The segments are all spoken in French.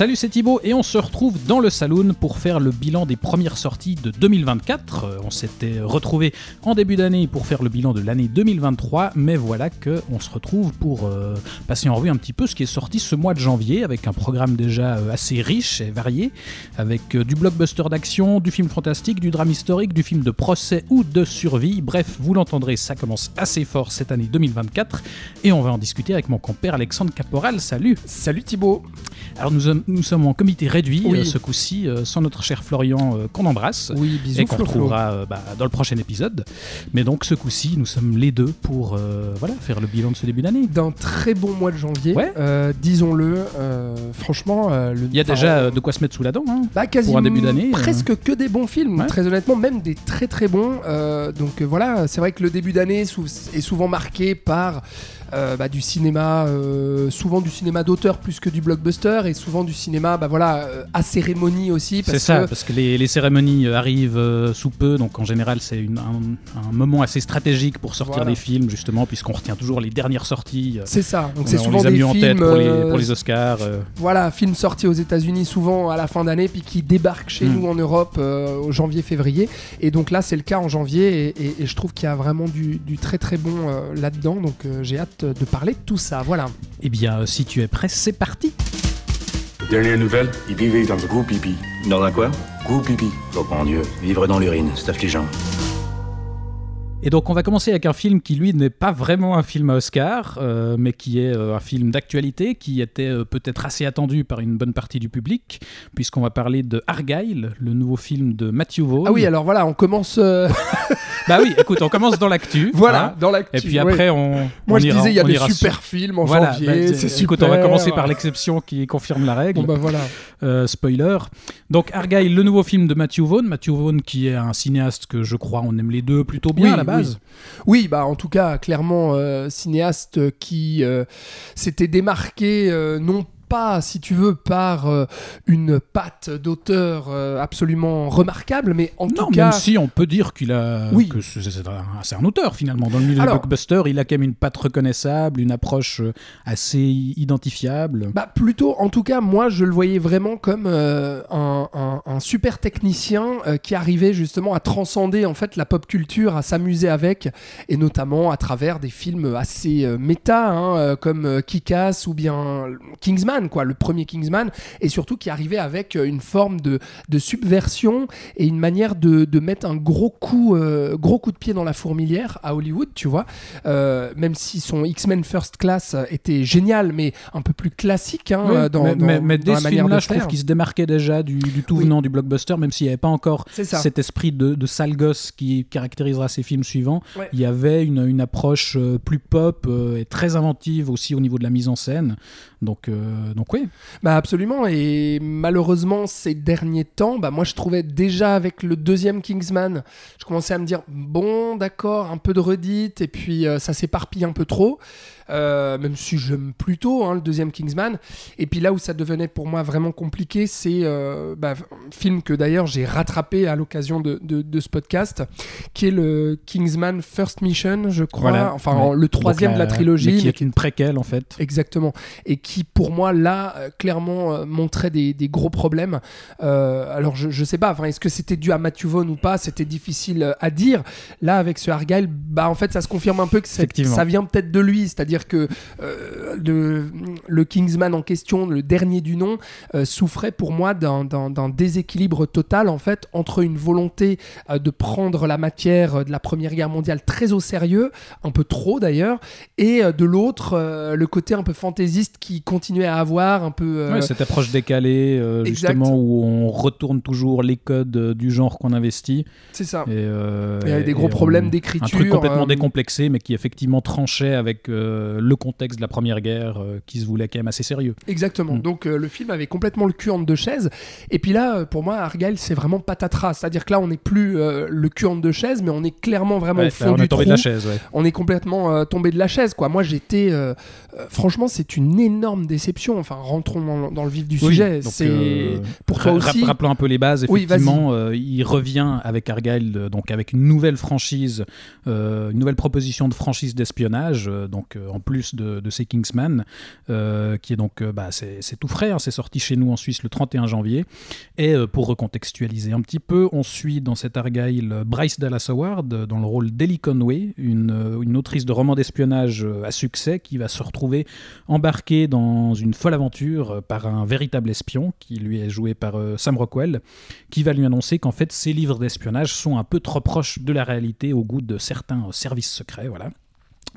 Salut, c'est Thibaut et on se retrouve dans le saloon pour faire le bilan des premières sorties de 2024. Euh, On s'était retrouvé en début d'année pour faire le bilan de l'année 2023, mais voilà que on se retrouve pour euh, passer en revue un petit peu ce qui est sorti ce mois de janvier avec un programme déjà euh, assez riche et varié, avec du blockbuster d'action, du film fantastique, du drame historique, du film de procès ou de survie. Bref, vous l'entendrez, ça commence assez fort cette année 2024 et on va en discuter avec mon compère Alexandre Caporal. Salut. Salut Thibaut. Alors nous, sommes- nous sommes en comité réduit Oui. euh, ce coup-ci, euh, sans notre cher Florian euh, qu'on embrasse Oui, bisous et qu'on retrouvera bah, dans le prochain épisode. Mais donc ce coup-ci, nous sommes les deux pour voilà, faire le bilan de ce début d'année. D'un très bon mois de janvier, Ouais. disons-le. franchement, le- Il y a enfin, déjà de quoi se mettre sous la dent. hein. bah, quasiment un début d'année, presque que des bons films. Ouais. Très honnêtement, même des très très bons. Donc voilà, c'est vrai que le début d'année est souvent marqué par euh, bah, du cinéma, euh, souvent du cinéma d'auteur plus que du blockbuster, et souvent du cinéma, bah voilà, euh, à cérémonie aussi. C'est ça, que parce que les, les cérémonies arrivent sous peu, donc en général c'est un, un moment assez stratégique pour sortir Voilà. des films, justement, puisqu'on retient toujours les dernières sorties. c'est ça. Donc on- c'est souvent les a des mis en films tête pour les, pour les Oscars. voilà, film sorti aux États-Unis souvent à la fin d'année, puis qui débarque chez Mm. nous en Europe au janvier-février. Et donc là, c'est le cas en janvier, et, et- et je trouve qu'il y a vraiment du, du très très bon euh, là-dedans. Donc euh, j'ai hâte de parler de tout ça. Voilà. Eh bien, euh, si tu es prêt, c'est parti Dernière nouvelle, il vivait dans le gros pipi. Dans un quoi? Gros pipi. Oh mon dieu, vivre dans l'urine, c'est affligeant. Et donc on va commencer avec un film qui lui n'est pas vraiment un film à Oscar, euh, mais qui est euh, un film d'actualité, qui était euh, peut-être assez attendu par une bonne partie du public, puisqu'on va parler de Argyle, le nouveau film de Matthew Vaughn. Ah oui, alors voilà, on commence. Bah oui, écoute, on commence dans l'actu. voilà, hein, dans l'actu. et puis ouais. après on. Moi, on je ira- disais, il y a des super sur- films en Voilà, janvier. bah, c'est super. Écoute, on va commencer par l'exception qui confirme la règle. Bon, bah voilà. Spoiler. Donc Argyle, le nouveau film de Matthew Vaughn. Matthew Vaughn qui est un cinéaste que je crois on aime les deux plutôt bien Oui, à la Oui, bah en tout cas, clairement, euh, cinéaste qui euh, s'était démarqué euh, non pas, si tu veux, par euh, une patte d'auteur euh, absolument remarquable, mais en Non, tout cas, même si on peut dire qu'il a Oui. que c'est un, auteur finalement dans le milieu Alors- du blockbuster, il a quand même une patte reconnaissable, une approche euh, assez identifiable. Bah plutôt, en tout cas, moi je le voyais vraiment comme euh, un, un- un super technicien qui arrivait justement à transcender en fait la pop culture, à s'amuser avec, et notamment à travers des films assez méta, hein, comme Kick-Ass ou bien Kingsman, quoi, le premier Kingsman, et surtout qui arrivait avec euh, une forme de, de subversion et une manière de, de mettre un gros coup, euh, gros coup de pied dans la fourmilière à Hollywood, tu vois. Euh, même si son X-Men First Class était génial, mais un peu plus classique hein, Oui, dans, mais, dans- mais- mais dans dès la ce manière film-là, de je trouve qu'il se démarquait déjà du, du tout Oui. venant du blockbuster, même s'il n'y avait pas encore cet esprit de, de sale gosse qui caractérisera ses films suivants. Ouais. Il y avait une, une approche euh, plus pop et très inventive aussi au niveau de la mise en scène. Donc, donc oui. Bah absolument, et malheureusement ces derniers temps, bah moi je trouvais déjà avec le deuxième Kingsman, je commençais à me dire bon d'accord, un peu de redite, et puis euh, ça s'éparpille un peu trop, euh, même si j'aime plutôt hein, le deuxième Kingsman. Et puis là où ça devenait pour moi vraiment compliqué, c'est euh, bah, un film que d'ailleurs j'ai rattrapé à l'occasion de, de- de ce podcast, qui est le Kingsman First Mission, je crois, Voilà. enfin Ouais. le troisième de la trilogie. mais qui est une préquelle en fait. Exactement. Et qui, pour moi, là, euh, clairement euh, montrait des, des gros problèmes. Euh, alors, je, je sais pas, est-ce que c'était dû à Matthew Vaughn ou pas? C'était difficile à dire. Là, avec ce Argyle, bah, en fait, ça se confirme un peu que ça vient peut-être de lui. C'est-à-dire que le, le Kingsman en question, le dernier du nom, souffrait pour moi d'un- déséquilibre total, en fait, entre une volonté de prendre la matière de la Première Guerre mondiale très au sérieux, un peu trop d'ailleurs, et de l'autre, le côté un peu fantaisiste qui continuait à avoir, un peu... euh, Ouais, cette approche décalée, euh, justement, où on retourne toujours les codes euh, du genre qu'on investit. c'est ça. Et, euh, Et avec des gros problèmes Un d'écriture. truc complètement décomplexé, mais qui effectivement tranchait avec le contexte de la Première Guerre, qui se voulait quand même assez sérieux. Exactement. Mm. Donc le film avait complètement le cul entre deux chaises. Et puis là, pour moi, Argyle, c'est vraiment patatras. C'est-à-dire que là, on n'est plus le cul entre deux chaises, mais on est clairement vraiment Ouais, au fond là, on du est tombé trou. de la chaise, ouais. on est complètement tombé de la chaise quoi moi j'étais euh, franchement c'est une énorme déception enfin rentrons dans, dans le vif du Oui, sujet. C'est euh, pour toi aussi. Rappelons un peu les bases. Oui, Effectivement, euh, il revient avec Argyle, donc avec une nouvelle franchise, une nouvelle proposition de franchise d'espionnage, donc en plus de, de ces Kingsman, qui est donc, bah, c'est tout frais. hein, c'est sorti chez nous en Suisse le 31 janvier. Et pour recontextualiser un petit peu, on suit dans cet Argyle Bryce Dallas Howard dans le rôle d'Ellie Conway, une, une autrice de romans d'espionnage à succès qui va se retrouver embarquée dans une folle aventure euh, par un véritable espion qui lui est joué par euh, Sam Rockwell, qui va lui annoncer qu'en fait ses livres d'espionnage sont un peu trop proches de la réalité au goût de certains euh, services secrets. Voilà.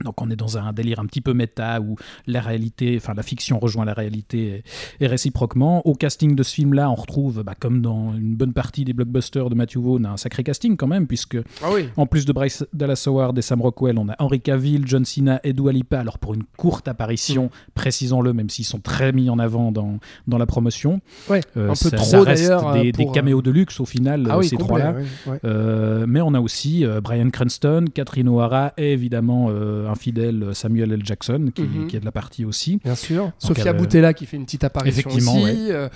Donc on est dans un délire un petit peu méta où la réalité, enfin la fiction rejoint la réalité et, et réciproquement. Au casting de ce film-là, on retrouve, bah, comme dans une bonne partie des blockbusters de Matthew Vaughn, un sacré casting quand même, puisque Ah oui. en plus de Bryce Dallas Howard et Sam Rockwell, on a Henry Cavill, John Cena et Dua Lipa. Alors pour une courte apparition, précisons-le, même s'ils sont très mis en avant dans, dans la promotion. Ouais, Euh, un peu trop ça reste d'ailleurs. Des, euh, des euh, caméos de luxe au final, Ah euh, oui, ces trois-là. ouais, ouais. Euh, mais on a aussi euh, Brian Cranston, Catherine O'Hara et évidemment euh, un fidèle Samuel L. Jackson qui, Mhm. qui est de la partie aussi. Bien sûr. Sophia euh, Boutella qui fait une petite apparition Effectivement, aussi. ouais.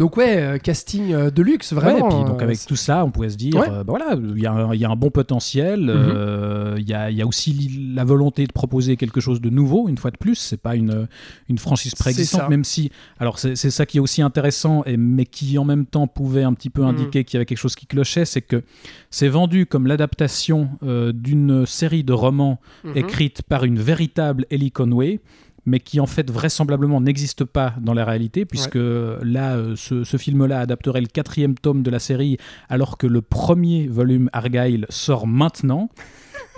Donc ouais, euh, casting euh, de luxe, Ouais, vraiment. et puis donc euh, avec tout ça, on pouvait se dire, Ouais. bah voilà, il y, a un- il y a un bon potentiel. Mhm. Il y, y a aussi la volonté de proposer quelque chose de nouveau, une fois de plus. C'est pas une, une franchise préexistante, même si. Alors c'est ça qui est aussi intéressant, et, mais qui en même temps pouvait un petit peu Mhm. indiquer qu'il y avait quelque chose qui clochait, c'est que c'est vendu comme l'adaptation euh, d'une série de romans mhm. écrite par une véritable Ellie Conway mais qui en fait vraisemblablement n'existe pas dans la réalité, puisque là, euh, ce, ce film-là adapterait le quatrième tome de la série, alors que le premier volume Argyle sort maintenant,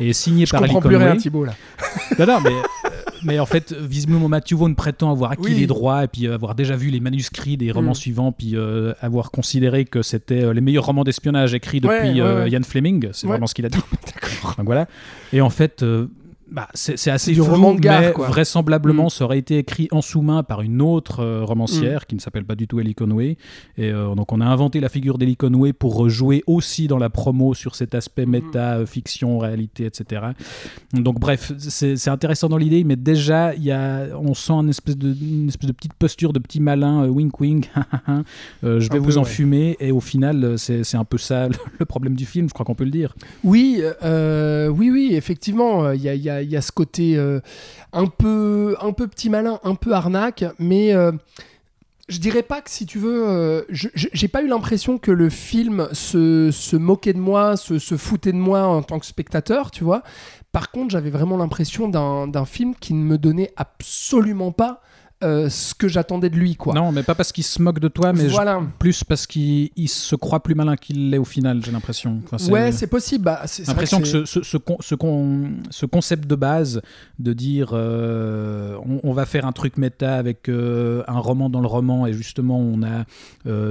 et est signé Je par comprends plus rien, Conway. Thibaut là. Non, non, mais, euh, mais en fait, visiblement, Matthew Vaughn prétend avoir acquis Oui. les droits et puis euh, avoir déjà vu les manuscrits des romans Mm. suivants, puis euh, avoir considéré que c'était les meilleurs romans d'espionnage écrits depuis Ouais, ouais, euh, ouais. Ian Fleming. C'est Ouais. vraiment ce qu'il a dit. Donc voilà. Et en fait. euh, bah, c'est assez du flou, roman de gare, mais quoi. vraisemblablement Mm. ça aurait été écrit en sous-main par une autre euh, romancière qui ne s'appelle pas du tout Ellie Conway. Et euh, donc on a inventé la figure d'Ellie Conway pour jouer aussi dans la promo sur cet aspect méta, euh, fiction, réalité, etc. Donc bref, c'est intéressant dans l'idée, mais déjà y a, on sent une espèce de, une espèce de petite posture de petit malin, euh, wink wink, euh, je vais Un vous peu, en ouais. fumer, et au final euh, c'est un peu ça le, problème du film, je crois qu'on peut le dire. Oui, euh, oui, oui, effectivement, il y a, il y a- il y a ce côté euh, un, peu, un peu petit malin, un peu arnaque, mais euh, je dirais pas que si tu veux, euh, j'ai pas eu l'impression que le film se, moquait de moi, se, se foutait de moi en tant que spectateur, tu vois. Par contre, j'avais vraiment l'impression d'un film qui ne me donnait absolument pas euh, ce que j'attendais de lui, quoi. Non, mais pas parce qu'il se moque de toi, mais je- voilà. plus parce qu'il il se croit plus malin qu'il l'est au final, j'ai l'impression. Enfin, c'est- Ouais, c'est possible. Bah, c'est vrai l'impression que, ce, ce, con- ce con- ce concept de base de dire euh, on, on va faire un truc méta avec euh, un roman dans le roman et justement on a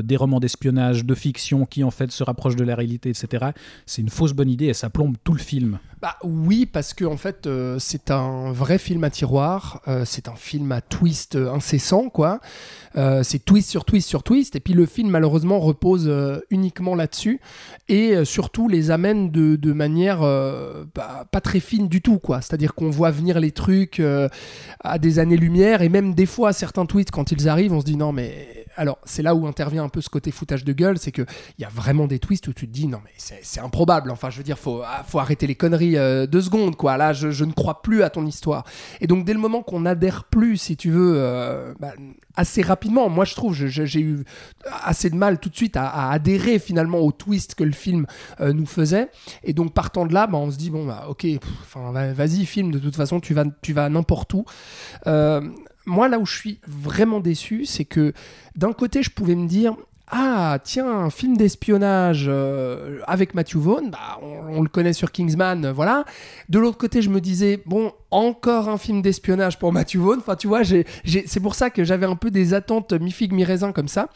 des romans d'espionnage, de fiction qui en fait se rapprochent de la réalité, etc. C'est une fausse bonne idée et ça plombe tout le film. Bah oui, parce que en fait, euh, c'est un vrai film à tiroir. euh, c'est un film à twist euh, incessant, quoi. C'est twist sur twist sur twist. Et puis le film, malheureusement, repose uniquement là-dessus. Et surtout, les amène de, manière bah, pas très fine du tout, quoi. C'est-à-dire qu'on voit venir les trucs à des années-lumière. Et même des fois, certains tweets, quand ils arrivent, on se dit non, mais. Alors, c'est là où intervient un peu ce côté foutage de gueule. C'est qu'il y a vraiment des twists où tu te dis non, mais c'est improbable. Enfin, je veux dire, faut, ah, faut arrêter les conneries euh, deux secondes, quoi. Là, je, ne crois plus à ton histoire. Et donc, dès le moment qu'on adhère plus, si tu veux, euh, bah, assez rapidement, moi, je trouve, j'ai eu assez de mal tout de suite à, adhérer finalement au twist que le film euh, nous faisait. Et donc, partant de là, bah, on se dit, bon, bah, ok, enfin, va- vas-y, film, de toute façon, tu vas, tu vas n'importe où. Moi, là où je suis vraiment déçu, c'est que d'un côté, je pouvais me dire, ah, tiens, un film d'espionnage euh, avec Matthew Vaughn, bah, on, le connaît sur Kingsman, voilà. De l'autre côté, je me disais, bon, encore un film d'espionnage pour Matthew Vaughn. Enfin, tu vois, c'est pour ça que j'avais un peu des attentes mi-figue, mi-raisin comme ça.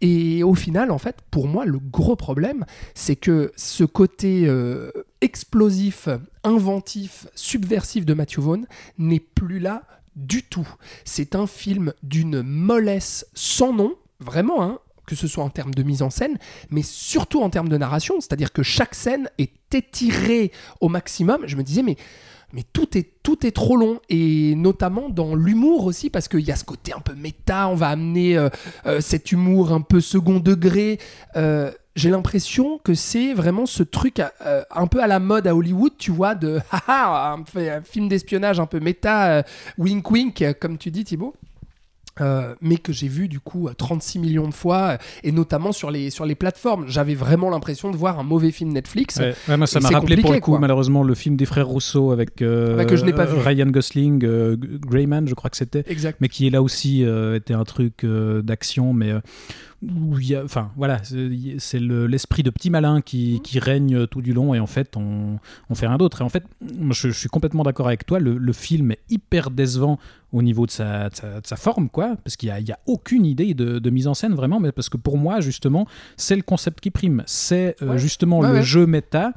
Et au final, en fait, pour moi, le gros problème, c'est que ce côté euh, explosif, inventif, subversif de Matthew Vaughn n'est plus là du tout. C'est un film d'une mollesse sans nom, vraiment, hein, que ce soit en termes de mise en scène, mais surtout en termes de narration, c'est-à-dire que chaque scène est étirée au maximum. Je me disais, mais mais tout est, tout est trop long. Et notamment dans l'humour aussi, parce qu'il y a ce côté un peu méta, on va amener euh, euh, cet humour un peu second degré. Euh, j'ai l'impression que c'est vraiment ce truc euh, un peu à la mode à Hollywood, tu vois, de haha, un, un film d'espionnage un peu méta, euh, wink wink, euh, comme tu dis Thibaut. Euh, mais que j'ai vu du coup euh, 36 millions de fois euh, et notamment sur les, sur les plateformes. J'avais vraiment l'impression de voir un mauvais film Netflix. Ouais, ouais, moi, ça m'a rappelé pour le coup, quoi. malheureusement, le film des frères Rousseau avec euh, Ouais, que je n'ai pas vu. Ryan Gosling, euh, Greyman, je crois que c'était. Mais qui est là aussi euh, était un truc euh, d'action, mais euh, où il y a, enfin voilà, c'est c'est le- l'esprit de petit malin qui, qui règne tout du long et en fait on, on fait rien d'autre. Et en fait, je, je suis complètement d'accord avec toi, le, le film est hyper décevant au niveau de sa, de sa, de sa forme, quoi, parce qu'il n'y a, a aucune idée de, de mise en scène vraiment, mais parce que pour moi, justement, c'est le concept qui prime, c'est euh, Ouais. justement Ouais, le ouais. jeu méta.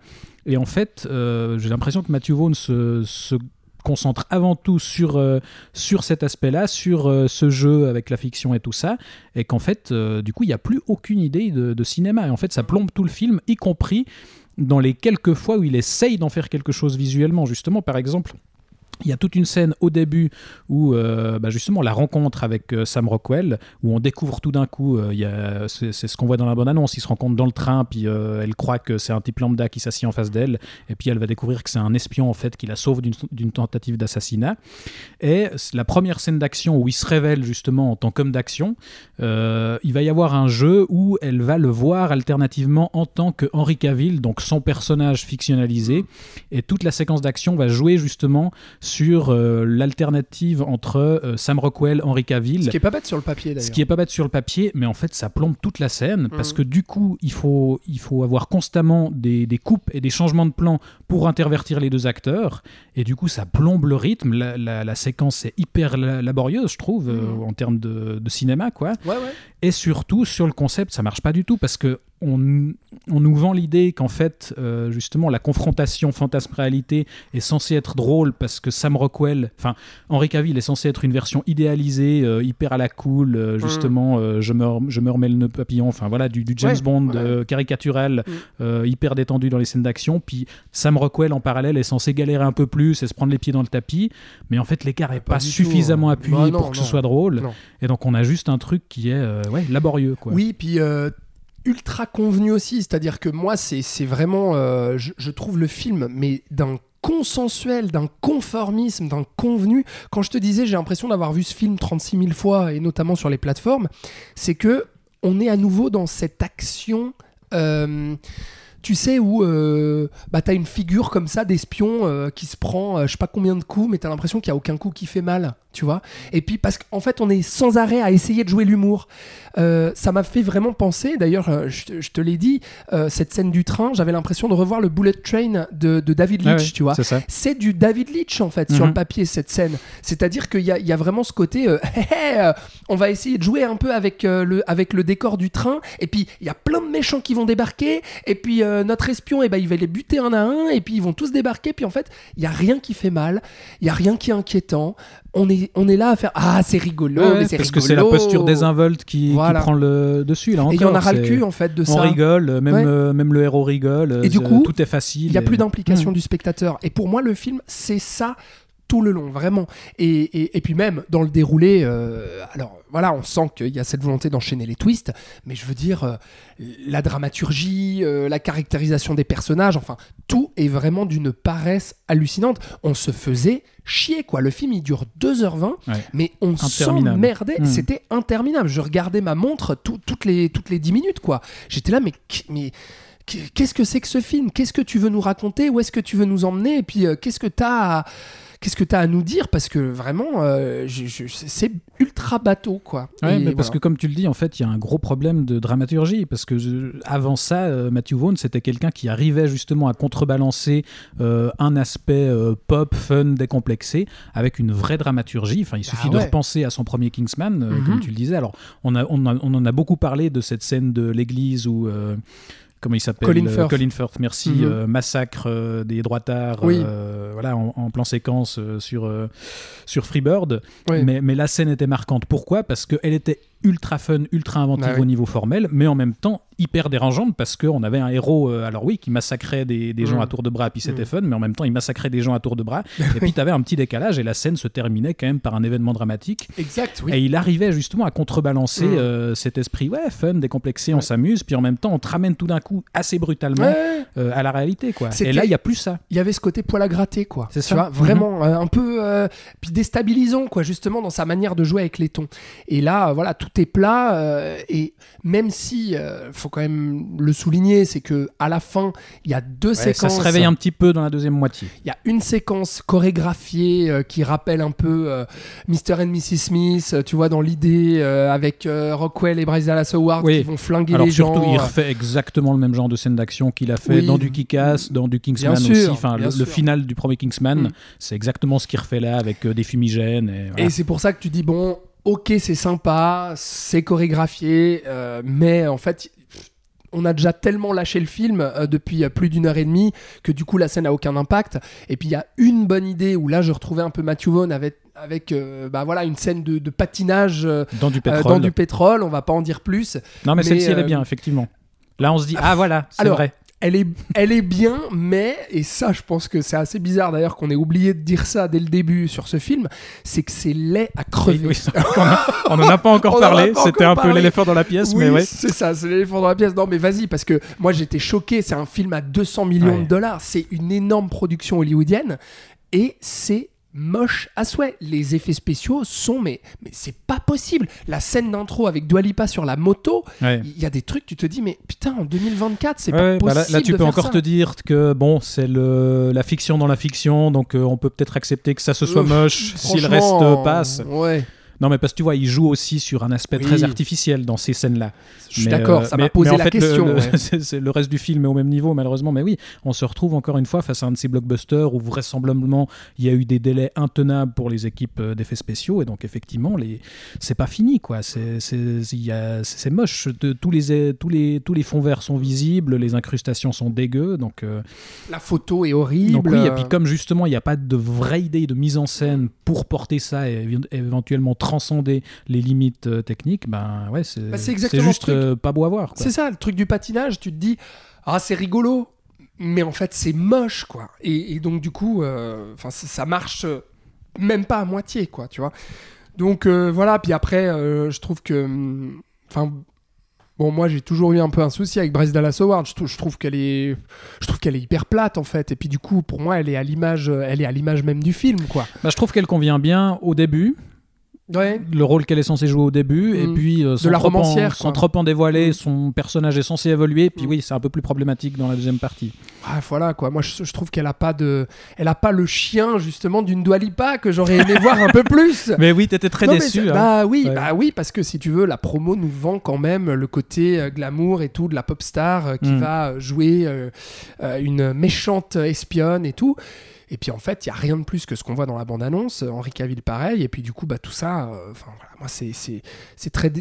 Et en fait, euh, j'ai l'impression que Matthew Vaughn se, se concentre avant tout sur, euh, sur cet aspect-là, sur euh, ce jeu avec la fiction et tout ça, et qu'en fait, euh, du coup, il n'y a plus aucune idée de, de cinéma. Et en fait, ça plombe tout le film, y compris dans les quelques fois où il essaye d'en faire quelque chose visuellement. Justement, par exemple, il y a toute une scène au début où euh, bah, justement la rencontre avec euh, Sam Rockwell, où on découvre tout d'un coup, euh, c'est ce qu'on voit dans la bonne annonce, ils se rencontrent dans le train, puis elle croit que c'est un type lambda qui s'assied en face d'elle, et puis elle va découvrir que c'est un espion en fait qui la sauve d'une- tentative d'assassinat. Et la première scène d'action où il se révèle justement en tant qu'homme d'action, il va y avoir un jeu où elle va le voir alternativement en tant que Henry Cavill, donc son personnage fictionnalisé, et toute la séquence d'action va jouer justement euh, l'alternative entre euh, Sam Rockwell, Henry Cavill. Ce qui est pas bête sur le papier d'ailleurs. Ce qui est pas bête sur le papier, mais en fait ça plombe toute la scène parce Mhm. que du coup il faut, il faut avoir constamment des, des coupes et des changements de plan pour intervertir les deux acteurs et du coup ça plombe le rythme. La, la- la séquence est hyper la- laborieuse, je trouve, euh, Mhm. en termes de, de cinéma quoi. Ouais, ouais. Et surtout, sur le concept, ça marche pas du tout parce que on, on nous vend l'idée qu'en fait, euh, justement, la confrontation fantasme-réalité est censée être drôle parce que Sam Rockwell, enfin, Henry Cavill est censé être une version idéalisée, euh, hyper à la cool, euh, justement, euh, je, me, je me remets le nœud papillon, enfin voilà, du, du James Ouais, Bond ouais. euh, caricatural, Mm. euh, hyper détendu dans les scènes d'action. Puis Sam Rockwell, en parallèle, est censé galérer un peu plus et se prendre les pieds dans le tapis. Mais en fait, l'écart est Pas tout, suffisamment hein. appuyé Bah non, pour que non. ce soit drôle. Non. Et donc on a juste un truc qui est euh, ouais, laborieux. Quoi. Oui, puis euh, ultra convenu aussi. C'est-à-dire que moi, c'est vraiment. euh, je, je trouve le film, mais d'un consensuel, d'un conformisme, d'un convenu. Quand je te disais, j'ai l'impression d'avoir vu ce film 36 000 fois, et notamment sur les plateformes, c'est que on est à nouveau dans cette action. euh, tu sais où euh, bah t'as une figure comme ça d'espion euh, qui se prend euh, je sais pas combien de coups mais t'as l'impression qu'il y a aucun coup qui fait mal tu vois. Et puis parce qu'en fait on est sans arrêt à essayer de jouer l'humour. Ça m'a fait vraiment penser d'ailleurs je, te- je te l'ai dit cette scène du train j'avais l'impression de revoir le bullet train de, de David Ah Leitch tu vois. C'est du David Leitch en fait sur Mhm. le papier cette scène. C'est-à-dire qu'il y y a vraiment ce côté euh, on va essayer de jouer un peu avec, euh, le, avec le décor du train et puis il y a plein de méchants qui vont débarquer et puis euh, notre espion eh ben, il va les buter un à un et puis ils vont tous débarquer puis en fait il y a rien qui fait mal il y a rien qui est inquiétant on est, on est là à faire ah c'est rigolo Ouais, mais c'est parce que c'est la posture désinvolte qui, qui prend le dessus là et il y en a ras le cul en fait de On ça rigole, même, Ouais. euh, même le héros rigole. Et du euh, coup, tout est facile. Il n'y a et- plus d'implication Mm. du spectateur. Et pour moi, le film, c'est ça tout le long, vraiment. Et, et, et puis même dans le déroulé, euh, alors voilà, on sent qu'il y a cette volonté d'enchaîner les twists, mais je veux dire, euh, la dramaturgie, euh, la caractérisation des personnages, enfin, tout est vraiment d'une paresse hallucinante. On se faisait chier, quoi. Le film, il dure 2h20, Ouais. mais on s'emmerdait. Mm. C'était interminable. Je regardais ma montre tout- toutes, les, toutes les 10 minutes, quoi. J'étais là, mais... mais Qu'est-ce que c'est que ce film? Qu'est-ce que tu veux nous raconter? Où est-ce que tu veux nous emmener? Et puis, qu'est-ce que tu as à... Qu'est-ce que tu as à nous dire? Parce que vraiment, euh, je- je- c'est ultra bateau, quoi. Ouais, mais parce que comme tu le dis, en fait, il y a un gros problème de dramaturgie. Parce que je- avant ça, euh, Matthew Vaughn, c'était quelqu'un qui arrivait justement à contrebalancer euh, un aspect euh, pop, fun, décomplexé, avec une vraie dramaturgie. Enfin, il suffit Ah de repenser à son premier Kingsman, euh, Mhm. comme tu le disais. Alors, on, a, on, a- on en a beaucoup parlé de cette scène de l'église où. Comment il s'appelle Colin euh, Firth. Colin Firth, merci. Mhm. euh, massacre euh, des droitards, Oui. voilà, en, en plan séquence sur, sur Freebird. Ouais. Mais, mais la scène était marquante. Pourquoi? Parce qu'elle était ultra fun, ultra inventive oui. au niveau formel, mais en même temps hyper dérangeante parce qu'on avait un héros, euh, alors oui, qui massacrait des, des gens Mm. à tour de bras, puis c'était Mm. fun, mais en même temps il massacrait des gens à tour de bras, et puis tu avais un petit décalage, et la scène se terminait quand même par un événement dramatique. Exact, oui. Et il arrivait justement à contrebalancer Mm. euh, cet esprit, ouais, fun, décomplexé, on s'amuse, puis en même temps on te ramène tout d'un coup assez brutalement Ouais. euh, à la réalité, quoi. Et là, il n'y a plus ça. il y avait ce côté poil à gratter quoi C'est ça. vois vraiment euh, un peu puis déstabilisant quoi justement dans sa manière de jouer avec les tons et là voilà tout est plat euh, et même si euh, faut quand même le souligner c'est que à la fin il y a deux Ouais, séquences ça se réveille un petit peu dans la deuxième moitié. il y a une séquence chorégraphiée euh, qui rappelle un peu euh, Mr. and Mrs. Smith, tu vois, dans l'idée avec Rockwell et Bryce Dallas Howard Oui. qui vont flinguer Alors les surtout, gens. il euh, refait exactement le même genre de scène d'action qu'il a fait Oui. dans du Kick-Ass, dans du Kingsman Bien aussi. sûr, Enfin, le, final du premier Kingsman, Mm. c'est exactement ce qu'il refait là avec des fumigènes. Et, voilà. Et c'est pour ça que tu dis, bon, ok, c'est sympa, c'est chorégraphié, euh, mais en fait, on a déjà tellement lâché le film euh, depuis euh, plus d'une heure et demie que du coup, la scène n'a aucun impact. Et puis, il y a une bonne idée où là, je retrouvais un peu Matthew Vaughn avec, avec euh, bah, voilà, une scène de, de patinage dans du pétrole. dans du pétrole, on va pas en dire plus. Non, mais, mais, celle-ci, elle est bien, effectivement. Là, on se dit, ah voilà, c'est alors, vrai. Elle est, elle est bien, mais, et ça je pense que c'est assez bizarre d'ailleurs qu'on ait oublié de dire ça dès le début sur ce film, c'est que c'est laid à crever. Oui, oui, on n'en a pas encore On parlé. C'était un peu l'éléphant dans la pièce, oui, mais ouais. c'est ça, c'est l'éléphant dans la pièce. Non, mais vas-y, parce que moi j'étais choqué. C'est un film à 200 millions Ouais. de dollars. C'est une énorme production hollywoodienne et c'est moche à souhait. Les effets spéciaux sont, mais, mais c'est pas possible. La scène d'intro avec Dua Lipa sur la moto, Ouais. il y a des trucs, tu te dis, mais putain, en 2024, c'est Ouais, pas bah possible. là, là, tu de peux encore ça. te dire que bon, c'est le la fiction dans la fiction, donc euh, on peut peut-être accepter que ça se soit moche si le reste euh, passe. Ouais, Non, mais parce que tu vois, il joue aussi sur un aspect Oui. très artificiel dans ces scènes-là. je suis d'accord, euh, ça m'a posé mais en la fait, question. Le, ouais. reste du film est au même niveau, malheureusement. Mais oui, on se retrouve encore une fois face à un de ces blockbusters où vraisemblablement il y a eu des délais intenables pour les équipes euh, d'effets spéciaux. Et donc, effectivement, les... c'est pas fini, quoi. C'est moche. De- tous, les, tous, les, tous les fonds verts sont visibles, les incrustations sont dégueu. Donc, euh, La photo est horrible. donc oui, et puis comme justement il n'y a pas de vraie idée de mise en scène pour porter ça et éventuellement transcender les limites euh, techniques, ben ouais, c'est exactement juste euh, pas beau à voir. C'est ça, le truc du patinage, tu te dis, ah, c'est rigolo, mais en fait, c'est moche, quoi. Et, et donc, du coup, euh, enfin, ça, marche euh, même pas à moitié, quoi, tu vois. Donc, euh, voilà, puis après, je trouve que. hum, Enfin. Bon, moi, j'ai toujours eu un peu un souci avec Bryce Dallas Howard. Je, je trouve qu'elle est, je trouve qu'elle est hyper plate en fait. Et puis du coup, pour moi, elle est à l'image, elle est à l'image même du film, quoi. Bah, je trouve qu'elle convient bien au début, Ouais. le rôle qu'elle est censée jouer au début, et Mm. puis euh, sans, la trop en, romancière, sans trop en dévoiler, Mm. son personnage est censé évoluer, puis Mm. oui, c'est un peu plus problématique dans la deuxième partie. Ah, voilà quoi. Moi, je, je trouve qu'elle a pas de, elle a pas le chien justement d'une Dua Lipa que j'aurais aimé voir un peu plus. Mais oui, t'étais très Non, déçu. hein. Bah oui, Ouais. bah oui, parce que si tu veux, la promo nous vend quand même le côté euh, glamour et tout de la pop star euh, qui va euh, jouer une méchante espionne et tout. Et puis en fait, il y a rien de plus que ce qu'on voit dans la bande-annonce. Henri Cavill pareil. Et puis du coup, bah tout ça, euh, voilà, moi c'est très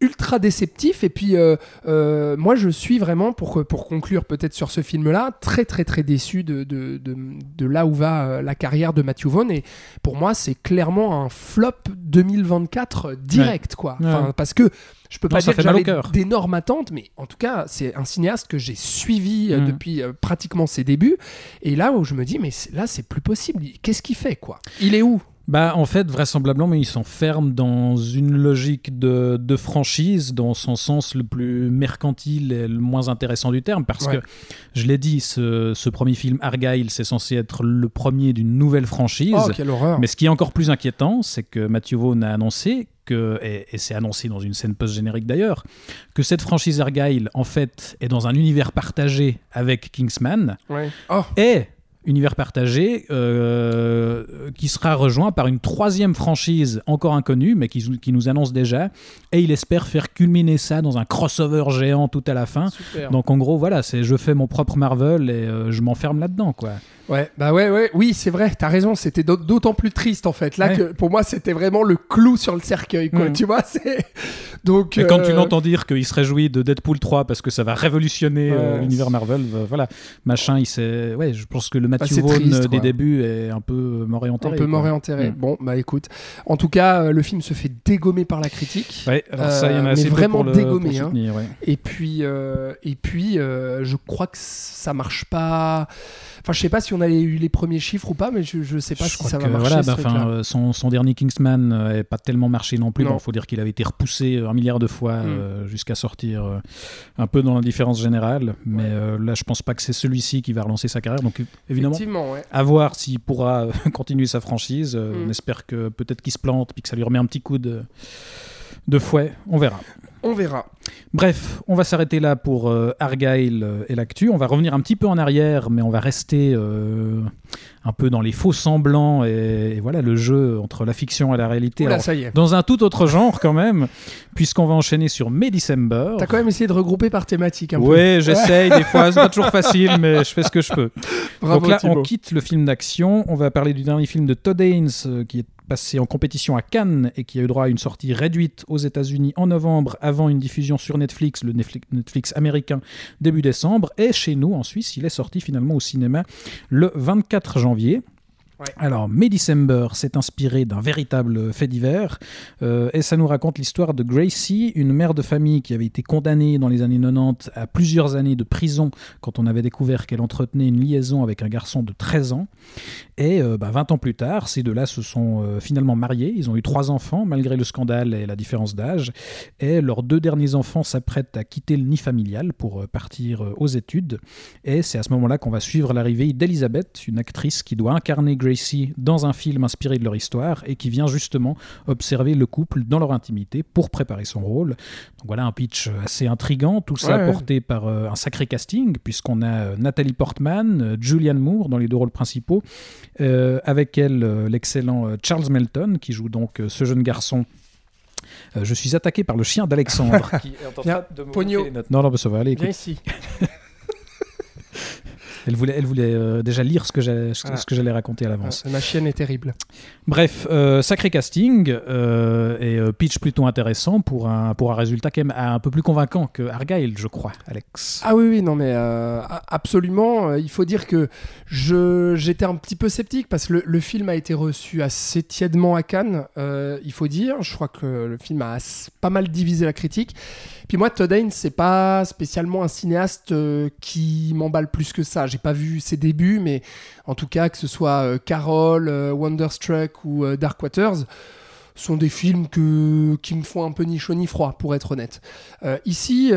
ultra déceptif. Et puis euh, euh, moi je suis vraiment pour, pour conclure peut-être sur ce film là très très très déçu de, de, de, de là où va euh, la carrière de Matthew Vaughn. Et pour moi c'est clairement un flop 2024 direct quoi. Enfin, Ouais. parce que je peux Non, pas dire que j'avais d'énormes attentes mais en tout cas c'est un cinéaste que j'ai suivi Mm. depuis euh, pratiquement ses débuts. Et là où je me dis mais là c'est plus possible. Qu'est-ce qu'il fait quoi? Il est où? Bah, en fait, vraisemblablement, ils s'enferment dans une logique de, de franchise, dans son sens le plus mercantile et le moins intéressant du terme, parce Ouais. que, je l'ai dit, ce, ce premier film, Argyle, c'est censé être le premier d'une nouvelle franchise. oh quelle horreur Mais ce qui est encore plus inquiétant, c'est que Matthew Vaughn a annoncé que, et, et c'est annoncé dans une scène post-générique d'ailleurs, que cette franchise Argyle, en fait, est dans un univers partagé avec Kingsman, Ouais. oh et univers partagé euh, qui sera rejoint par une troisième franchise encore inconnue, mais qui, qui nous annonce déjà, et il espère faire culminer ça dans un crossover géant tout à la fin. super Donc en gros, voilà, c'est je fais mon propre Marvel et euh, je m'enferme là-dedans, quoi. Ouais, bah ouais, ouais, oui, c'est vrai, t'as raison, c'était d'aut- d'autant plus triste en fait. Là, Ouais. que pour moi, c'était vraiment le clou sur le cercueil, quoi, Mm. tu vois, c'est. Donc. Et quand euh, tu l'entends dire qu'il se réjouit de Deadpool 3 parce que ça va révolutionner euh, Ouais. l'univers Marvel, euh, voilà, machin, il s'est. Ouais, je pense que le Vaughn triste, euh, des quoi. débuts est un peu mort et enterré. un peu mort et enterré. Mm. Bon, bah écoute. En tout cas, euh, le film se fait dégommer par la critique. Ouais, alors ça, il y en Euh, a assez vraiment pour le, dégommé, pour hein. ouais. Et puis, euh, et puis euh, je crois que ça marche pas. Enfin, je sais pas si on a eu les premiers chiffres ou pas, mais je, je sais pas Je si ça que, va marcher. voilà, bah, enfin, euh, son, son dernier Kingsman n'avait pas tellement marché non plus. Il faut dire qu'il avait été repoussé un milliard de fois Mm. euh, jusqu'à sortir euh, un peu dans l'indifférence générale. Mais Ouais. euh, là, je pense pas que c'est celui-ci qui va relancer sa carrière. Donc évidemment, ouais. à voir s'il pourra euh, continuer sa franchise. Euh, Mm. On espère que peut-être qu'il se plante puis que ça lui remet un petit coup de, de fouet. On verra. On verra. Bref, on va s'arrêter là pour euh, Argyle euh, et l'actu. On va revenir un petit peu en arrière, mais on va rester euh, un peu dans les faux semblants et, et voilà le jeu entre la fiction et la réalité. Oula, Alors, ça y est. dans un tout autre genre quand même, puisqu'on va enchaîner sur May December. T'as quand même essayé de regrouper par thématique un peu. Ouais, j'essaye des fois, c'est pas toujours facile, mais je fais ce que je peux. Bravo, Donc là, Thibaut. on quitte le film d'action. On va parler du dernier film de Todd Haynes euh, qui est passé en compétition à Cannes et qui a eu droit à une sortie réduite aux États-Unis en novembre avant une diffusion sur Netflix, le Netflix, américain, début décembre. Et chez nous, en Suisse, il est sorti finalement au cinéma le 24 janvier. Ouais. Alors, May December s'est inspiré d'un véritable fait divers euh, et ça nous raconte l'histoire de Gracie, une mère de famille qui avait été condamnée dans les années 90 à plusieurs années de prison quand on avait découvert qu'elle entretenait une liaison avec un garçon de 13 ans. Et euh, bah, 20 ans plus tard, ces deux-là se sont euh, finalement mariés. Ils ont eu trois enfants, malgré le scandale et la différence d'âge. Et leurs deux derniers enfants s'apprêtent à quitter le nid familial pour euh, partir euh, aux études. Et c'est à ce moment-là qu'on va suivre l'arrivée d'Elizabeth, une actrice qui doit incarner Gracie dans un film inspiré de leur histoire et qui vient justement observer le couple dans leur intimité pour préparer son rôle. Donc voilà un pitch assez intrigant, tout ça Ouais, ouais. porté par euh, un sacré casting, puisqu'on a Nathalie Portman, Julianne Moore dans les deux rôles principaux, avec elle euh, l'excellent euh, Charles Melton qui joue donc euh, ce jeune garçon. Euh, je suis attaqué par le chien d'Alexandre. qui est en train de me les notes. Non, non, mais ça va aller. Viens ici. Elle voulait, elle voulait euh, déjà lire ce que Ah. ce que j'allais raconter à l'avance. Ah, ma chienne est terrible. Bref, euh, sacré casting euh, et pitch plutôt intéressant pour un, pour un résultat quand même un peu plus convaincant que Argyle, je crois, Alex. Ah oui, oui, non, mais absolument. Il faut dire que j'étais un petit peu sceptique parce que le, le film a été reçu assez tièdement à Cannes, il faut dire. Je crois que le film a as- pas mal divisé la critique. Puis moi, Todd Haynes, c'est pas spécialement un cinéaste qui m'emballe plus que ça. J'ai pas vu ses débuts, mais en tout cas, que ce soit euh, Carol, euh, Wonderstruck ou euh, Dark Waters, sont des films que, qui me font un peu ni chaud ni froid, pour être honnête. Ici,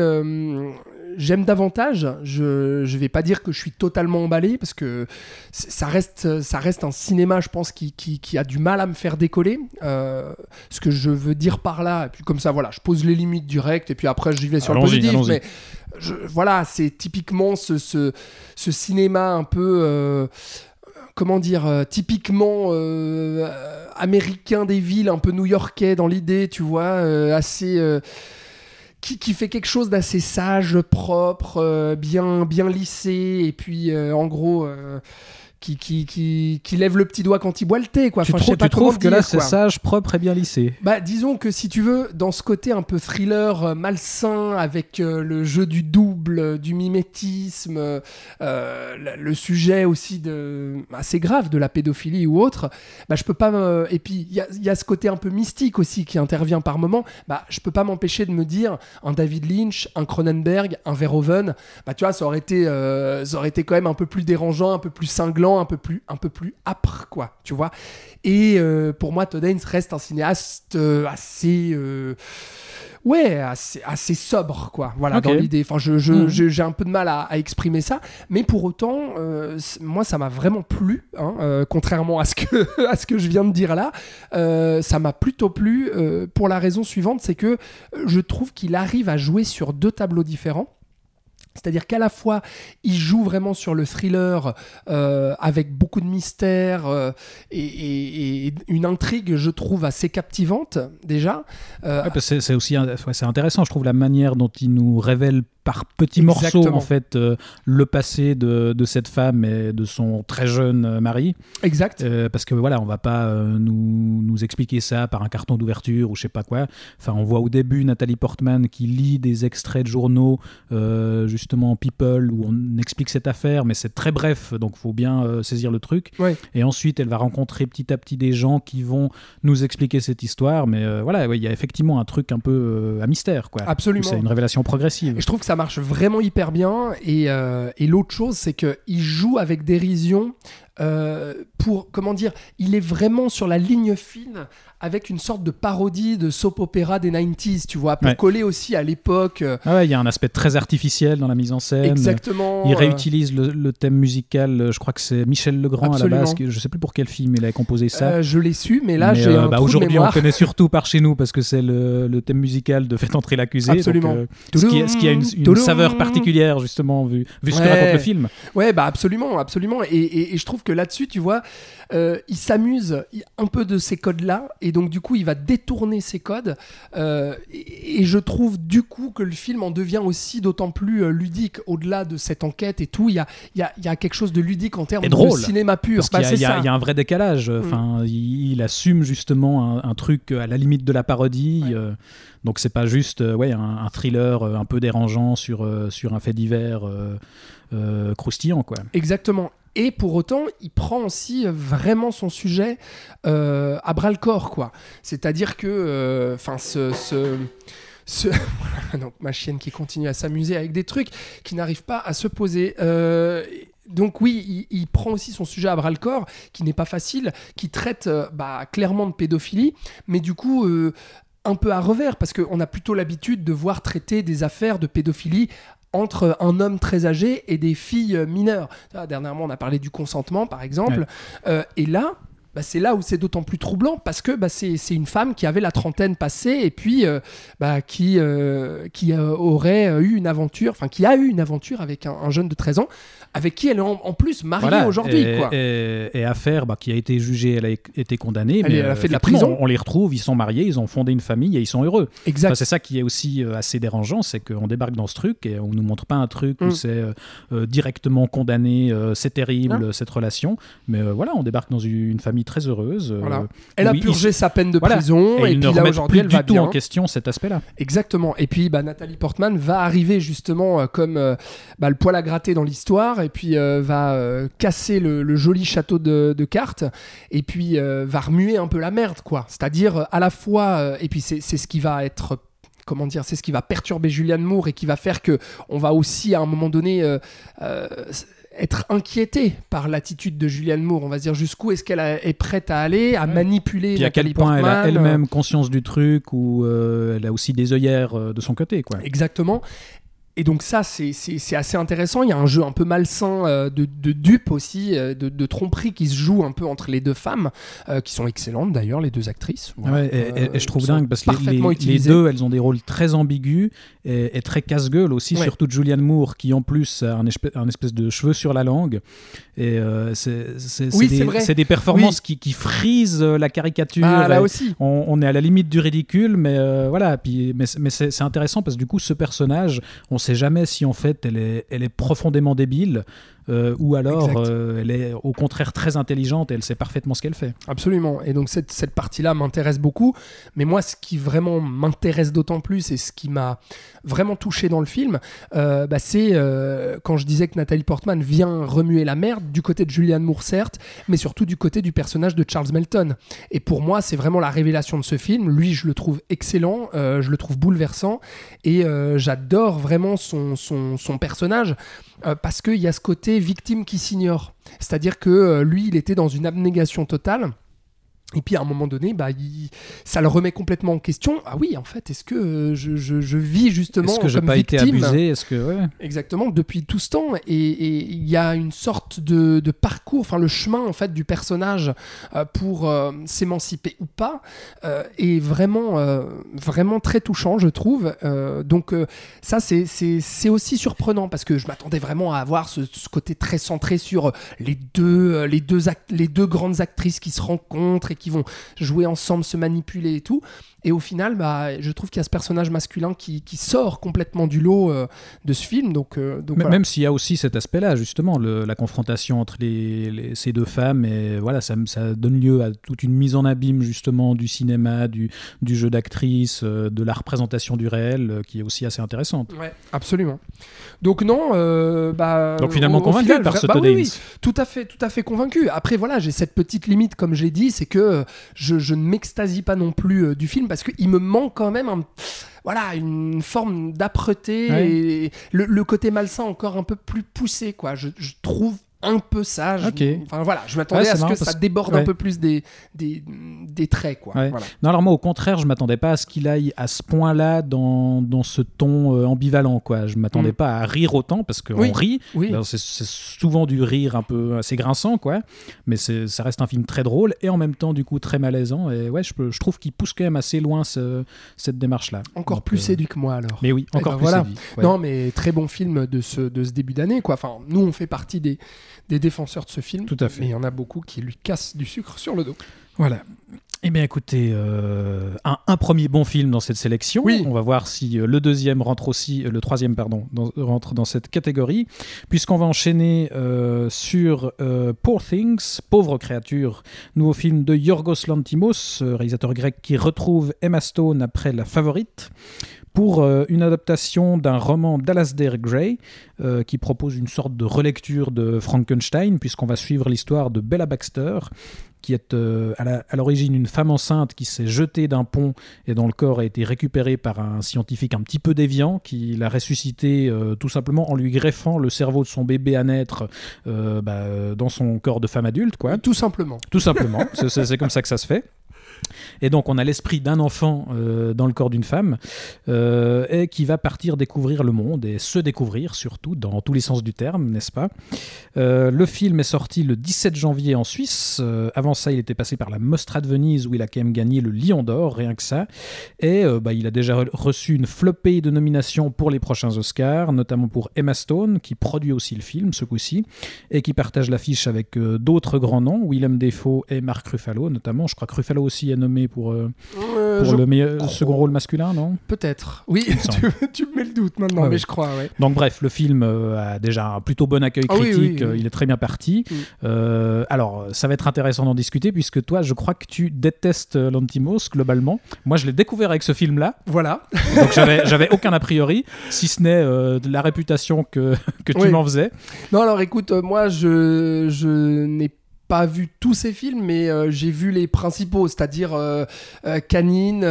j'aime davantage. Je ne vais pas dire que je suis totalement emballé, parce que ça reste, ça reste un cinéma, je pense, qui, qui, qui a du mal à me faire décoller. Euh, ce que je veux dire par là, et puis comme ça, voilà, je pose les limites directes, et puis après, j'y vais sur le positif. Mais je- voilà, c'est typiquement ce, ce, ce cinéma un peu... euh, comment dire, euh, typiquement américain des villes, un peu new-yorkais dans l'idée, tu vois, assez. Euh, qui, qui fait quelque chose d'assez sage, propre, euh, bien, bien lissé, et puis euh, en gros. Qui, qui, qui, qui lève le petit doigt quand il boit le thé, quoi. tu je trou- sais pas tu comment trouves que là c'est sage, propre et bien lissé Bah, disons que si tu veux, dans ce côté un peu thriller euh, malsain, avec euh, le jeu du double, euh, du mimétisme, le, sujet aussi de, assez grave de la pédophilie ou autre, bah, je peux pas. Et puis, il y y a ce côté un peu mystique aussi qui intervient par moment. Bah, je peux pas m'empêcher de me dire un David Lynch, un Cronenberg, un Verhoeven, bah, tu vois, ça aurait, été, ça aurait été quand même un peu plus dérangeant, un peu plus cinglant, un peu plus, un peu plus âpre, quoi, tu vois. Et euh, pour moi, Todd Haynes reste un cinéaste euh, assez. euh, Ouais, assez, assez sobre, quoi. Voilà, dans l'idée. Enfin, je, je- Mhm. je- j'ai un peu de mal à, à exprimer ça, mais pour autant, moi, ça m'a vraiment plu, hein, contrairement à ce, que, à ce que je viens de dire là. Ça m'a plutôt plu pour la raison suivante, c'est que je trouve qu'il arrive à jouer sur deux tableaux différents. C'est-à-dire qu'à la fois, il joue vraiment sur le thriller euh, avec beaucoup de mystère euh, et, une intrigue, je trouve, assez captivante déjà. Euh, c'est aussi ouais, intéressant, je trouve, la manière dont il nous révèle par petits morceaux en fait euh, le passé de, de cette femme et de son très jeune euh, mari. Exact. Euh, parce que voilà, on va pas euh, nous, nous expliquer ça par un carton d'ouverture ou je sais pas quoi. Enfin, on voit au début Nathalie Portman qui lit des extraits de journaux, justement People, où on explique cette affaire, mais c'est très bref, donc faut bien saisir le truc. Ouais. Et ensuite, elle va rencontrer petit à petit des gens qui vont nous expliquer cette histoire. Mais voilà, ouais, il y a effectivement un truc un peu à mystère, quoi. Absolument. C'est une révélation progressive. Et je trouve que ça marche vraiment hyper bien. Et, euh, et l'autre chose, c'est qu'il joue avec dérision euh, pour, comment dire, il est vraiment sur la ligne fine avec une sorte de parodie de soap opéra des 90s, tu vois, pour Ouais. coller aussi à l'époque. euh, Ah ouais, il y a un aspect très artificiel dans la mise en scène. exactement. Il euh, réutilise le, le thème musical, je crois que c'est Michel Legrand Absolument. à la base, je sais plus pour quel film il a composé ça. euh, je l'ai su, mais là, j'ai bah, Aujourd'hui, on connaît surtout par chez nous parce que c'est le, le thème musical de Faites entrer l'accusé. donc, Absolument. euh, ce, qui, ce qui a une, saveur particulière, justement, vu, vu ce que Ouais. raconte le film. Ouais, bah absolument, absolument. Et, et- et je trouve que là-dessus, tu vois, euh, il s'amuse un peu de ces codes-là, et donc du coup, il va détourner ces codes. euh, et, et je trouve du coup que le film en devient aussi d'autant plus euh, ludique, au-delà de cette enquête et tout. Il y a, il y, a, il y a quelque chose de ludique en termes de cinéma pur. Parce Bah, il y a- ça. Mm. il y a un vrai décalage. Enfin, il, il assume justement un, un truc à la limite de la parodie. Ouais. euh, donc c'est pas juste ouais, un, un thriller un peu dérangeant sur, sur un fait divers euh, croustillant. Quoi. Exactement. Et pour autant, il prend aussi euh, vraiment son sujet euh, à bras le corps, quoi. C'est-à-dire que, euh, enfin, ce, ce, ma chienne qui continue à s'amuser avec des trucs qui n'arrivent pas à se poser. Donc oui, il, prend aussi son sujet à bras le corps, qui n'est pas facile, qui traite bah, clairement de pédophilie, mais du coup un peu à revers, parce qu'on a plutôt l'habitude de voir traiter des affaires de pédophilie entre un homme très âgé et des filles euh, mineures. Dernièrement, on a parlé du consentement, par exemple. Euh, et là, bah, c'est là où c'est d'autant plus troublant parce que bah, c'est une femme qui avait la trentaine passée et puis euh, bah, qui, euh, qui euh, aurait eu une aventure, enfin qui a eu une aventure avec un, un jeune de 13 ans, avec qui elle est en, en plus mariée Voilà. aujourd'hui. Et, et- et affaire bah, qui a été jugée, elle a été condamnée. Elle mais elle a fait de la prison. On, on les retrouve, ils sont mariés, ils ont fondé une famille et ils sont heureux. Exact. Enfin, c'est ça qui est aussi assez dérangeant, c'est qu'on débarque dans ce truc et on nous montre pas un truc où Mm. c'est directement condamné, c'est terrible cette relation, mais voilà, on débarque dans une, une famille très heureuse. euh, Voilà. Elle a purgé sa peine de voilà. prison et, et, puis là aujourd'hui elle du va tout bien. en question cet aspect-là. Exactement. Et puis bah, Nathalie Portman va arriver justement euh, comme euh, bah, le poil à gratter dans l'histoire et puis euh, va casser le, le joli château de, de cartes et puis va remuer un peu la merde quoi. C'est-à-dire à la fois et puis c'est c'est ce qui va être comment dire, c'est ce qui va perturber Julianne Moore et qui va faire que on va aussi à un moment donné euh, euh, être inquiété par l'attitude de Julianne Moore. On va se dire jusqu'où est-ce qu'elle est prête à aller, à Ouais. manipuler Puis à quel point elle a elle-même conscience du truc ou euh, elle a aussi des œillères euh, de son côté, quoi. Exactement. Et donc ça, c'est- assez intéressant. Il y a un jeu un peu malsain euh, de, de dupe aussi, euh, de, de tromperie qui se joue un peu entre les deux femmes, euh, qui sont excellentes d'ailleurs, les deux actrices. Ouais, et, et- et je trouve dingue parce que les- deux, elles ont des rôles très ambigus et, et très casse-gueule aussi, Ouais. surtout Julianne Moore qui en plus a un espèce, un espèce de cheveu sur la langue. Et c'est Oui, des, performances qui, qui frisent la caricature. Ah, là Et aussi. on, on est à la limite du ridicule, mais voilà. Puis, mais mais c'est c'est intéressant parce que du coup, ce personnage, on sait jamais si en fait elle est, elle est profondément débile. euh, ou alors euh, elle est au contraire très intelligente et elle sait parfaitement ce qu'elle fait. Absolument. Et donc cette, cette partie-là m'intéresse beaucoup. Mais moi, ce qui vraiment m'intéresse d'autant plus et ce qui m'a vraiment touché dans le film, euh, bah, c'est euh, quand je disais que Nathalie Portman vient remuer la merde du côté de Julianne Moore, certes, mais surtout du côté du personnage de Charles Melton. Et pour moi, c'est vraiment la révélation de ce film. Lui, je le trouve excellent, euh, je le trouve bouleversant et j'adore vraiment son, son, son personnage parce qu'il y a ce côté victime qui s'ignore. C'est-à-dire que lui, il était dans une abnégation totale. Et puis à un moment donné, bah, il- ça le remet complètement en question. Ah oui, en fait, est-ce que euh, je, je- je vis justement Est-ce que comme pas été abusé? Est-ce que ouais. Exactement, depuis tout ce temps. Et il y a une sorte de, de parcours, enfin le chemin en fait du personnage euh, pour euh, s'émanciper ou pas euh, est vraiment, vraiment très touchant, je trouve. Donc ça, c'est- c'est c'est aussi surprenant parce que je m'attendais vraiment à avoir ce, ce côté très centré sur les deux, les, deux act- les deux grandes actrices qui se rencontrent et qui vont jouer ensemble, se manipuler et tout. Et au final, bah, je trouve qu'il y a ce personnage masculin qui, qui sort complètement du lot euh, de ce film. Donc, euh, donc M- voilà. Même s'il y a aussi cet aspect-là, justement, le- la confrontation entre les, les- ces deux femmes, et voilà, ça, ça donne lieu à toute une mise en abîme, justement, du cinéma, du, du jeu d'actrice, euh, de la représentation du réel, qui est aussi assez intéressante. Ouais, absolument. Donc non, bah, Donc finalement au- au convaincu final, par ce bah oui, tout à fait, tout à fait convaincu. Après voilà, j'ai cette petite limite comme j'ai dit, c'est que je, je ne m'extasie pas non plus euh, du film parce qu'il me manque quand même un voilà une forme d'âpreté Ouais. et le, le côté malsain encore un peu plus poussé quoi. Je, je trouve un peu ça. Je- Ok. Enfin voilà, je m'attendais Ouais, à ce que ça déborde un peu plus des des, des traits quoi. Ouais. Voilà. Non, alors moi, au contraire, je m'attendais pas à ce qu'il aille à ce point-là dans, dans ce ton euh, ambivalent, quoi. Je m'attendais Mm. pas à rire autant, parce qu'on Oui. rit. Oui. C'est souvent du rire un peu assez grinçant, quoi. Mais ça reste un film très drôle et en même temps, du coup, très malaisant. Et ouais, je, peux- je trouve qu'il pousse quand même assez loin ce- cette démarche-là. Encore Donc, plus euh, séduit que moi alors. Mais oui, Eh encore ben plus voilà. séduit, ouais. Non, mais très bon film de ce, de ce début d'année, quoi. Enfin, nous, on fait partie des, des défenseurs de ce film. Tout à fait. Mais il y en a beaucoup qui lui cassent du sucre sur le dos. Voilà. Eh bien, écoutez, euh, un, un premier bon film dans cette sélection. Oui. On va voir si euh, le deuxième rentre aussi, euh, le troisième, pardon, dans- rentre dans cette catégorie, puisqu'on va enchaîner sur Poor Things, Pauvre créature, nouveau film de Yorgos Lantimos, réalisateur grec qui retrouve Emma Stone après La Favorite pour euh, une adaptation d'un roman d'Alasdair Gray euh, qui propose une sorte de relecture de Frankenstein puisqu'on va suivre l'histoire de Bella Baxter qui est euh, à l'origine une femme enceinte qui s'est jetée d'un pont et dont le corps a été récupéré par un scientifique un petit peu déviant qui l'a ressuscité euh, tout simplement en lui greffant le cerveau de son bébé à naître euh, bah, dans son corps de femme adulte quoi. Tout simplement. Tout simplement, c'est comme ça que ça se fait. Et donc on a l'esprit d'un enfant euh, dans le corps d'une femme euh, et qui va partir découvrir le monde et se découvrir surtout dans tous les sens du terme, n'est-ce pas? Euh, Le film est sorti le 17 janvier en Suisse. Avant ça, il était passé par la Mostra de Venise où il a quand même gagné le Lion d'Or, rien que ça. Et bah, il a déjà re- reçu une flopée de nominations pour les prochains Oscars, notamment pour Emma Stone qui produit aussi le film ce coup-ci et qui partage l'affiche avec d'autres grands noms, Willem Dafoe et Mark Ruffalo notamment. Je crois que Ruffalo aussi est nommé pour, euh, Euh, pour le meilleur, second rôle masculin, non? Peut-être. Oui, tu, tu me mets le doute maintenant, Ouais, mais je crois, ouais. Donc bref, le film euh, a déjà un plutôt bon accueil Ah oui, critique, oui, il est très bien parti. Mm. Alors, ça va être intéressant d'en discuter puisque toi, je crois que tu détestes Lantimos globalement. Moi, je l'ai découvert avec ce film-là, Voilà. donc j'avais aucun a priori, si ce n'est de la réputation que, que tu m'en faisais. Non, alors écoute, moi, je, je n'ai pas vu tous ces films, mais euh, j'ai vu les principaux, c'est-à-dire euh, euh, Canine,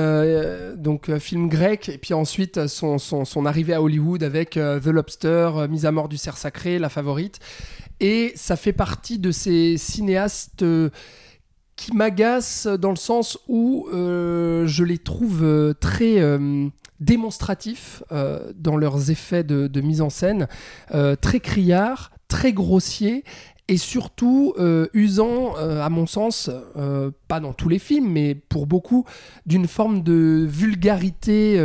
donc film grec, et puis ensuite son, son, arrivée à Hollywood avec The Lobster, Mise à mort du cerf sacré, La Favorite. Et ça fait partie de ces cinéastes qui m'agacent dans le sens où je les trouve très démonstratifs dans leurs effets de, de mise en scène, très criards, très grossiers et surtout euh, usant, euh, à mon sens, euh, pas dans tous les films, mais pour beaucoup, d'une forme de vulgarité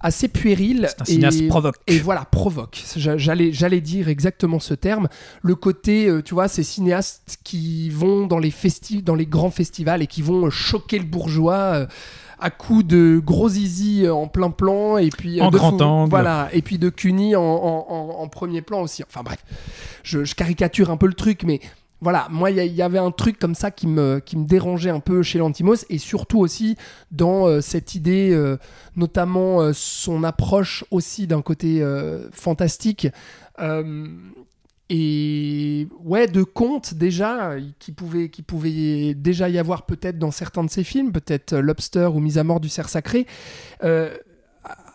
assez puérile. Un cinéaste et- provoque. et voilà, provoque. J'a- J'allais, j'allais dire exactement ce terme. Le côté, tu vois, ces cinéastes qui vont dans les, festi dans les grands festivals et qui vont choquer le bourgeois à coups de gros zizi euh, en plein plan et puis euh, En de grand angle. Voilà, et puis de Cuny en, en- en- en premier plan aussi. Enfin bref, je, je caricature un peu le truc, mais voilà, moi, il y, avait un truc comme ça qui me, qui me dérangeait un peu chez Lantimos, et surtout aussi dans euh, cette idée, euh, notamment euh, son approche aussi d'un côté fantastique. Et ouais, de contes déjà, qui pouvait, pouvait déjà y avoir peut-être dans certains de ses films, peut-être euh, Lobster ou Mise à mort du cerf sacré. Euh,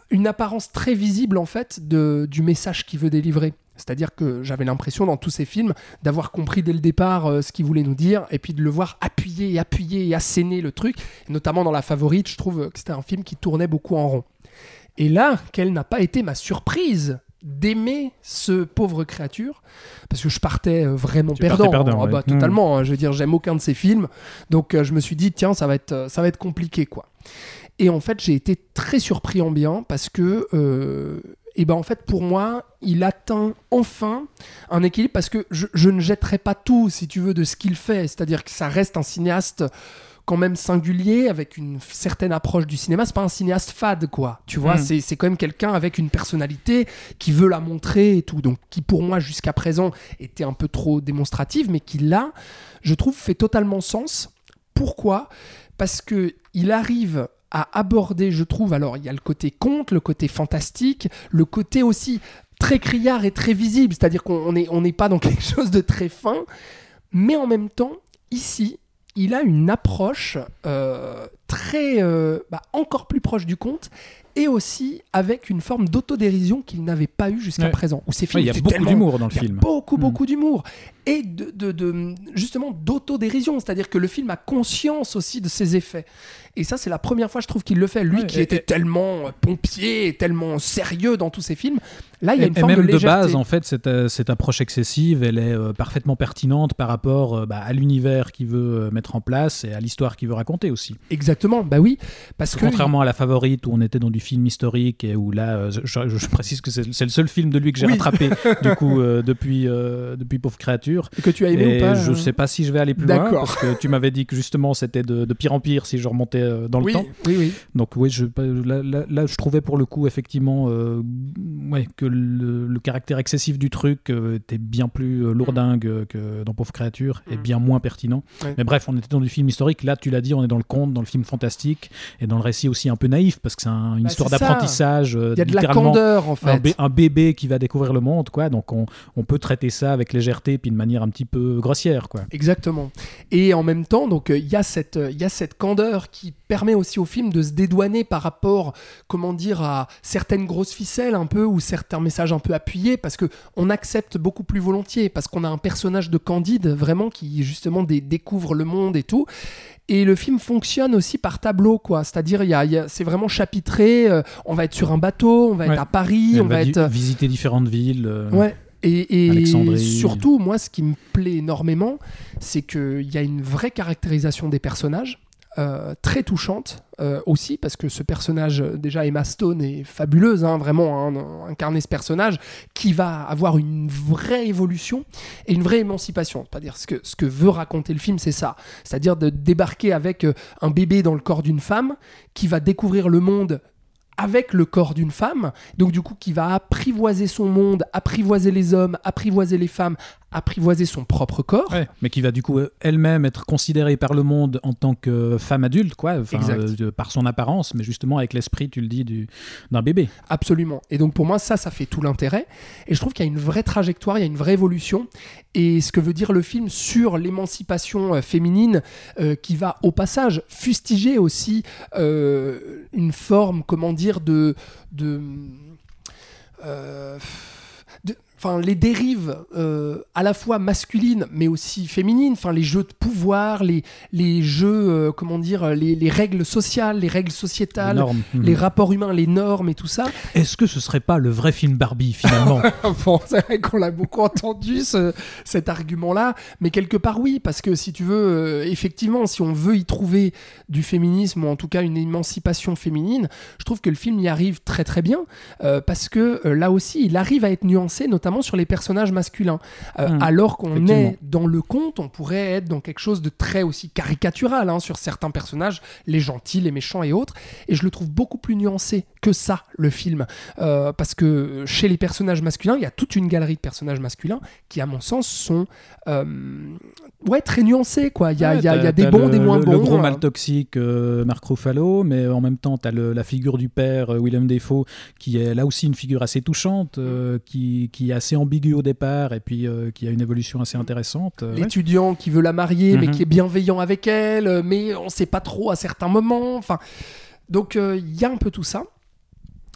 une apparence très visible en fait de, du message qu'il veut délivrer. C'est-à-dire que j'avais l'impression dans tous ces films d'avoir compris dès le départ euh, ce qu'il voulait nous dire et puis de le voir appuyer et appuyer et asséner le truc. Et notamment dans La Favorite, je trouve que c'était un film qui tournait beaucoup en rond. Et là, quelle n'a pas été ma surprise d'aimer ce pauvre créature parce que je partais euh, vraiment Tu perdant, partais perdant, Ah ouais. bah, Mm. totalement hein. je veux dire j'aime aucun de ces films donc euh, je me suis dit tiens ça va être euh, ça va être compliqué quoi et en fait, j'ai été très surpris en bien parce que, euh, et ben en fait, pour moi, il atteint enfin un équilibre parce que je, je ne jetterai pas tout, si tu veux, de ce qu'il fait. C'est-à-dire que ça reste un cinéaste quand même singulier, avec une certaine approche du cinéma. C'est pas un cinéaste fade, quoi. Tu vois, Mm. c'est quand même quelqu'un avec une personnalité qui veut la montrer et tout. Donc, qui pour moi, jusqu'à présent, était un peu trop démonstrative, mais qui là, je trouve, fait totalement sens. Pourquoi? Parce que il arrive à aborder, je trouve, alors il y a le côté conte, le côté fantastique, le côté aussi très criard et très visible, c'est-à-dire qu'on n'est on n'est pas dans quelque chose de très fin, mais en même temps, ici, il a une approche euh, très, euh, bah, encore plus proche du conte, et aussi avec une forme d'autodérision qu'il n'avait pas eu jusqu'à Ouais. présent. Où ces Ouais, films il y a beaucoup d'humour dans le film. beaucoup, beaucoup d'humour. Et de, de- de- justement d'autodérision. C'est-à-dire que le film a conscience aussi de ses effets. Et ça, c'est la première fois, je trouve, qu'il le fait. Lui Ouais, qui et- était et- tellement pompier, tellement sérieux dans tous ses films. Là, il y a une et forme même de de, légèreté. base, en fait, cette, euh, cette approche excessive, elle est euh, parfaitement pertinente par rapport euh, bah, à l'univers qu'il veut mettre en place et à l'histoire qu'il veut raconter aussi. Exactement, bah oui. Parce que. Contrairement à la favorite où on était dans du film historique et où là, euh, je, précise que c'est le seul film de lui que j'ai Oui. rattrapé du coup depuis depuis Pauvre créature. Que tu as aimé Et ou pas je euh, sais pas si je vais aller plus loin parce que tu m'avais dit que justement c'était de, de pire en pire si je remontais euh, dans le Oui, temps. oui, oui. Donc oui, je, là, là- là, je trouvais pour le coup effectivement euh, ouais, que le, le caractère excessif du truc euh, était bien plus lourdingue euh, que dans Pauvre créature et Mm. bien moins pertinent. Ouais. Mais bref, on était dans du film historique. Là, tu l'as dit, on est dans le conte, dans le film fantastique et dans le récit aussi un peu naïf parce que c'est un- une Bah, histoire d'apprentissage. Il y a de la candeur, en un, fait. un bébé qui va découvrir le monde, quoi. Donc on, on peut traiter ça avec légèreté puis de manière un petit peu grossière, quoi. Exactement. Et en même temps, donc euh, il y a cette euh, y a cette candeur qui permet aussi au film de se dédouaner par rapport, comment dire, à certaines grosses ficelles un peu ou certains messages un peu appuyés, parce que on accepte beaucoup plus volontiers, parce qu'on a un personnage de Candide vraiment qui justement dé- découvre le monde et tout. Et le film fonctionne aussi par tableau, quoi. C'est-à-dire, il y a, il y a- c'est vraiment chapitré. euh, on va être sur un bateau, on va Ouais. être à Paris, on va être. visiter différentes villes. euh, Ouais. Et, surtout, moi, ce qui me plaît énormément, c'est qu'il y a une vraie caractérisation des personnages, euh, très touchante euh, aussi, parce que ce personnage, déjà Emma Stone est fabuleuse, hein, vraiment, hein, incarner ce personnage, qui va avoir une vraie évolution et une vraie émancipation. C'est-à-dire ce que, ce que veut raconter le film, c'est ça. C'est-à-dire de débarquer avec euh, un bébé dans le corps d'une femme qui va découvrir le monde avec le corps d'une femme, donc du coup qui va apprivoiser son monde, apprivoiser les hommes, apprivoiser les femmes, apprivoiser son propre corps. Ouais, mais qui va du coup elle-même être considérée par le monde en tant que femme adulte, quoi, euh, par son apparence, mais justement avec l'esprit, tu le dis, du- d'un bébé. Absolument. Et donc pour moi, ça, ça fait tout l'intérêt. Et je trouve qu'il y a une vraie trajectoire, il y a une vraie évolution. Et ce que veut dire le film sur l'émancipation euh, féminine, euh, qui va au passage fustiger aussi euh, une forme, comment dire, de... euh, Enfin, les dérives euh, à la fois masculines mais aussi féminines, enfin les jeux de pouvoir, les, les jeux, euh, comment dire, les, les règles sociales, les règles sociétales, Les normes. les Mhm. rapports humains, les normes et tout ça. Est-ce que ce serait pas le vrai film Barbie finalement? Bon, c'est vrai qu'on l'a beaucoup entendu ce- cet argument-là, mais quelque part oui, parce que si tu veux, euh, effectivement, si on veut y trouver du féminisme ou en tout cas une émancipation féminine, je trouve que le film y arrive très très bien, parce que là aussi, il arrive à être nuancé, notamment sur les personnages masculins, Euh, Mm. alors qu'on est dans le conte, on pourrait être dans quelque chose de très aussi caricatural hein, sur certains personnages, les gentils, les méchants et autres, et je le trouve beaucoup plus nuancé que ça, le film. Euh, parce que chez les personnages masculins, il y a toute une galerie de personnages masculins qui, à mon sens, sont euh, ouais, très nuancés. Quoi. Il y a, Ouais, il y a- il y a t'as- des bons, le- des moins le, bons. Le gros euh. mal toxique, euh, Mark Ruffalo, mais en même temps, tu as la figure du père, Willem Dafoe, qui est là aussi une figure assez touchante, qui, qui est assez ambiguë au départ, et puis qui a une évolution assez intéressante. ouais. L'étudiant qui veut la marier, mais Mhm. qui est bienveillant avec elle, mais on sait pas trop à certains moments. Enfin, donc euh, il y a un peu tout ça.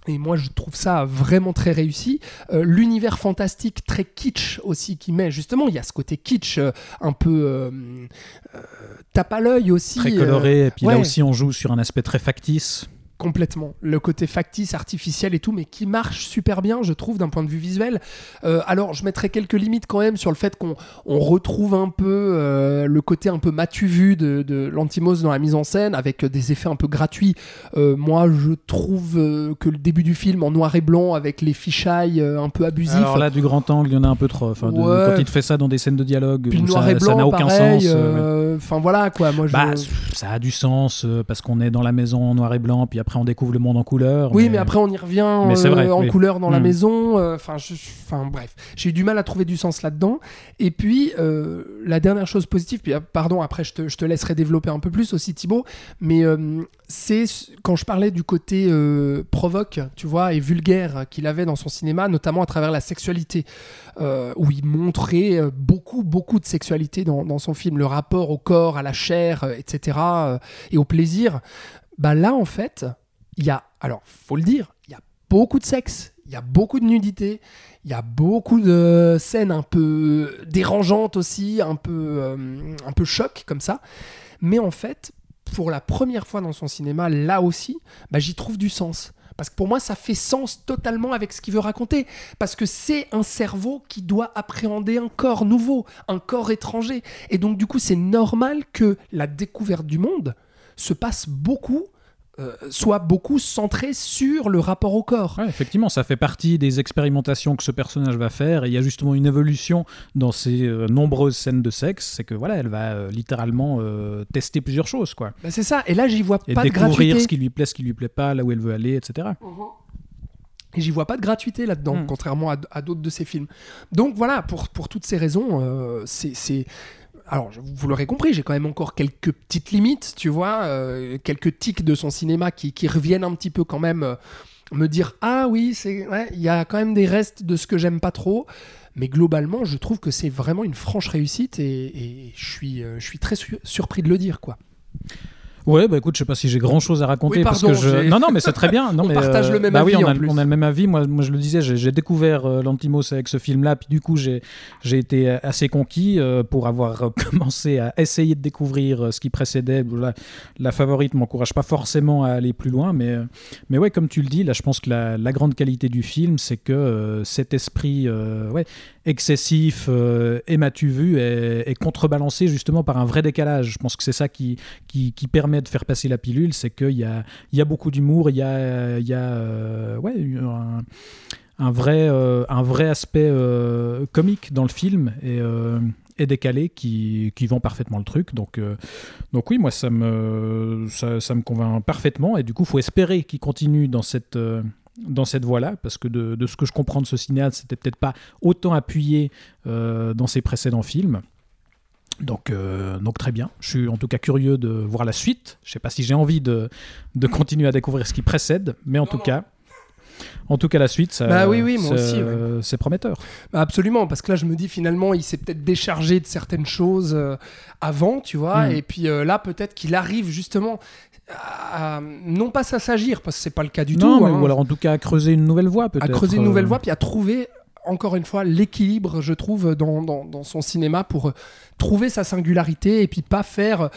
Et moi, je trouve ça vraiment très réussi. Euh, L'univers fantastique très kitsch aussi qui met, justement, il y a ce côté kitsch euh, un peu euh, tape à l'œil aussi. Très coloré, et puis là aussi, on joue sur un aspect très factice. Complètement. Le côté factice, artificiel et tout, mais qui marche super bien, je trouve, d'un point de vue visuel. Euh, alors, je mettrais quelques limites quand même sur le fait qu'on on retrouve un peu euh, le côté un peu matu vu de, de l'Antimos dans la mise en scène, avec des effets un peu gratuits. Euh, moi, je trouve que le début du film en noir et blanc, avec les fichailles un peu abusifs. Alors là, du grand angle, il y en a un peu trop. Enfin, de- Ouais. Quand il te fait ça dans des scènes de dialogue, puis noir ça et ça n'a aucun pareil, sens. Enfin voilà quoi, moi je. Bah, ça a du sens parce qu'on est dans la maison en noir et blanc, puis après on découvre le monde en couleur. Oui, mais, après on y revient Mais euh, vrai, en oui. couleur dans la Mm. maison. euh, Enfin, bref, j'ai eu du mal à trouver du sens là-dedans. Et puis euh, la dernière chose positive, puis pardon, après je te, je te laisserai développer un peu plus aussi Thibaut, mais c'est quand je parlais du côté provoque, tu vois, et vulgaire qu'il avait dans son cinéma, notamment à travers la sexualité, où il montrait beaucoup, beaucoup de sexualité dans, dans son film, le rapport au corps, à la chair, etc., et au plaisir. Bah là, en fait, il y a, alors, faut le dire, il y a beaucoup de sexe, il y a beaucoup de nudité, il y a beaucoup de scènes un peu dérangeantes aussi, un peu, euh, un peu choc comme ça. Mais en fait, pour la première fois dans son cinéma, là aussi, bah, j'y trouve du sens. Parce que pour moi, ça fait sens totalement avec ce qu'il veut raconter. Parce que c'est un cerveau qui doit appréhender un corps nouveau, un corps étranger. Et donc, du coup, c'est normal que la découverte du monde se passe beaucoup, euh, soit beaucoup centrée sur le rapport au corps. Ouais, effectivement, ça fait partie des expérimentations que ce personnage va faire. Et il y a justement une évolution dans ces euh, nombreuses scènes de sexe. C'est que voilà, elle va euh, littéralement tester plusieurs choses, quoi. Bah, c'est ça. Et là, j'y vois Et pas de découvrir gratuité. ce qui lui plaît, ce qui lui plaît pas, là où elle veut aller, etc. Et j'y vois pas de gratuité là-dedans, Mm. contrairement à, à d'autres de ces films. Donc voilà, pour, pour toutes ces raisons, c'est. Alors, vous l'aurez compris, j'ai quand même encore quelques petites limites, tu vois, euh, quelques tics de son cinéma qui, reviennent un petit peu quand même euh, me dire Ah oui, il y a quand même des restes de ce que j'aime pas trop. Mais globalement, je trouve que c'est vraiment une franche réussite et, et je, suis, euh, je suis très su- surpris de le dire, quoi. Ouais, bah écoute, je sais pas si j'ai grand chose à raconter Oui, parce que je. Non, non, mais c'est très bien. Non, On mais, partage le même bah oui, avis, on a, en plus. on a le même avis. Moi, moi je le disais, j'ai découvert euh, l'Antimos avec ce film-là, puis du coup, j'ai été assez conquis euh, pour avoir euh, commencé à essayer de découvrir euh, ce qui précédait. La, la favorite m'encourage pas forcément à aller plus loin, mais, euh, mais ouais, comme tu le dis, là, je pense que la, la grande qualité du film, c'est que euh, cet esprit euh, ouais, excessif euh, et m'as-tu vu est, contrebalancé justement par un vrai décalage. Je pense que c'est ça qui, qui, permet de faire passer la pilule, c'est qu'il y a, y a beaucoup d'humour, il y a, y a euh, ouais, un, un vrai, euh, un vrai aspect euh, comique dans le film et, et décalé qui, qui vend parfaitement le truc. Donc, donc oui, moi, ça me, ça, ça me convainc parfaitement. Et du coup, faut espérer qu'il continue dans cette... dans cette voie-là, parce que de, de ce que je comprends de ce cinéaste, c'était peut-être pas autant appuyé euh, dans ses précédents films. Donc, euh, donc très bien. Je suis en tout cas curieux de voir la suite. Je sais pas si j'ai envie de, de continuer à découvrir ce qui précède, mais en tout cas, en tout cas la suite, ça, Bah oui, oui, c'est- ouais. prometteur. Bah, absolument, parce que là, je me dis finalement, il s'est peut-être déchargé de certaines choses euh, avant, tu vois, Mm. et puis euh, là, peut-être qu'il arrive justement à, non pas s'assagir, parce que c'est pas le cas du non, tout, mais, hein, ou alors en tout cas à creuser une nouvelle voie peut-être. à creuser une nouvelle euh, voie, puis à trouver encore une fois l'équilibre, je trouve, dans, dans- dans son cinéma pour trouver sa singularité et puis pas faire.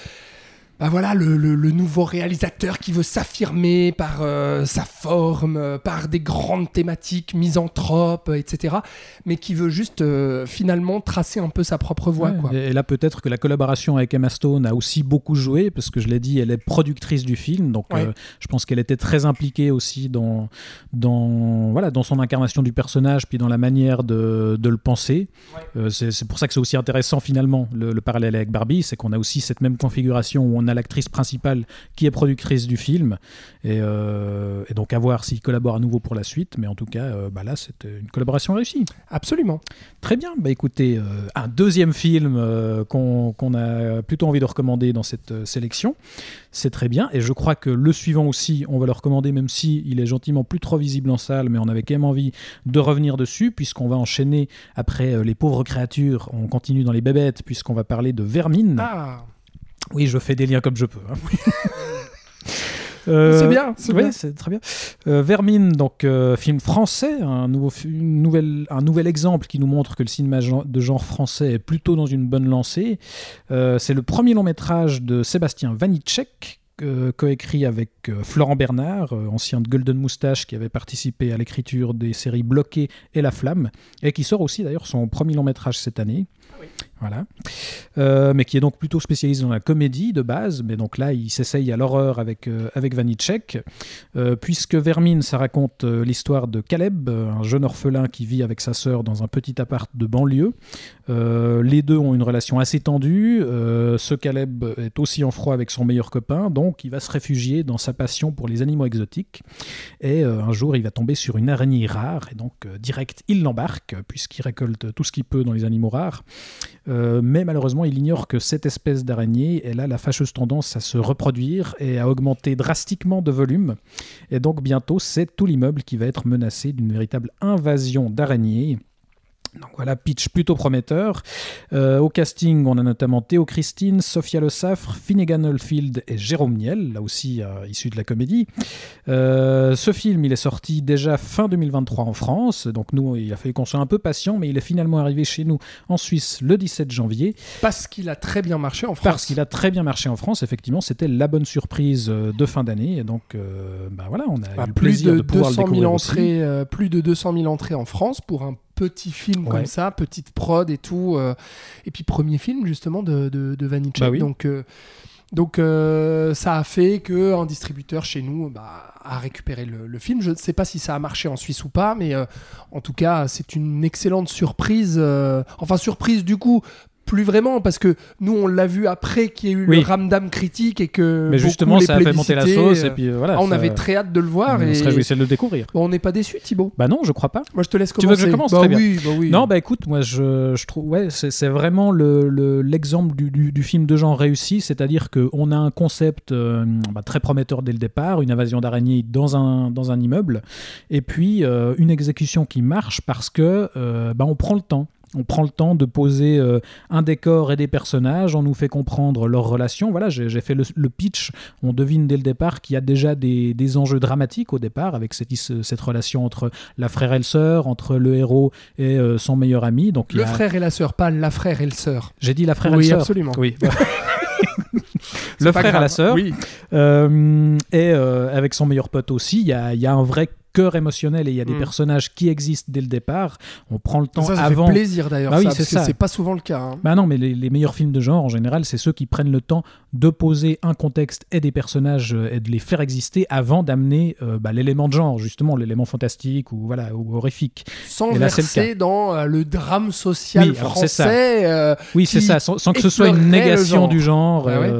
Bah voilà, le, le- le nouveau réalisateur qui veut s'affirmer par euh, sa forme, euh, par des grandes thématiques misanthropes, etc. Mais qui veut juste euh, finalement tracer un peu sa propre voie. Ouais, quoi. Et et là, peut-être que la collaboration avec Emma Stone a aussi beaucoup joué, parce que je l'ai dit, elle est productrice du film, donc Ouais. je pense qu'elle était très impliquée aussi dans, dans, voilà, dans son incarnation du personnage, puis dans la manière de, de le penser. C'est c'est pour ça que c'est aussi intéressant finalement, le, le parallèle avec Barbie, c'est qu'on a aussi cette même configuration où on a l'actrice principale qui est productrice du film, et, euh, et donc à voir s'ils collaborent à nouveau pour la suite, mais en tout cas, euh, bah là, c'était une collaboration réussie. Absolument. Très bien, bah écoutez, euh, un deuxième film euh, qu'on a plutôt envie de recommander dans cette euh, sélection, c'est très bien, et je crois que le suivant aussi, on va le recommander, même si il est gentiment plus trop visible en salle, mais on avait quand même envie de revenir dessus, puisqu'on va enchaîner. Après euh, Les pauvres créatures, on continue dans les bébêtes, puisqu'on va parler de Vermine. Ah, Oui, je fais des liens comme je peux. hein. Euh, C'est bien, c'est oui, bien. c'est très bien. Euh, Vermine, donc euh, film français, un nouveau, fi- une nouvelle, un nouvel exemple qui nous montre que le cinéma gen- de genre français est plutôt dans une bonne lancée. C'est le premier long métrage de Sébastien Vanitschek, coécrit avec Florent Bernard, ancien de Golden Moustache, qui avait participé à l'écriture des séries Bloqué et La Flamme, et qui sort aussi d'ailleurs son premier long métrage cette année. Voilà. Euh, mais qui est donc plutôt spécialisé dans la comédie de base. Mais donc là, il s'essaye à l'horreur avec, euh, avec. Euh, puisque Vermine, ça raconte euh, l'histoire de Caleb, euh, un jeune orphelin qui vit avec sa sœur dans un petit appart de banlieue. Les deux ont une relation assez tendue. Ce Caleb est aussi en froid avec son meilleur copain, donc il va se réfugier dans sa passion pour les animaux exotiques. Et un jour, il va tomber sur une araignée rare, et donc direct, il l'embarque, puisqu'il récolte tout ce qu'il peut dans les animaux rares. Euh, mais malheureusement, il ignore que cette espèce d'araignée, elle a la fâcheuse tendance à se reproduire et à augmenter drastiquement de volume. Et donc bientôt, c'est tout l'immeuble qui va être menacé d'une véritable invasion d'araignées. Donc voilà, pitch plutôt prometteur. Euh, au casting, on a notamment Théo Christine, Sophia Le Saffre, Finnegan Oldfield et Jérôme Niel, là aussi euh, issu de la comédie. Euh, ce film, il est sorti déjà fin 2023 en France, donc nous, il a fallu qu'on soit un peu patient, mais il est finalement arrivé chez nous en Suisse le 17 janvier, Parce qu'il a très bien marché en France. parce qu'il a très bien marché en France. Effectivement, c'était la bonne surprise de fin d'année, et donc, bah voilà, on a Ah, eu le plus plaisir de, de, pouvoir le 200 000 découvrir aussi. entrées, plus de 200 000 entrées en France pour un petit film Ouais. comme ça, petite prod et tout. euh, et puis premier film justement de, de, de Vanitschek. Bah oui. Donc, euh, donc euh, ça a fait que un distributeur chez nous bah, a récupéré le, le film. Je ne sais pas si ça a marché en Suisse ou pas, mais en tout cas c'est une excellente surprise. enfin surprise du coup. Plus vraiment, parce que nous, on l'a vu après qu'il y ait eu Oui. le ramdam critique et que. Mais justement, les ça a fait monter la sauce, et puis euh, voilà. ah, on ça- avait très hâte de le voir. on et... se réjouissait de le découvrir. Bon, on n'est pas déçu, Thibaut. Bah non, je crois pas. Moi, je te laisse Tu veux commencer. que je commence bah, Très bien. oui, bah oui. Non, bah écoute, moi je, je trouve, ouais, c'est vraiment le- le- l'exemple du, du- du film de genre réussi, c'est-à-dire qu'on a un concept euh, bah, très prometteur dès le départ, une invasion d'araignées dans un, dans un immeuble, et puis euh, une exécution qui marche parce que euh, bah, on prend le temps. On prend le temps de poser euh, un décor et des personnages, on nous fait comprendre leurs relations. Voilà, j'ai fait le, le pitch, on devine dès le départ qu'il y a déjà des, des enjeux dramatiques au départ avec cette, cette relation entre la frère et le sœur, entre le héros et euh, son meilleur ami. Donc Le a- frère et la sœur, pas la frère et le sœur. J'ai dit la frère et Oui, le sœur. absolument. Oui. Le frère et grave. la sœur. Oui. Euh, et euh, avec son meilleur pote aussi, il y a, y a un vrai cœur émotionnel et il y a des Mm. personnages qui existent dès le départ. On prend le temps Ça, ça avant. fait plaisir d'ailleurs, Bah oui, ça, c'est parce que ça. c'est pas souvent le cas. hein. Bah non, mais les, les meilleurs films de genre, en général, c'est ceux qui prennent le temps de poser un contexte et des personnages euh, et de les faire exister avant d'amener euh, bah, l'élément de genre, justement, l'élément fantastique ou, voilà, ou horrifique. Sans Et là, c'est le verser dans euh, le drame social Oui, français. euh, Oui, c'est ça, sans, sans que ce soit une négation genre. du genre. Ouais.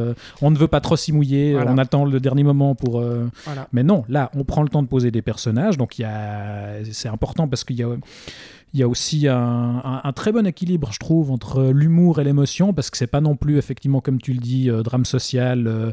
On ne veut pas trop s'y mouiller, Voilà. on attend le dernier moment pour. voilà. Mais non, là, on prend le temps de poser des personnages, donc il y a... c'est important parce qu'il y a. Il y a aussi un, un- un très bon équilibre, je trouve, entre l'humour et l'émotion, parce que c'est pas non plus, effectivement, comme tu le dis, euh, drame social, euh,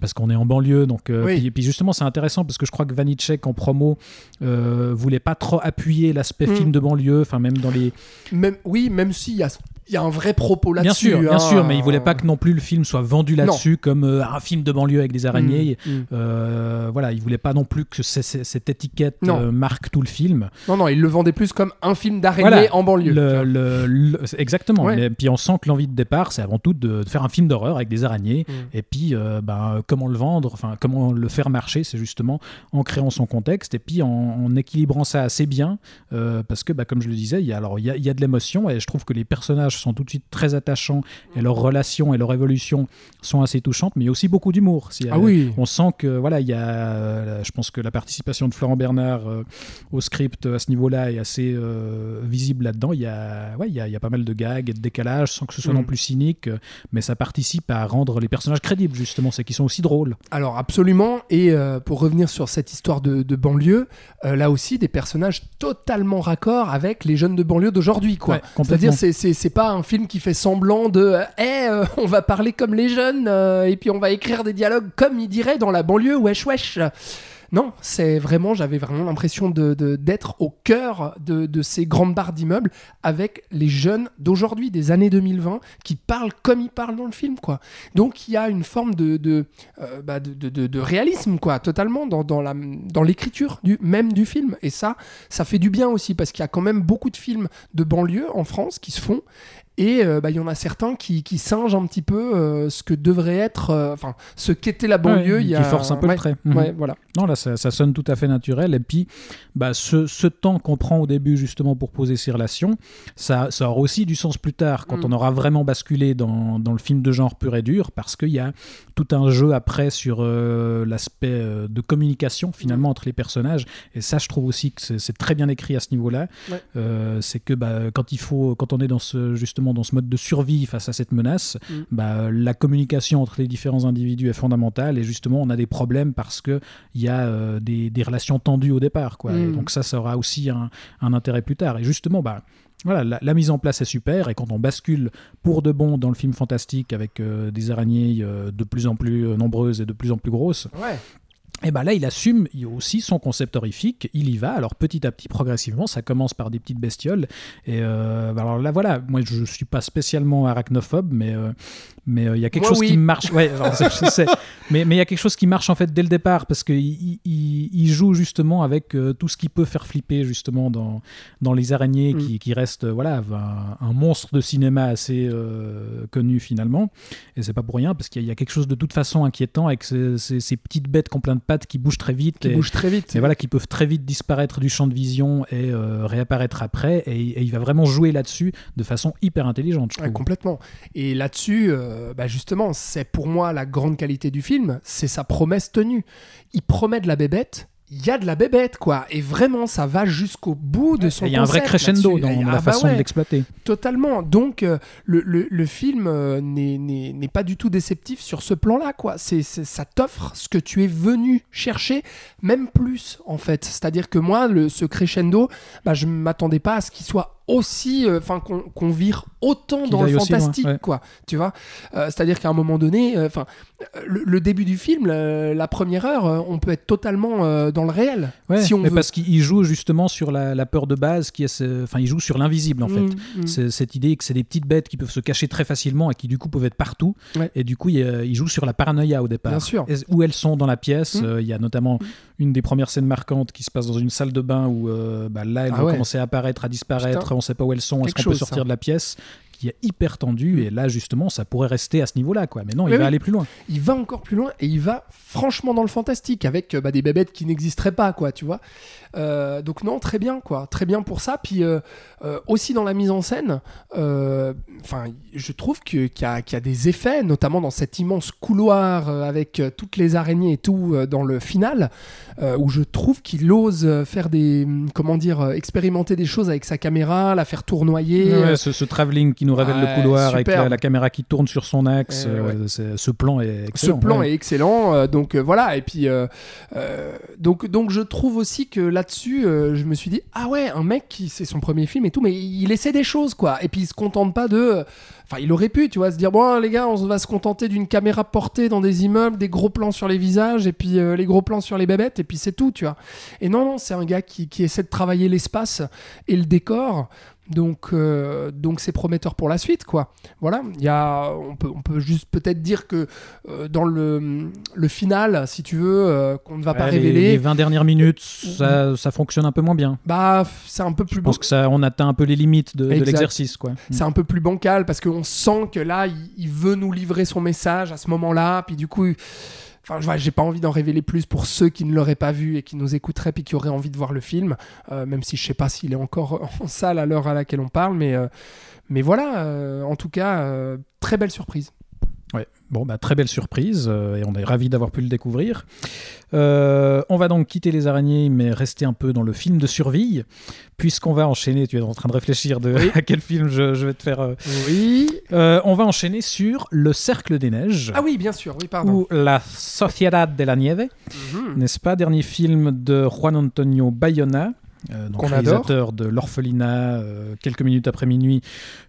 parce qu'on est en banlieue. Donc, euh, Oui. puis, puis justement, c'est intéressant parce que je crois que Vanitschek, en promo, euh, voulait pas trop appuyer l'aspect Mm. film de banlieue, enfin, même dans les. Même, oui, même s'il y a, il y a un vrai propos Bien là-dessus. sûr, bien hein. sûr, mais il voulait pas que non plus le film soit vendu là-dessus comme euh, un film de banlieue avec des araignées. Mm, mm. Euh, voilà, il voulait pas non plus que c- c- cette étiquette euh, marque tout le film. Non, non, il le vendait plus comme un film d'araignée Voilà, en banlieue. Le- le- le- c'est- exactement. Ouais. Mais puis on sent que l'envie de départ, c'est avant tout de, de faire un film d'horreur avec des araignées. Mm. Et puis, ben, comment le vendre, enfin, comment le faire marcher, c'est justement en créant son contexte et puis en, en équilibrant ça assez bien. parce que, bah, comme je le disais, il y a, alors, il y a, y a de l'émotion et je trouve que les personnages sont tout de suite très attachants et leurs relations et leur évolution sont assez touchantes, mais il y a aussi beaucoup d'humour. C'est- Ah oui. on sent que voilà, il y a, euh, je pense que la participation de Florent Bernard euh, au script euh, à ce niveau-là est assez euh, visible là-dedans. Il y a, ouais, il y a, il y a pas mal de gags et de décalages sans que ce soit Mm. non plus cynique, euh, mais ça participe à rendre les personnages crédibles justement, c'est qu'ils sont aussi drôles. Alors absolument, et euh, pour revenir sur cette histoire de, de banlieue, euh, là aussi des personnages totalement raccord avec les jeunes de banlieue d'aujourd'hui, quoi. Ouais. C'est-à-dire c'est c'est un film qui fait semblant de, Eh, euh, on va parler comme les jeunes euh, et puis on va écrire des dialogues comme ils diraient dans la banlieue, wesh wesh. Non, c'est vraiment, j'avais vraiment l'impression de- de- d'être au cœur de, de ces grandes barres d'immeubles avec les jeunes d'aujourd'hui, des années 2020, qui parlent comme ils parlent dans le film, quoi. Donc il y a une forme de, de, euh, bah, de, réalisme, quoi, totalement dans, dans dans l'écriture même du film. Et ça, ça fait du bien aussi parce qu'il y a quand même beaucoup de films de banlieue en France qui se font Et euh, bah, il y en a certains qui, qui singent un petit peu euh, ce que devrait être, euh, enfin, ce qu'était la banlieue. Ouais, il y qui a... force un peu le trait. Mhm. ouais, voilà. Non, là, ça, ça sonne tout à fait naturel. Et puis, bah, ce, ce temps qu'on prend au début, justement, pour poser ces relations, ça, ça aura aussi du sens plus tard, quand Mm. on aura vraiment basculé dans, dans le film de genre pur et dur, parce qu'il y a tout un jeu après sur euh, l'aspect euh, de communication, Mm. finalement, entre les personnages. Et ça, je trouve aussi que c'est très bien écrit à ce niveau-là. Ouais. Euh, c'est que bah, quand, il faut, quand on est dans ce, justement dans ce mode de survie face à cette menace, Mm. bah, la communication entre les différents individus est fondamentale. Et justement, on a des problèmes parce qu'il y a des, des relations tendues au départ. Quoi. Mm. Et donc ça, ça aura aussi un, un intérêt plus tard. Et justement, bah, voilà, la, mise en place est super. Et quand on bascule pour de bon dans le film fantastique avec euh, des araignées euh, de plus en plus euh, nombreuses et de plus en plus grosses. Et ben là, il assume il- aussi son concept horrifique. Il y va. Alors petit à petit, progressivement, ça commence par des petites bestioles. Et euh, alors là, voilà, moi, je suis pas spécialement arachnophobe, mais euh, mais euh, il y a quelque Moi, chose oui. qui marche. Ouais, alors, je sais. Mais mais il y a quelque chose qui marche en fait dès le départ parce que il, joue justement avec tout ce qui peut faire flipper justement dans dans les araignées Mm. qui, qui restent euh, voilà un, un monstre de cinéma assez connu finalement. Et c'est pas pour rien parce qu'il y, a- il y a quelque chose de toute façon inquiétant avec ces, ces- ces petites bêtes qui ont plein de pattes qui bougent très vite. Qui et, bouge très vite. et voilà, qui peuvent très vite disparaître du champ de vision et euh, réapparaître après. Et, et il va vraiment jouer là-dessus de façon hyper intelligente, je Ouais, trouve. complètement. Et là-dessus, euh, bah justement, c'est pour moi la grande qualité du film, c'est sa promesse tenue. Il promet de la bébête, il y a de la bébête, quoi. Et vraiment, ça va jusqu'au bout de son il y a un vrai crescendo dans Et- la ah bah façon ouais, de l'exploiter. Totalement. Donc, euh, le, le- le film euh, n'est- pas du tout déceptif sur ce plan-là, quoi. C'est c'est- ça t'offre ce que tu es venu chercher, même plus, en fait. C'est-à-dire que moi, le, ce crescendo, bah, je ne m'attendais pas à ce qu'il soit aussi, euh, enfin, qu'on vire autant dans le loin, fantastique, ouais. quoi. Tu vois Euh, C'est-à-dire qu'à un moment donné, euh, enfin, euh, le, le début du film, la, la première heure, on peut être totalement dans le réel, Ouais, si on mais veut. parce qu'il il joue justement sur la, la peur de base, qui est ce- enfin, il joue sur l'invisible en fait. Mm, mm. Cette idée que c'est des petites bêtes qui peuvent se cacher très facilement et qui du coup peuvent être partout. Ouais. Et du coup, il, il joue sur la paranoïa au départ. Bien sûr. Et- Où elles sont dans la pièce. Mm. Il y a notamment une des premières scènes marquantes qui se passe dans une salle de bain où euh, bah, là, elles Ah vont ouais. commencer à apparaître, à disparaître. Putain. On sait pas où elles sont. Est-ce qu'on peut sortir ça. de la pièce? Qui est hyper tendu et là justement ça pourrait rester à ce niveau-là quoi. Mais non, il va aller plus loin. il va encore plus loin et il va franchement dans le fantastique avec euh, bah, des bébêtes qui n'existeraient pas, quoi, tu vois. Euh, donc non, très bien, quoi, très bien pour ça. Puis euh, euh, aussi dans la mise en scène, enfin, je trouve que- qu'il y, a- qu'il y a des effets, notamment dans cet immense couloir avec toutes les araignées et tout dans le final, où je trouve qu'il ose faire des, hum, comment dire, expérimenter des choses avec sa caméra, la faire tournoyer. Ouais, ce, ce travelling qui nous révèle le couloir avec la, la caméra qui tourne sur son axe, Euh, ce plan est Ce excellent. plan ouais. est excellent, euh, donc euh, voilà. Et puis donc donc je trouve aussi que là-dessus, je me suis dit ah ouais, un mec qui c'est son premier film et tout, mais il essaie des choses quoi. Et puis il se contente pas de, enfin il aurait pu, tu vois, se dire bon les gars, on va se contenter d'une caméra portée dans des immeubles, des gros plans sur les visages et puis les gros plans sur les bébêtes et puis c'est tout, tu vois. Et non non, c'est un gars qui, qui essaie de travailler l'espace et le décor. Donc, euh, donc c'est prometteur pour la suite, quoi. Voilà, il y a, on peut, on peut juste peut-être dire que euh, dans le, le final, si tu veux, euh, qu'on ne va pas les- révéler, Les, 20 dernières minutes, ça, ça fonctionne un peu moins bien. bah c'est un peu plus Je pense que ça, on atteint un peu les limites de, l'exercice, quoi. C'est un peu plus bancal parce qu'on sent que là, il, il veut nous livrer son message à ce moment-là, puis du coup. Enfin, je j'ai pas envie d'en révéler plus pour ceux qui ne l'auraient pas vu et qui nous écouteraient puis qui auraient envie de voir le film, euh, même si je sais pas s'il est encore en salle à l'heure à laquelle on parle, mais, euh, mais voilà, euh, en tout cas, très belle surprise. Ouais. Bon, bah, très belle surprise euh, et on est ravis d'avoir pu le découvrir. Euh, on va donc quitter les araignées, mais rester un peu dans le film de survie, puisqu'on va enchaîner. Tu es en train de réfléchir de à quel film je, je vais te faire. euh, Oui. on va enchaîner sur Le Cercle des Neiges. Ah oui, bien sûr, oui, pardon. Ou La Sociedad de la Nieve, Mhm. n'est-ce pas? Dernier film de Juan Antonio Bayona, euh, donc réalisateur de L'Orphelinat, euh, quelques minutes après minuit,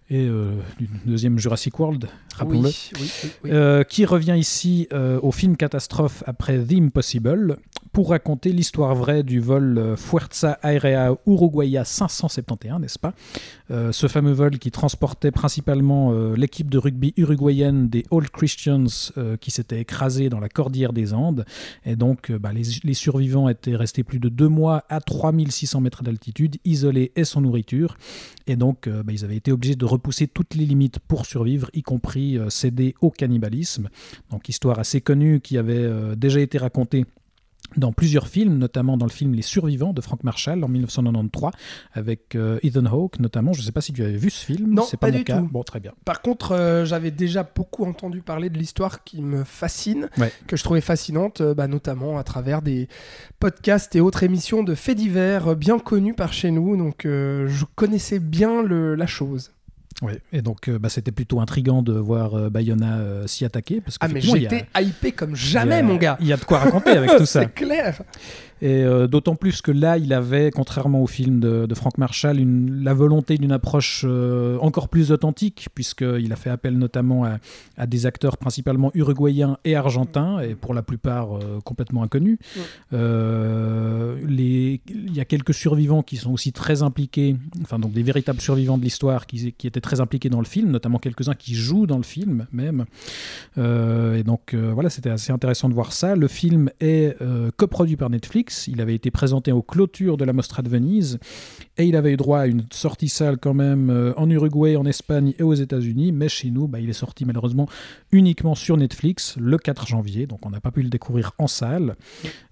et euh, du deuxième Jurassic World, rappelons-le. Oui, oui, oui, oui. Euh, qui revient ici euh, au film catastrophe après The Impossible pour raconter l'histoire vraie du vol euh, Fuerza Aérea Uruguaya 571, n'est-ce pas? Euh, Ce fameux vol qui transportait principalement euh, l'équipe de rugby uruguayenne des All Christians qui s'était écrasée dans la cordillère des Andes. Et donc, bah, les, survivants étaient restés plus de deux mois à 3600 mètres d'altitude, isolés et sans nourriture. Et donc, bah, ils avaient été obligés de repousser toutes les limites pour survivre, y compris céder au cannibalisme. Donc, histoire assez connue qui avait déjà été racontée dans plusieurs films, notamment dans le film Les Survivants de Frank Marshall en 1993, avec euh, Ethan Hawke notamment. Je ne sais pas si tu avais vu ce film. Non, c'est pas pas, mon du cas. tout. Bon, très bien. Par contre, euh, j'avais déjà beaucoup entendu parler de l'histoire qui me fascine, Ouais. que je trouvais fascinante, euh, bah, notamment à travers des podcasts et autres émissions de faits divers bien connus par chez nous. Donc, je connaissais bien le- la chose. Ouais. Et donc, euh, bah, c'était plutôt intriguant de voir euh, Bayona euh, s'y attaquer. Parce Ah, mais a- j'étais hypé comme jamais, a- mon gars. Il y a de quoi raconter avec tout ça. C'est clair. Et euh, d'autant plus que là, il avait, contrairement au film de, de Frank Marshall, une- la volonté d'une approche euh, encore plus authentique, puisqu'il a fait appel notamment à, à des acteurs principalement uruguayens et argentins, et pour la plupart euh, complètement inconnus. Il y a quelques survivants qui sont aussi très impliqués, enfin donc des véritables survivants de l'histoire qui, qui étaient très impliqués dans le film, notamment quelques-uns qui jouent dans le film même. Et donc voilà, c'était assez intéressant de voir ça. Le film est coproduit par Netflix. Il avait été présenté aux clôtures de la Mostra de Venise et il avait eu droit à une sortie salle quand même euh, en Uruguay, en Espagne et aux États-Unis. Mais chez nous, bah, il est sorti malheureusement uniquement sur Netflix le 4 janvier. Donc on n'a pas pu le découvrir en salle.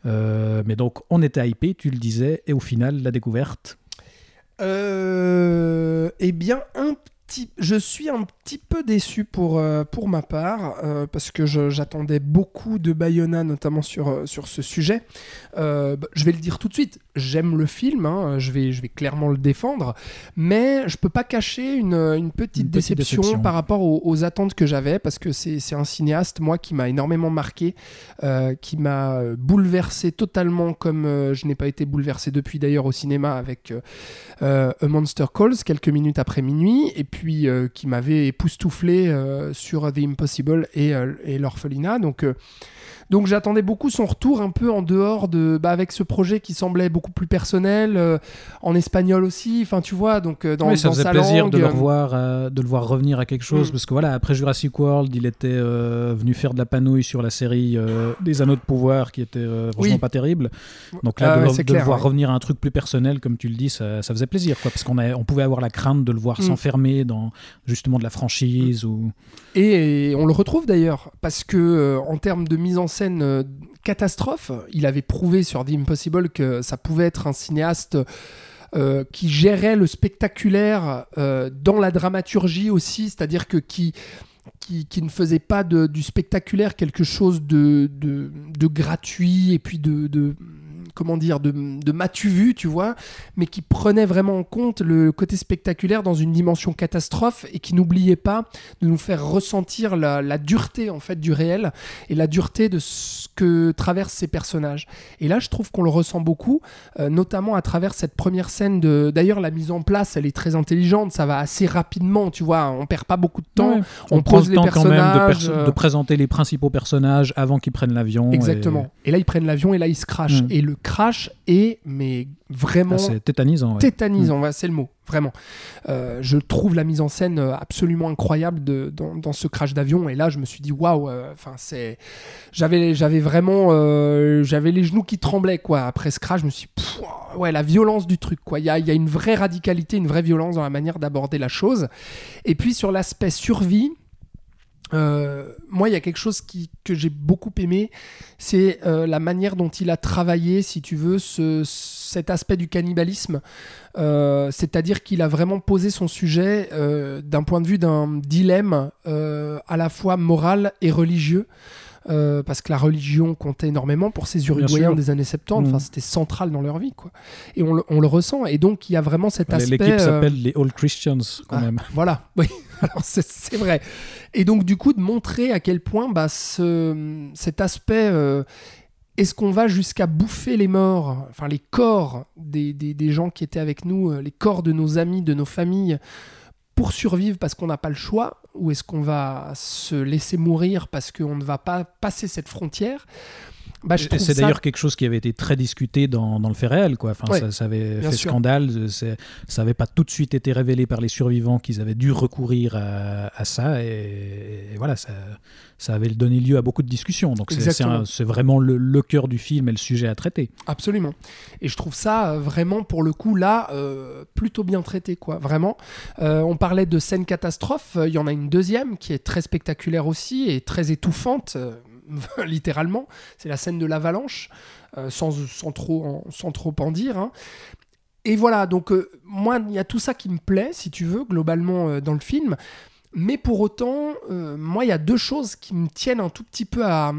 Euh, mais donc on était hypé, tu le disais, et au final, la découverte? Euh, eh bien, un je suis un petit peu déçu pour, euh, ma part, euh, parce que j'attendais beaucoup de Bayona, notamment sur, euh, ce sujet. Bah, je vais le dire tout de suite, j'aime le film, hein, je, vais, je vais clairement le défendre, mais je peux pas cacher une, une petite, Une petite déception, par rapport aux, aux attentes que j'avais, parce que c'est c'est un cinéaste, moi, qui m'a énormément marqué, euh, qui m'a euh, bouleversé totalement, comme euh, je n'ai pas été bouleversé depuis d'ailleurs au cinéma avec euh, A Monster Calls quelques minutes après minuit, et puis qui m'avait époustouflé sur The Impossible et, et l'orphelinat. Donc, donc j'attendais beaucoup son retour un peu en dehors de, bah, avec ce projet qui semblait beaucoup plus personnel, euh, en espagnol aussi. Enfin, tu vois, donc euh, dans, oui, ça dans faisait sa plaisir langue, de, le revoir, euh, de le voir revenir à quelque chose, Mm. parce que voilà, après Jurassic World, il était venu faire de la panouille sur la série des Anneaux de pouvoir, qui était franchement Oui. pas terrible. Donc là, Ah de, le- voir ouais. revenir à un truc plus personnel, comme tu le dis, ça, ça faisait plaisir, quoi, parce qu'on on pouvait avoir la crainte de le voir Mm. s'enfermer dans justement de la franchise ou. Et on le retrouve d'ailleurs, parce que euh, en termes de mise en scène euh, catastrophe, il avait prouvé sur The Impossible que ça pouvait être un cinéaste euh, qui gérait le spectaculaire euh, dans la dramaturgie aussi, c'est-à-dire que qui, ne faisait pas du spectaculaire quelque chose de, gratuit et puis de comment dire de, de matu vu, tu vois, mais qui prenait vraiment en compte le côté spectaculaire dans une dimension catastrophe et qui n'oubliait pas de nous faire ressentir la, la dureté en fait du réel et la dureté de ce que traversent ces personnages. Et là, je trouve qu'on le ressent beaucoup, euh, notamment à travers cette première scène de. D'ailleurs, la mise en place, elle est très intelligente, ça va assez rapidement, tu vois, on perd pas beaucoup de temps. Ouais. on prend pose le les temps quand même de, personnages, perso- euh, de présenter les principaux personnages avant qu'ils prennent l'avion. Exactement. Et... là, ils prennent l'avion et là, ils se crachent. Mm. Et le crash est, mais vraiment Ah, c'est tétanisant. ouais. tétanisant, ouais, c'est le mot, vraiment. Euh, je trouve la mise en scène euh, absolument incroyable de, dans, dans ce crash d'avion. Et là, je me suis dit, waouh, euh, enfin, c'est. J'avais, j'avais vraiment. euh, j'avais les genoux qui tremblaient, quoi. Après ce crash, je me suis dit, pff, ouais, la violence du truc, quoi. Il y a, il y a une vraie radicalité, une vraie violence dans la manière d'aborder la chose. Et puis, sur l'aspect survie. Euh, moi, il y a quelque chose qui, que j'ai beaucoup aimé, c'est euh, la manière dont il a travaillé, si tu veux, ce, cet aspect du cannibalisme. Euh, C'est-à-dire qu'il a vraiment posé son sujet euh, d'un point de vue d'un dilemme euh, à la fois moral et religieux. Euh, parce que la religion comptait énormément pour ces Uruguayens des années 70. Enfin, Mhm. c'était central dans leur vie, quoi. Et on le, on le ressent. Et donc, il y a vraiment cet aspect. L'équipe euh, s'appelle les All Christians quand ah, même. Voilà, oui, alors c'est- vrai. Et donc du coup de montrer à quel point bah, ce, cet aspect, euh, est-ce qu'on va jusqu'à bouffer les morts, enfin les corps des gens qui étaient avec nous, euh, les corps de nos amis, de nos familles, pour survivre parce qu'on n'a pas le choix, ou est-ce qu'on va se laisser mourir parce qu'on ne va pas passer cette frontière? Bah, C'est ça- d'ailleurs quelque chose qui avait été très discuté dans, dans le fait réel. Quoi. Enfin, ça, ça avait fait sûr. scandale. euh, Ça n'avait pas tout de suite été révélé par les survivants qu'ils avaient dû recourir à, à ça. Et, et voilà, ça, ça avait donné lieu à beaucoup de discussions. Donc c'est- vraiment le, le cœur du film et le sujet à traiter. Absolument. Et je trouve ça euh, vraiment, pour le coup, là, euh, plutôt bien traité, quoi. Vraiment. Euh, on parlait de scène catastrophe. Il y en a une deuxième qui est très spectaculaire aussi et très étouffante, littéralement. C'est la scène de l'avalanche, euh, sans, sans, trop en, sans trop en dire. hein. Et voilà, donc euh, moi, il y a tout ça qui me plaît, si tu veux, globalement, euh, dans le film. Mais pour autant, moi, il y a deux choses qui me tiennent un tout petit peu à,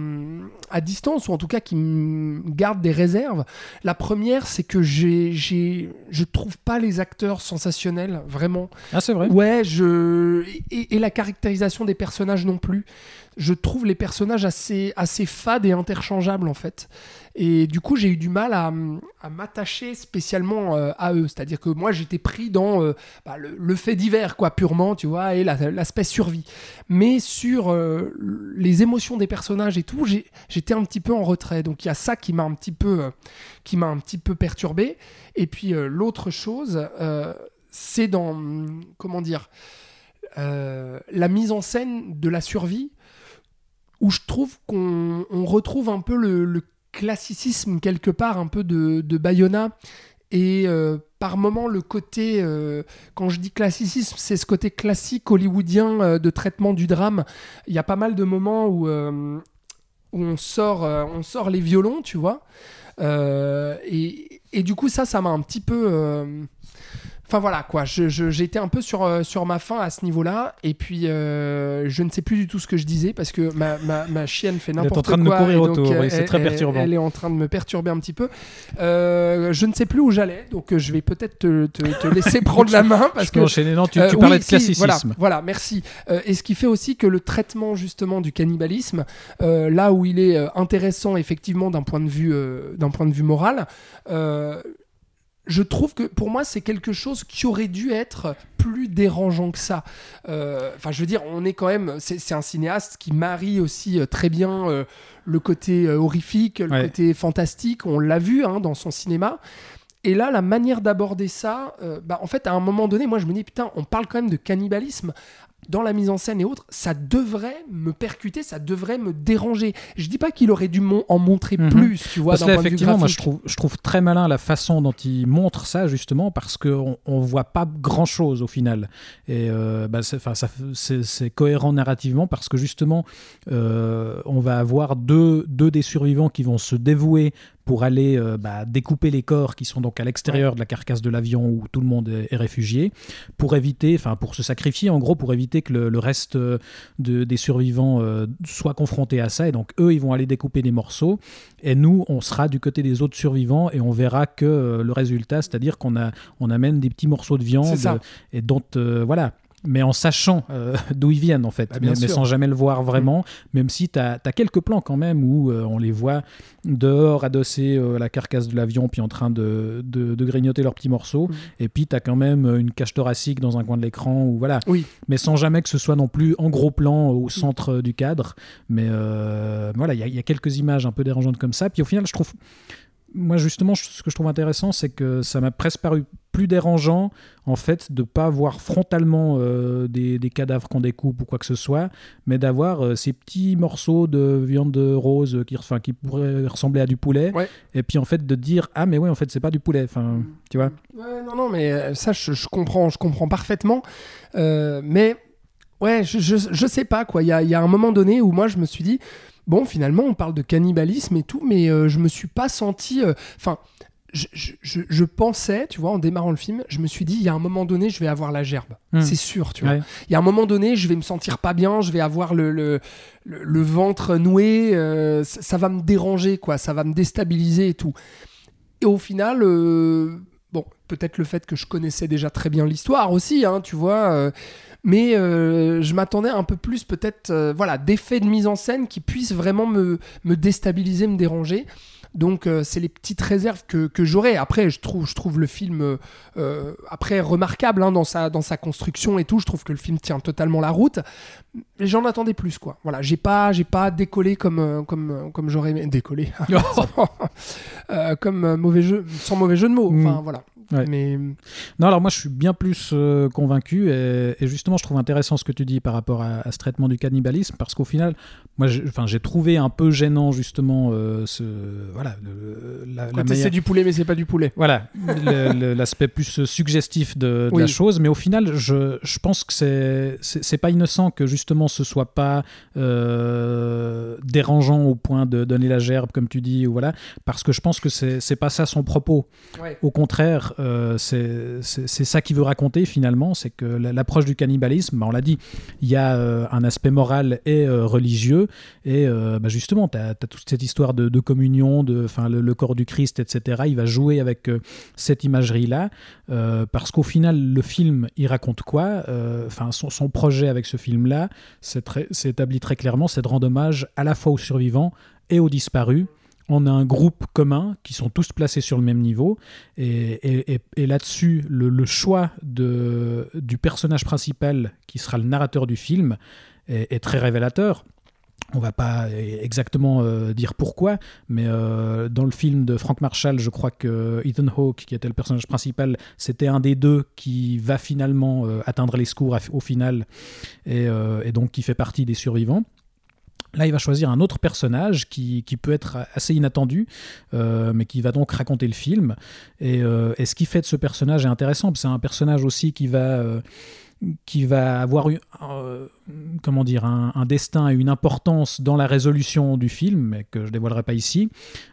à distance, ou en tout cas qui me gardent des réserves. La première, c'est que j'ai, j'ai, je trouve pas les acteurs sensationnels, vraiment. Ah, c'est vrai? Ouais, je et, et la caractérisation des personnages non plus. Je trouve les personnages assez assez fades et interchangeables en fait. Et du coup, j'ai eu du mal à, m'attacher spécialement euh, à eux. C'est-à-dire que moi, j'étais pris dans euh, bah, le, fait divers, quoi, purement, tu vois, et la- l'aspect survie. Mais sur euh, les émotions des personnages et tout, j'étais un petit peu en retrait. Donc il y a ça qui m'a un petit peu, un petit peu perturbé. Et puis l'autre chose, c'est dans comment dire la mise en scène de la survie où je trouve qu'on on retrouve un peu le, classicisme quelque part un peu de, Bayona. Et euh, par moment le côté euh, quand je dis classicisme c'est ce côté classique hollywoodien euh, de traitement du drame. Il y a pas mal de moments où, on sort les violons tu vois. Et, du coup ça ça m'a un petit peu Enfin voilà quoi, je- je- j'ai été un peu sur, euh, sur ma faim à ce niveau-là, et puis euh, je ne sais plus du tout ce que je disais parce que ma, ma, ma chienne fait est en n'importe quoi. train de me courir autour, euh, oui, c'est elle- très elle- perturbant. Elle est en train de me perturber un petit peu. Euh, je ne sais plus où j'allais, donc je vais peut-être te, te- te laisser prendre la main parce Je que enchaîner. Non, tu, tu oui, parlais de si, classicisme. voilà, voilà, merci. Et ce qui fait aussi que le traitement justement du cannibalisme, là où il est intéressant effectivement d'un point de vue, d'un point de vue moral, je trouve que pour moi c'est quelque chose qui aurait dû être plus dérangeant que ça. Euh, Enfin, je veux dire, on est quand même, c'est un cinéaste qui marie aussi euh, très bien euh, le côté horrifique, le Ouais. côté fantastique. On l'a vu hein, dans son cinéma. Et là, la manière d'aborder ça, bah, en fait, à un moment donné, moi, je me dis, putain, on parle quand même de cannibalisme dans la mise en scène et autres, ça devrait me percuter, ça devrait me déranger. Je dis pas qu'il aurait dû mon- en montrer Mhm. plus, tu vois, Parce là, effectivement, moi, je trouve, je trouve très malin la façon dont il montre ça, justement, parce qu'on on voit pas grand-chose au final. Et euh, bah, c'est, cohérent narrativement parce que, justement, euh, on va avoir deux, deux des survivants qui vont se dévouer pour aller euh, bah, découper les corps qui sont donc à l'extérieur de la carcasse de l'avion où tout le monde est, est réfugié, pour éviter, enfin pour se sacrifier en gros, pour éviter que le, le reste euh, de, des survivants euh, soit confronté à ça. Et donc eux, ils vont aller découper des morceaux, et nous, on sera du côté des autres survivants et on verra que euh, le résultat, c'est-à-dire qu'on a, on amène des petits morceaux de viande et dont voilà. Mais en sachant euh, d'où ils viennent, en fait, Bah, mais, sans jamais le voir vraiment, même si tu as, quelques plans quand même où euh, on les voit dehors adossés euh, à la carcasse de l'avion, puis en train de, de, de grignoter leurs petits morceaux. Mhm. Et puis tu as quand même une cage thoracique dans un coin de l'écran, ou voilà. Oui. Mais sans jamais que ce soit non plus en gros plan au centre du cadre. Mais voilà, il y, a- il y a quelques images un peu dérangeantes comme ça. Puis au final, je trouve. Moi, justement, ce que je trouve intéressant, c'est que ça m'a presque paru plus dérangeant, en fait, de pas voir frontalement euh, des, des cadavres qu'on découpe ou quoi que ce soit, mais d'avoir euh, ces petits morceaux de viande rose qui, enfin, qui pourraient ressembler à du poulet, Ouais. et puis en fait de dire ah mais oui en fait c'est pas du poulet, enfin tu vois. Ouais, non, non, mais euh, ça, je, je comprends, je comprends parfaitement. Euh, mais ouais, je, je, je sais pas quoi. Il y a, il y a un moment donné où moi, je me suis dit, bon, finalement, on parle de cannibalisme et tout, mais euh, je me suis pas senti. euh, Enfin. je, je- je- je pensais, tu vois, en démarrant le film, je me suis dit, il y a un moment donné, je vais avoir la gerbe. Hmm. C'est sûr, tu vois. Ouais. Il y a un moment donné, je vais me sentir pas bien, je vais avoir le, le, le- le ventre noué, euh, ça, ça va me déranger, quoi, ça va me déstabiliser et tout. Et au final, euh, bon, peut-être le fait que je connaissais déjà très bien l'histoire aussi, hein, tu vois, mais euh, je m'attendais un peu plus peut-être, euh, voilà, d'effets de mise en scène qui puissent vraiment me, me déstabiliser, me déranger. Donc euh, c'est les petites réserves que, que j'aurais. Après, je trouve, je trouve le film euh, après remarquable hein, dans, sa, dans sa construction et tout. Je trouve que le film tient totalement la route. Mais j'en attendais plus, quoi. Voilà, j'ai pas, j'ai pas décollé comme, comme, comme j'aurais aimé. Décollé. Euh, comme mauvais jeu, sans mauvais jeu de mots. Enfin, Mm. voilà. Ouais. Mais Non, alors moi je suis bien plus euh, convaincu et, et justement je trouve intéressant ce que tu dis par rapport à, à ce traitement du cannibalisme parce qu'au final, moi j'ai trouvé un peu gênant justement euh, ce, voilà, le- la, la côté, manière- c'est du poulet, mais c'est pas du poulet. Voilà, l'aspect plus suggestif de, de Oui. la chose, mais au final, je, je pense que c'est pas innocent que justement ce soit pas euh, dérangeant au point de donner la gerbe, comme tu dis, ou voilà, parce que je pense que c'est c'est pas ça son propos. Ouais. Au contraire, euh, c'est ça qu'il veut raconter finalement, c'est que la- l'approche du cannibalisme, bah, on l'a dit, il y a euh, un aspect moral et euh, religieux, et bah, justement, tu as, toute cette histoire de, communion, de, enfin, le, corps du Christ, etc. Il va jouer avec cette imagerie-là, parce qu'au final, le film, il raconte quoi Enfin, son, son projet avec ce film-là, c'est établi très clairement, c'est de rendre hommage à la fois aux survivants et aux disparus. On a un groupe commun qui sont tous placés sur le même niveau. Et, là-dessus, le, choix du personnage principal, qui sera le narrateur du film, est, très révélateur. On va pas exactement euh, dire pourquoi, mais euh, dans le film de Frank Marshall, je crois que Ethan Hawke, qui était le personnage principal, c'était un des deux qui va finalement euh, atteindre les secours au final, et donc qui fait partie des survivants. Là, il va choisir un autre personnage qui, qui peut être assez inattendu, euh, mais qui va donc raconter le film. Et, euh, ce qui fait de ce personnage est intéressant, c'est un personnage aussi qui va, euh, qui va avoir eu, euh, comment dire, un, destin et une importance dans la résolution du film, que je dévoilerai pas ici,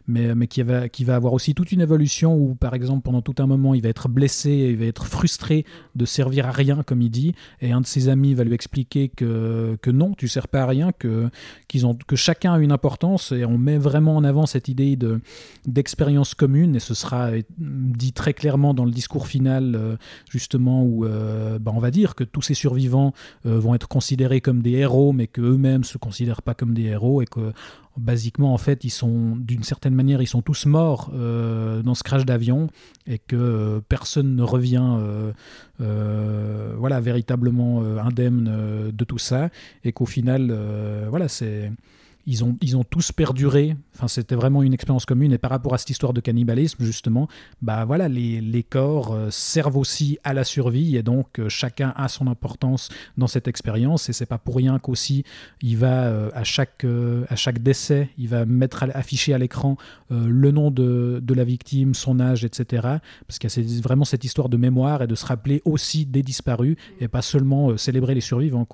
mais, mais qui, va, qui va avoir aussi toute une évolution où, par exemple, pendant tout un moment, il va être blessé, il va être frustré de servir à rien, comme il dit, et un de ses amis va lui expliquer que, que non, tu sers pas à rien, que, qu'ils ont, que chacun a une importance, et on met vraiment en avant cette idée de, d'expérience commune, et ce sera euh, dit très clairement dans le discours final, euh, justement, où euh, bah, on va dire que tous ces survivants euh, vont être considérés comme des héros, mais qu'eux-mêmes se considèrent pas comme des héros, et que basiquement, en fait, ils sont, d'une certaine manière, ils sont tous morts euh, dans ce crash d'avion, et que euh, personne ne revient, voilà, véritablement indemne de tout ça, et qu'au final, voilà, c'est ils ont, ils ont tous perduré. Enfin, c'était vraiment une expérience commune. Et par rapport à cette histoire de cannibalisme, justement, bah voilà, les, les corps euh, servent aussi à la survie et donc euh, chacun a son importance dans cette expérience. Et c'est pas pour rien qu'aussi il va euh, à chaque à chaque décès, il va mettre afficher à l'écran le nom de, de la victime, son âge, etc. Parce qu'il y a vraiment cette histoire de mémoire et de se rappeler aussi des disparus et pas seulement célébrer les survivants.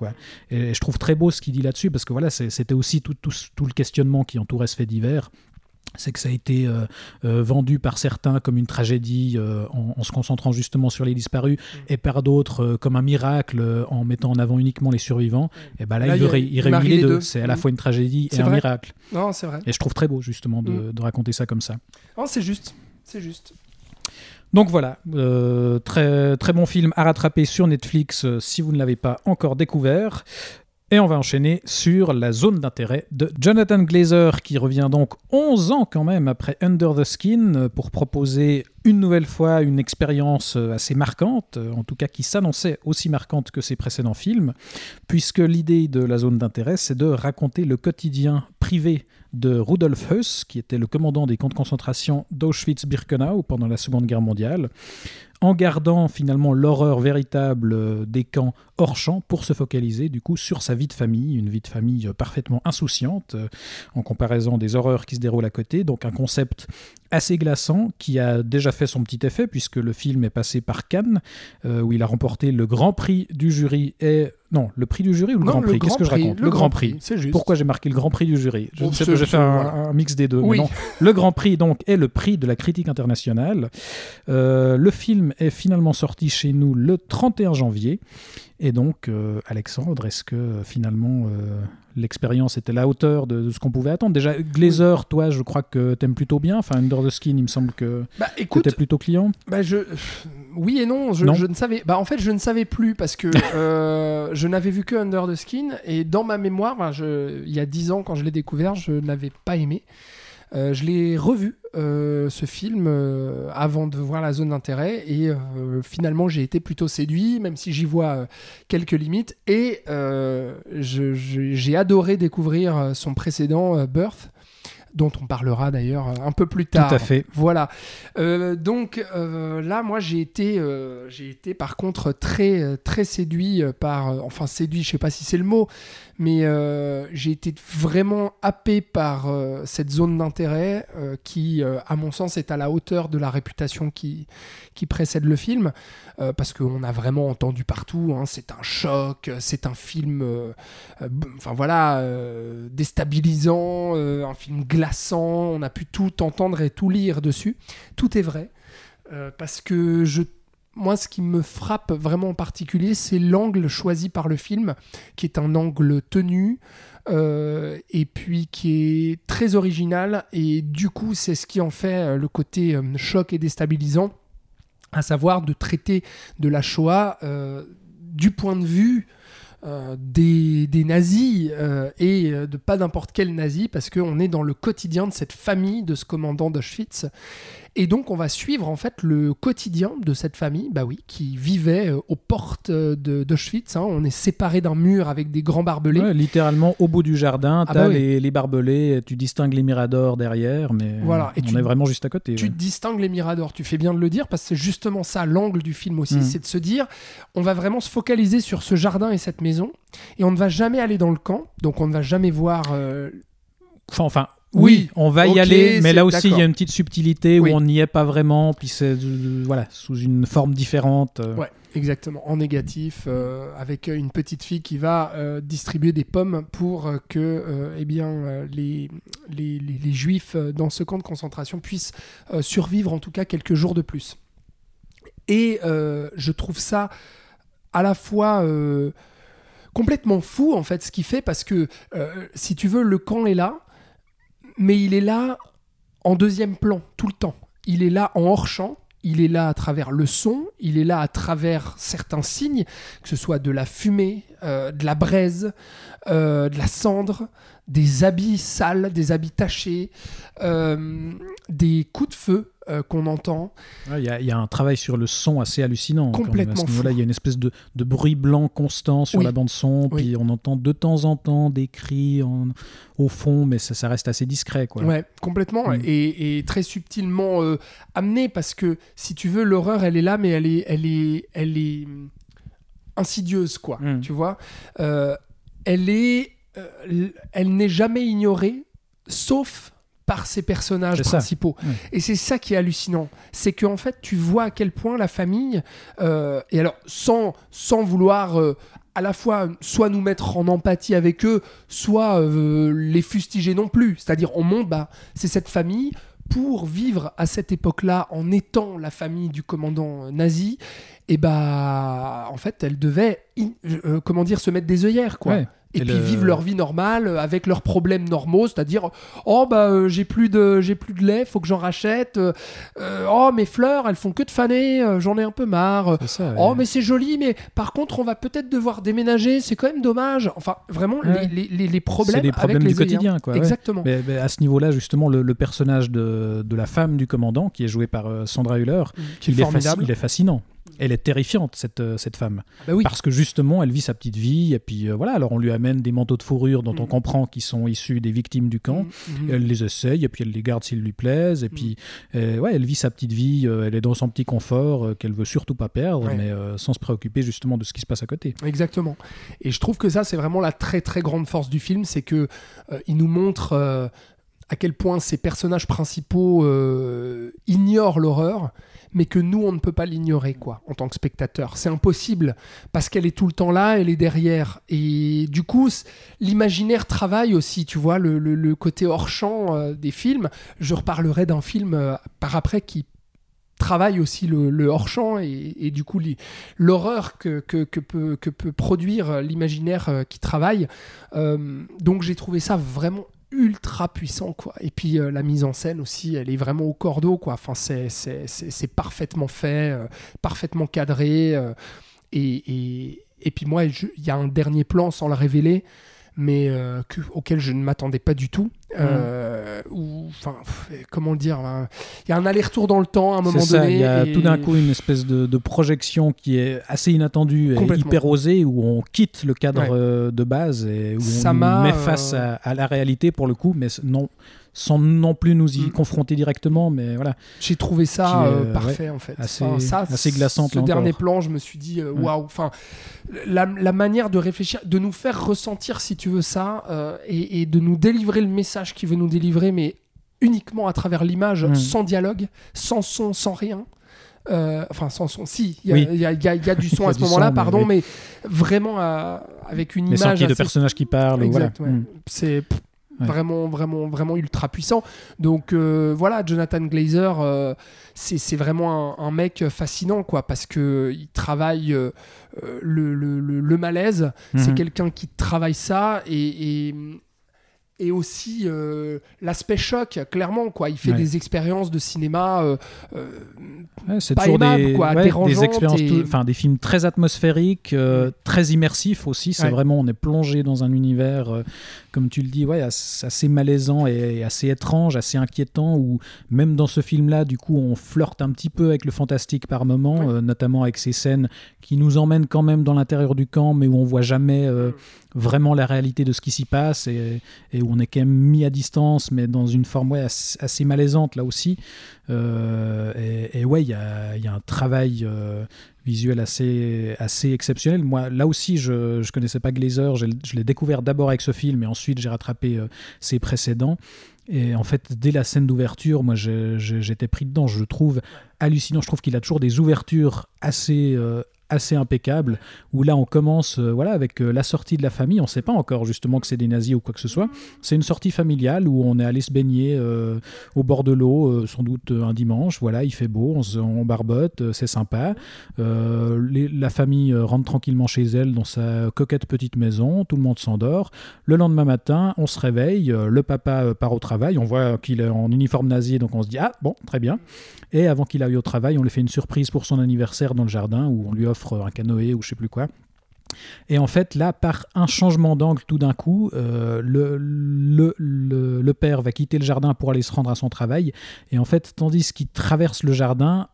Et, je trouve très beau ce qu'il dit là-dessus parce que voilà, c'était aussi tout, tout, tout le questionnement qui entourait ce fait divers. C'est que ça a été euh, euh, vendu par certains comme une tragédie euh, en, en se concentrant justement sur les disparus et par d'autres comme un miracle en mettant en avant uniquement les survivants. Et ben là, Là, il, il ré- réunit les deux. deux. C'est à la Mm. fois une tragédie et un miracle. Non, c'est vrai. Et je trouve très beau justement de, Mm. de raconter ça comme ça. Non, c'est juste. C'est juste. Donc voilà, euh, très, très bon film à rattraper sur Netflix euh, si vous ne l'avez pas encore découvert. Et on va enchaîner sur la zone d'intérêt de Jonathan Glazer, qui revient donc 11 ans quand même après Under the Skin pour proposer une nouvelle fois une expérience assez marquante, en tout cas qui s'annonçait aussi marquante que ses précédents films, puisque l'idée de la zone d'intérêt, c'est de raconter le quotidien privé de Rudolf Heuss, qui était le commandant des camps de concentration d'Auschwitz-Birkenau pendant la Seconde Guerre mondiale, en gardant finalement l'horreur véritable euh, des camps hors champ pour se focaliser du coup sur sa vie de famille, une vie de famille euh, parfaitement insouciante euh, en comparaison des horreurs qui se déroulent à côté, donc un concept assez glaçant qui a déjà fait son petit effet puisque le film est passé par Cannes euh, où il a remporté le grand prix du jury et non le prix du jury ou le Non, grand prix? Qu'est-ce que je raconte? le le Grand prix C'est juste. pourquoi j'ai marqué le Grand Prix du jury? Je sais pas, j'ai fait un, voilà. un mix des deux. mais Oui. non. Le Grand Prix donc est le prix de la critique internationale. Euh, le film est finalement sorti chez nous le 31 janvier. Et donc, euh, Alexandre, est-ce que euh, finalement euh, l'expérience était à la hauteur de, de ce qu'on pouvait attendre? Déjà, Glazer, toi, je crois que t'aimes plutôt bien. Enfin, Under the Skin, il me semble que, Bah écoute, t'es plutôt client. bah, je... oui et non, je, Non. je ne savais. Bah en fait, je ne savais plus parce que euh, je n'avais vu que Under the Skin et dans ma mémoire, bah, je... il y a 10 ans quand je l'ai découvert, je n'avais pas aimé. Euh, je l'ai revu, euh, ce film, euh, avant de voir la zone d'intérêt, et finalement j'ai été plutôt séduit, même si j'y vois quelques limites, et j'ai adoré découvrir son précédent, Birth, dont on parlera d'ailleurs euh, un peu plus Tout tard. à fait. Voilà. Euh, donc euh, là, moi, j'ai été, euh, j'ai été par contre très, très séduit par, enfin séduit, je sais pas si c'est le mot, mais j'ai été vraiment happé par cette zone d'intérêt qui, à mon sens, est à la hauteur de la réputation qui, qui précède le film, parce qu'on a vraiment entendu partout. hein, c'est un choc, c'est un film, enfin voilà, déstabilisant, un film On a pu tout entendre et tout lire dessus. Tout est vrai, euh, parce que moi, ce qui me frappe vraiment en particulier, c'est l'angle choisi par le film, qui est un angle tenu, euh, et puis qui est très original, et du coup, c'est ce qui en fait euh, le côté choc et déstabilisant, à savoir de traiter de la Shoah du point de vue euh, des, des nazis euh, et euh, de pas n'importe quel nazi parce qu'on est dans le quotidien de cette famille de ce commandant d'Auschwitz et donc on va suivre en fait le quotidien de cette famille bah oui qui vivait euh, aux portes euh, de- d'Auschwitz hein. on est séparé d'un mur avec des grands barbelés Ouais, littéralement au bout du jardin, Ah t'as bah oui. les, les barbelés, tu distingues les miradors derrière, mais Voilà, et on tu- est vraiment juste à côté. tu ouais. distingues les miradors. Tu fais bien de le dire parce que c'est justement ça l'angle du film aussi, Mm. c'est de se dire on va vraiment se focaliser sur ce jardin et cette maison et on ne va jamais aller dans le camp, donc on ne va jamais voir. euh, Enfin, enfin, Oui, on va y aller, mais là aussi il y a une petite subtilité Oui. où on n'y est pas vraiment, puis c'est euh, voilà sous une forme différente. euh. Ouais, exactement, en négatif, euh, avec euh, une petite fille qui va distribuer des pommes pour que eh bien, les, les, les- les juifs dans ce camp de concentration puissent survivre en tout cas quelques jours de plus. Et je trouve ça à la fois complètement fou en fait ce qu'il fait parce que si tu veux le camp est là mais il est là en deuxième plan tout le temps. Il est là en hors champ il est là à travers le son, il est là à travers certains signes, que ce soit de la fumée, euh, de la braise, euh, de la cendre, des habits sales, des habits tachés, euh, des coups de feu euh, qu'on entend. Ouais, Il y, y a un travail sur le son assez hallucinant. Complètement à ce niveau-là, fou. il y a une espèce de, de bruit blanc constant sur Oui. la bande son, Oui. puis on entend de temps en temps des cris en- au fond, mais ça, ça reste assez discret. Quoi. Ouais, complètement. Mm. Et, et très subtilement euh, amené parce que si tu veux, l'horreur, elle est là, mais elle est, elle est, elle est hum, insidieuse, quoi. Mm. Tu vois, Euh, elle est, elle n'est jamais ignorée, sauf par ses personnages principaux. Et c'est ça qui est hallucinant, c'est qu'en fait, tu vois à quel point la famille, euh, et alors sans, sans vouloir euh, à la fois soit nous mettre en empathie avec eux, soit euh, les fustiger non plus. C'est-à-dire, on montre, bah, c'est cette famille pour vivre à cette époque-là en étant la famille du commandant nazi. Et bah, en fait, elle devait, in- comment dire, se mettre des œillères, quoi. Ouais. Et, Et puis vivre leur vie normale avec leurs problèmes normaux, c'est-à-dire oh bah euh, j'ai plus de j'ai plus de lait, faut que j'en rachète. euh, euh, oh mes fleurs, elles font que de faner, euh, j'en ai un peu marre. Oh mais c'est joli, mais par contre on va peut-être devoir déménager, c'est quand même dommage. Enfin vraiment Ouais. les, les, les problèmes C'est des problèmes avec du les quotidien. Quoi, ouais. Exactement. Mais, mais à ce niveau-là, justement, le, le personnage de, de la femme du commandant, qui est joué par Sandra Hüller, Qui est il, est il est fascinant. Elle est terrifiante, cette, euh, cette femme. Bah oui. Parce que justement, elle vit sa petite vie, et puis euh, voilà, alors on lui amène des manteaux de fourrure dont on Mhm. comprend qu'ils sont issus des victimes du camp. Mhm. Et Elle les essaye, et puis elle les garde s'ils lui plaisent, et Mm. puis euh, ouais, elle vit sa petite vie, euh, elle est dans son petit confort qu'elle veut surtout pas perdre, Ouais. mais sans se préoccuper justement de ce qui se passe à côté. Exactement. Et je trouve que ça, c'est vraiment la très très grande force du film, c'est que il nous montre à quel point ces personnages principaux ignorent l'horreur, mais que nous, on ne peut pas l'ignorer, quoi, en tant que spectateur. C'est impossible, parce qu'elle est tout le temps là, elle est derrière. Et du coup, l'imaginaire travaille aussi, tu vois, le, côté hors-champ euh, des films. Je reparlerai d'un film euh, par après qui travaille aussi le, le hors-champ et, du coup l'horreur que, peut, produire l'imaginaire euh, qui travaille. Donc j'ai trouvé ça vraiment ultra puissant quoi. Et puis euh, la mise en scène aussi elle est vraiment au cordeau quoi. Enfin c'est c'est- parfaitement fait euh, parfaitement cadré euh, et, et, et puis moi il y a un dernier plan sans le révéler mais euh, que- auquel je ne m'attendais pas du tout. Euh, ou, enfin, comment le dire hein, Il y a un aller-retour dans le temps à un moment ça, donné. il y a et- tout d'un coup une espèce de, de projection qui est assez inattendue et hyper osée, où on quitte le cadre Ouais. euh, de base et où Ça on met face à, à la réalité pour le coup, mais non, sans non plus nous y Mm. confronter directement, mais voilà. J'ai trouvé ça est, euh, euh, parfait en fait. assez- Enfin, ça, assez glaçante, Ce là dernier encore. plan, je me suis dit euh, waouh. Enfin, la, la manière de réfléchir, de nous faire ressentir, si tu veux ça, euh, et, et de nous délivrer le message qu'il veut nous délivrer, mais uniquement à travers l'image, Mm. sans dialogue, sans son, sans rien. Euh, enfin, sans son. Si, il y, a- Oui. y y y du son à ce moment-là, mais pardon, oui. mais vraiment avec une Mais sans image. qu'il y ait de assez- personnages qui parlent. Exact, voilà. ouais. Mm. C'est Ouais. vraiment, vraiment, vraiment ultra puissant. Donc euh, voilà, Jonathan Glazer, euh, c'est vraiment un, un mec fascinant, quoi, parce que il travaille euh, le, le- le- le malaise. C'est Mhm. quelqu'un qui travaille ça et. et et aussi euh, l'aspect choc, clairement, quoi. Il fait Ouais. des expériences de cinéma euh, euh, Ouais, c'est pas toujours des, quoi, ouais, des dérangeantes expériences, et- tout- enfin des films très atmosphériques, euh, très immersifs aussi. C'est vraiment, on est plongé dans un univers, comme tu le dis, ouais, assez malaisant et, assez étrange, assez inquiétant. Où même dans ce film-là, du coup, on flirte un petit peu avec le fantastique par moment, notamment avec ces scènes qui nous emmènent quand même dans l'intérieur du camp, mais où on voit jamais Mm. Vraiment la réalité de ce qui s'y passe et, où on est quand même mis à distance, mais dans une forme assez, malaisante là aussi. Euh, et, et ouais, il y a, un travail euh, visuel assez, assez exceptionnel. Moi, là aussi, je ne connaissais pas Glazer. Je, l'ai découvert d'abord avec ce film et ensuite j'ai rattrapé euh, ses précédents. Et en fait, dès la scène d'ouverture, moi, j'étais pris dedans. Je trouve hallucinant. Je trouve qu'il a toujours des ouvertures assez, assez impeccables. Où là, on commence, euh, voilà, avec euh, la sortie de la famille. On ne sait pas encore justement que c'est des nazis ou quoi que ce soit. C'est une sortie familiale où on est allé se baigner euh, au bord de l'eau, sans doute un dimanche. Voilà, il fait beau, on, barbote, c'est sympa. La famille rentre tranquillement chez elle dans sa coquette petite maison. Tout le monde s'endort. Le lendemain matin, on se réveille. le papa part au travail. On voit qu'il est en uniforme nazi, donc on se dit ah bon, très bien. Et avant qu'il aille au travail, on lui fait une surprise pour son anniversaire dans le jardin où on lui offre un canoë ou je sais plus quoi. Et en fait, là, par un changement d'angle tout d'un coup, euh, le, le, le, père va quitter le jardin pour aller se rendre à son travail. Et en fait, tandis qu'il traverse le jardin,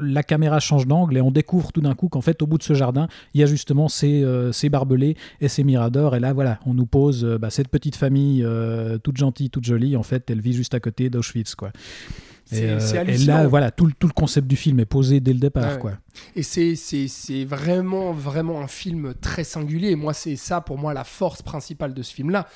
la caméra change d'angle et on découvre tout d'un coup qu'en fait, au bout de ce jardin, il y a justement ces, euh, ces barbelés et ces miradors. Et là, voilà, on nous pose euh, bah, cette petite famille toute gentille, toute jolie. En fait, elle vit juste à côté d'Auschwitz, quoi. Et, euh, et là, voilà, tout, le- tout le concept du film est posé dès le départ, Ouais. quoi. Et c'est, vraiment, vraiment un film très singulier. Et moi, c'est ça, pour moi, la force principale de ce film-là.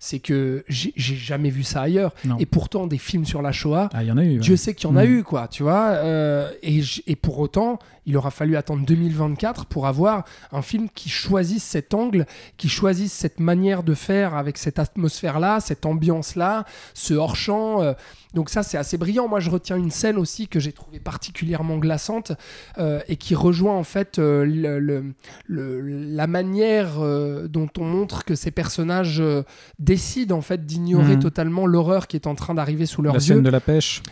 C'est que j'ai, jamais vu ça ailleurs. Non. Et pourtant, des films sur la Shoah, Ah, y en a eu. ouais. Dieu sait qu'il y en a Mm. eu, quoi, tu vois. euh, et, et pour autant, il aura fallu attendre 2024 pour avoir un film qui choisisse cet angle, qui choisisse cette manière de faire avec cette atmosphère-là, cette ambiance-là, ce hors-champ. euh, donc ça, c'est assez brillant. Moi, je retiens une scène aussi que j'ai trouvée particulièrement glaçante euh, et qui rejoint en fait euh, le- le- le- la manière euh, dont on montre que ces personnages décident en fait d'ignorer Mhm. totalement l'horreur qui est en train d'arriver sous leurs La yeux. scène de la pêche.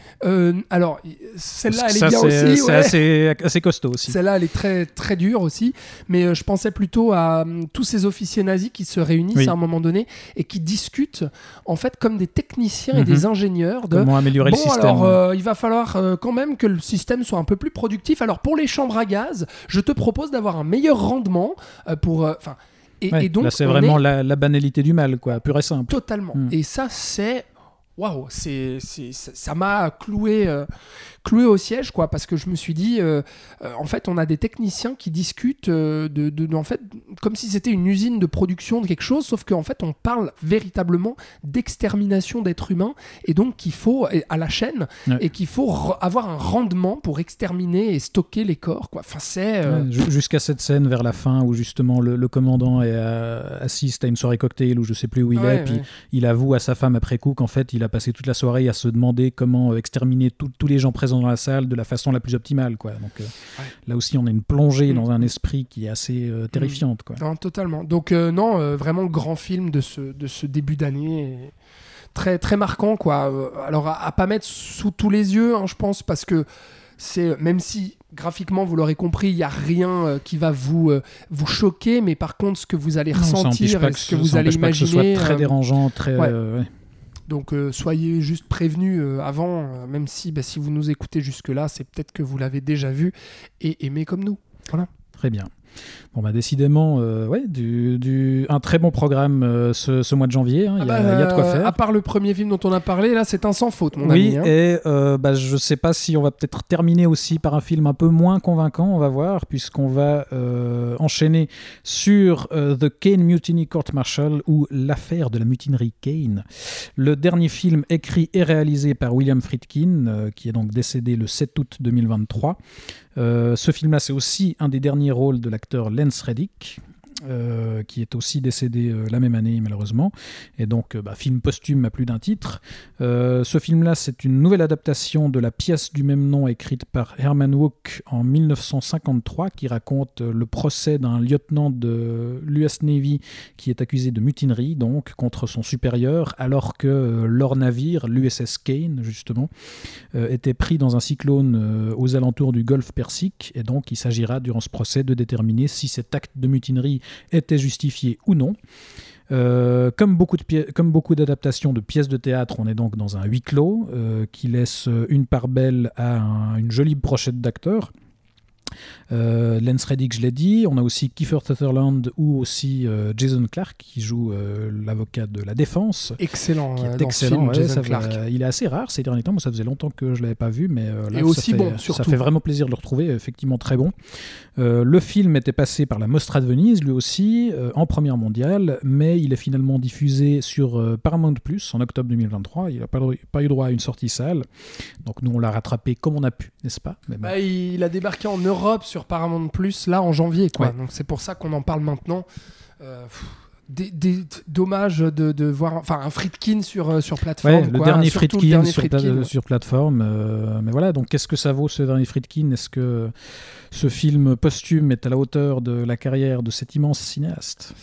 Alors, celle-là, elle est Ça, bien c'est aussi. c'est ouais. assez, assez costaud aussi. Celle-là, elle est très, très dure aussi. Mais euh, je pensais plutôt à hum, tous ces officiers nazis qui se réunissent Oui. à un moment donné et qui discutent, en fait, comme des techniciens et Mhm. des ingénieurs de. Comment améliorer Bon, le système alors, euh, il va falloir euh, quand même que le système soit un peu plus productif. Alors, pour les chambres à gaz, je te propose d'avoir un meilleur rendement euh, pour. Enfin. et, Ouais, et donc, là, c'est vraiment est la, la banalité du mal, quoi, pur et simple. totalement. Mm. Et ça, c'est. Waouh, c'est, ça ça m'a cloué, euh, cloué au siège, quoi, parce que je me suis dit, euh, euh, en fait, on a des techniciens qui discutent euh, de, de- en fait, comme si c'était une usine de production de quelque chose, sauf qu'en fait, on parle véritablement d'extermination d'êtres humains, et donc qu'il faut, à la chaîne, Ouais. et qu'il faut avoir un rendement pour exterminer et stocker les corps, quoi. Enfin, c'est. Ouais, Jusqu'à cette scène vers la fin où justement le, le commandant est, assiste à une soirée cocktail ou je sais plus où il ouais, est, puis il avoue à sa femme après coup qu'en fait il a passé toute la soirée à se demander comment exterminer tout- tous les gens présents dans la salle de la façon la plus optimale. Quoi. Donc euh, Ouais. là aussi on a une plongée Mm. dans un esprit qui est assez euh, terrifiante. Quoi. Non, totalement. Donc euh, non, vraiment grand film de ce, de ce début d'année. et Très, très marquant, quoi. Alors, à, à pas mettre sous tous les yeux, hein, je pense, parce que c'est même si graphiquement, vous l'aurez compris, il n'y a rien euh, qui va vous, euh, vous choquer, mais par contre, ce que vous allez Non, ressentir, et ce que vous allez empêche pas que ce imaginer. soit très euh, dérangeant, très. ouais. ouais. Donc euh, soyez juste prévenus euh, avant, euh, même si bah, si vous nous écoutez jusque-là, c'est peut-être que vous l'avez déjà vu et aimé comme nous. Très bien. Bon, bah, décidément, euh, ouais, du, du- un très bon programme euh, ce, ce mois de janvier. hein, Il y, Ah a- bah, il y a de quoi faire. À part le premier film dont on a parlé, là, c'est un sans faute, mon oui, ami. hein. et euh, bah, je sais pas si on va peut-être terminer aussi par un film un peu moins convaincant, on va voir, puisqu'on va euh, enchaîner sur The Kane Mutiny Court Martial ou L'affaire de la mutinerie Kane. Le dernier film écrit et réalisé par William Friedkin, qui est donc décédé le 7 août 2023. Euh, ce film-là, c'est aussi un des derniers rôles de l'acteur Lance Reddick. Euh, qui est aussi décédé euh, la même année malheureusement. Et donc euh, bah, film posthume à plus d'un titre. Ce film-là, c'est une nouvelle adaptation de la pièce du même nom écrite par Herman Wouk en 1953, qui raconte le procès d'un lieutenant de l'US Navy qui est accusé de mutinerie, donc contre son supérieur, alors que leur navire, l'USS Kane, justement, était pris dans un cyclone aux alentours du golfe Persique, et donc il s'agira durant ce procès de déterminer si cet acte de mutinerie était justifié ou non. Euh, comme beaucoup d'adaptations de pièces de théâtre, on est donc dans un huis clos euh, qui laisse une part belle à un- une jolie brochette d'acteurs. Euh, Lance Reddick, je l'ai dit. On a aussi Kiefer Sutherland ou aussi euh, Jason Clarke qui joue euh, l'avocat de la défense. Excellent, Qui est dans excellent, ce film, ouais, Jason ça Clarke. va- il est assez rare ces derniers temps. Moi, ça faisait longtemps que je l'avais pas vu, mais là, Et ça aussi fait- bon, Ça fait vraiment plaisir de le retrouver. Effectivement, très bon. Le film était passé par la Mostra de Venise, lui aussi, en première mondiale, mais il est finalement diffusé sur Paramount Plus en octobre 2023. Il n'a pas, pas eu droit à une sortie salle. Donc nous, on l'a rattrapé comme on a pu, n'est-ce pas Mais bon. Bah, il a débarqué en Europe sur Paramount Plus là en janvier quoi. Ouais. Donc c'est pour ça qu'on en parle maintenant. Euh, pff, des, des- dommage de, de voir enfin un Friedkin sur euh, sur plateforme. Ouais, le quoi. dernier le dernier sur, ouais. plateforme. euh, mais voilà, donc qu'est-ce que ça vaut ce dernier Friedkin? Est-ce que ce film posthume est à la hauteur de la carrière de cet immense cinéaste?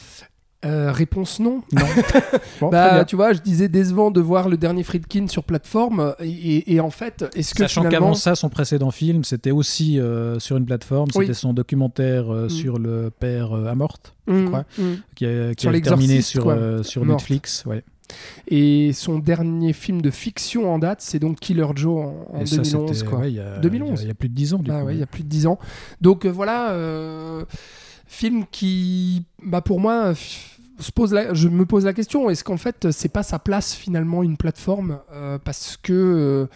Euh, réponse non. Non. Bon, Bah, tu vois, je disais décevant de voir le dernier Friedkin sur plateforme. Et, en fait, est-ce que Sachant finalement. qu'avant ça, son précédent film, c'était aussi euh, sur une plateforme, Oui. c'était son documentaire euh, Mm. sur le père euh, Amort, crois. hum. qui a, qui Sur a terminé sur, euh, sur Mort. Netflix. Ouais. Et son dernier film de fiction en date, c'est donc Killer Joe en, en Et ça, 2011. c'était- quoi. ouais, il y a- 2011. Il y a- il y, a plus de 10 ans, du Ah coup. ouais, il y a plus de 10 ans. Donc euh, voilà, euh, film qui, bah pour moi, se pose la- je me pose la question, est-ce qu'en fait, c'est pas sa place finalement une plateforme euh, Parce que. euh,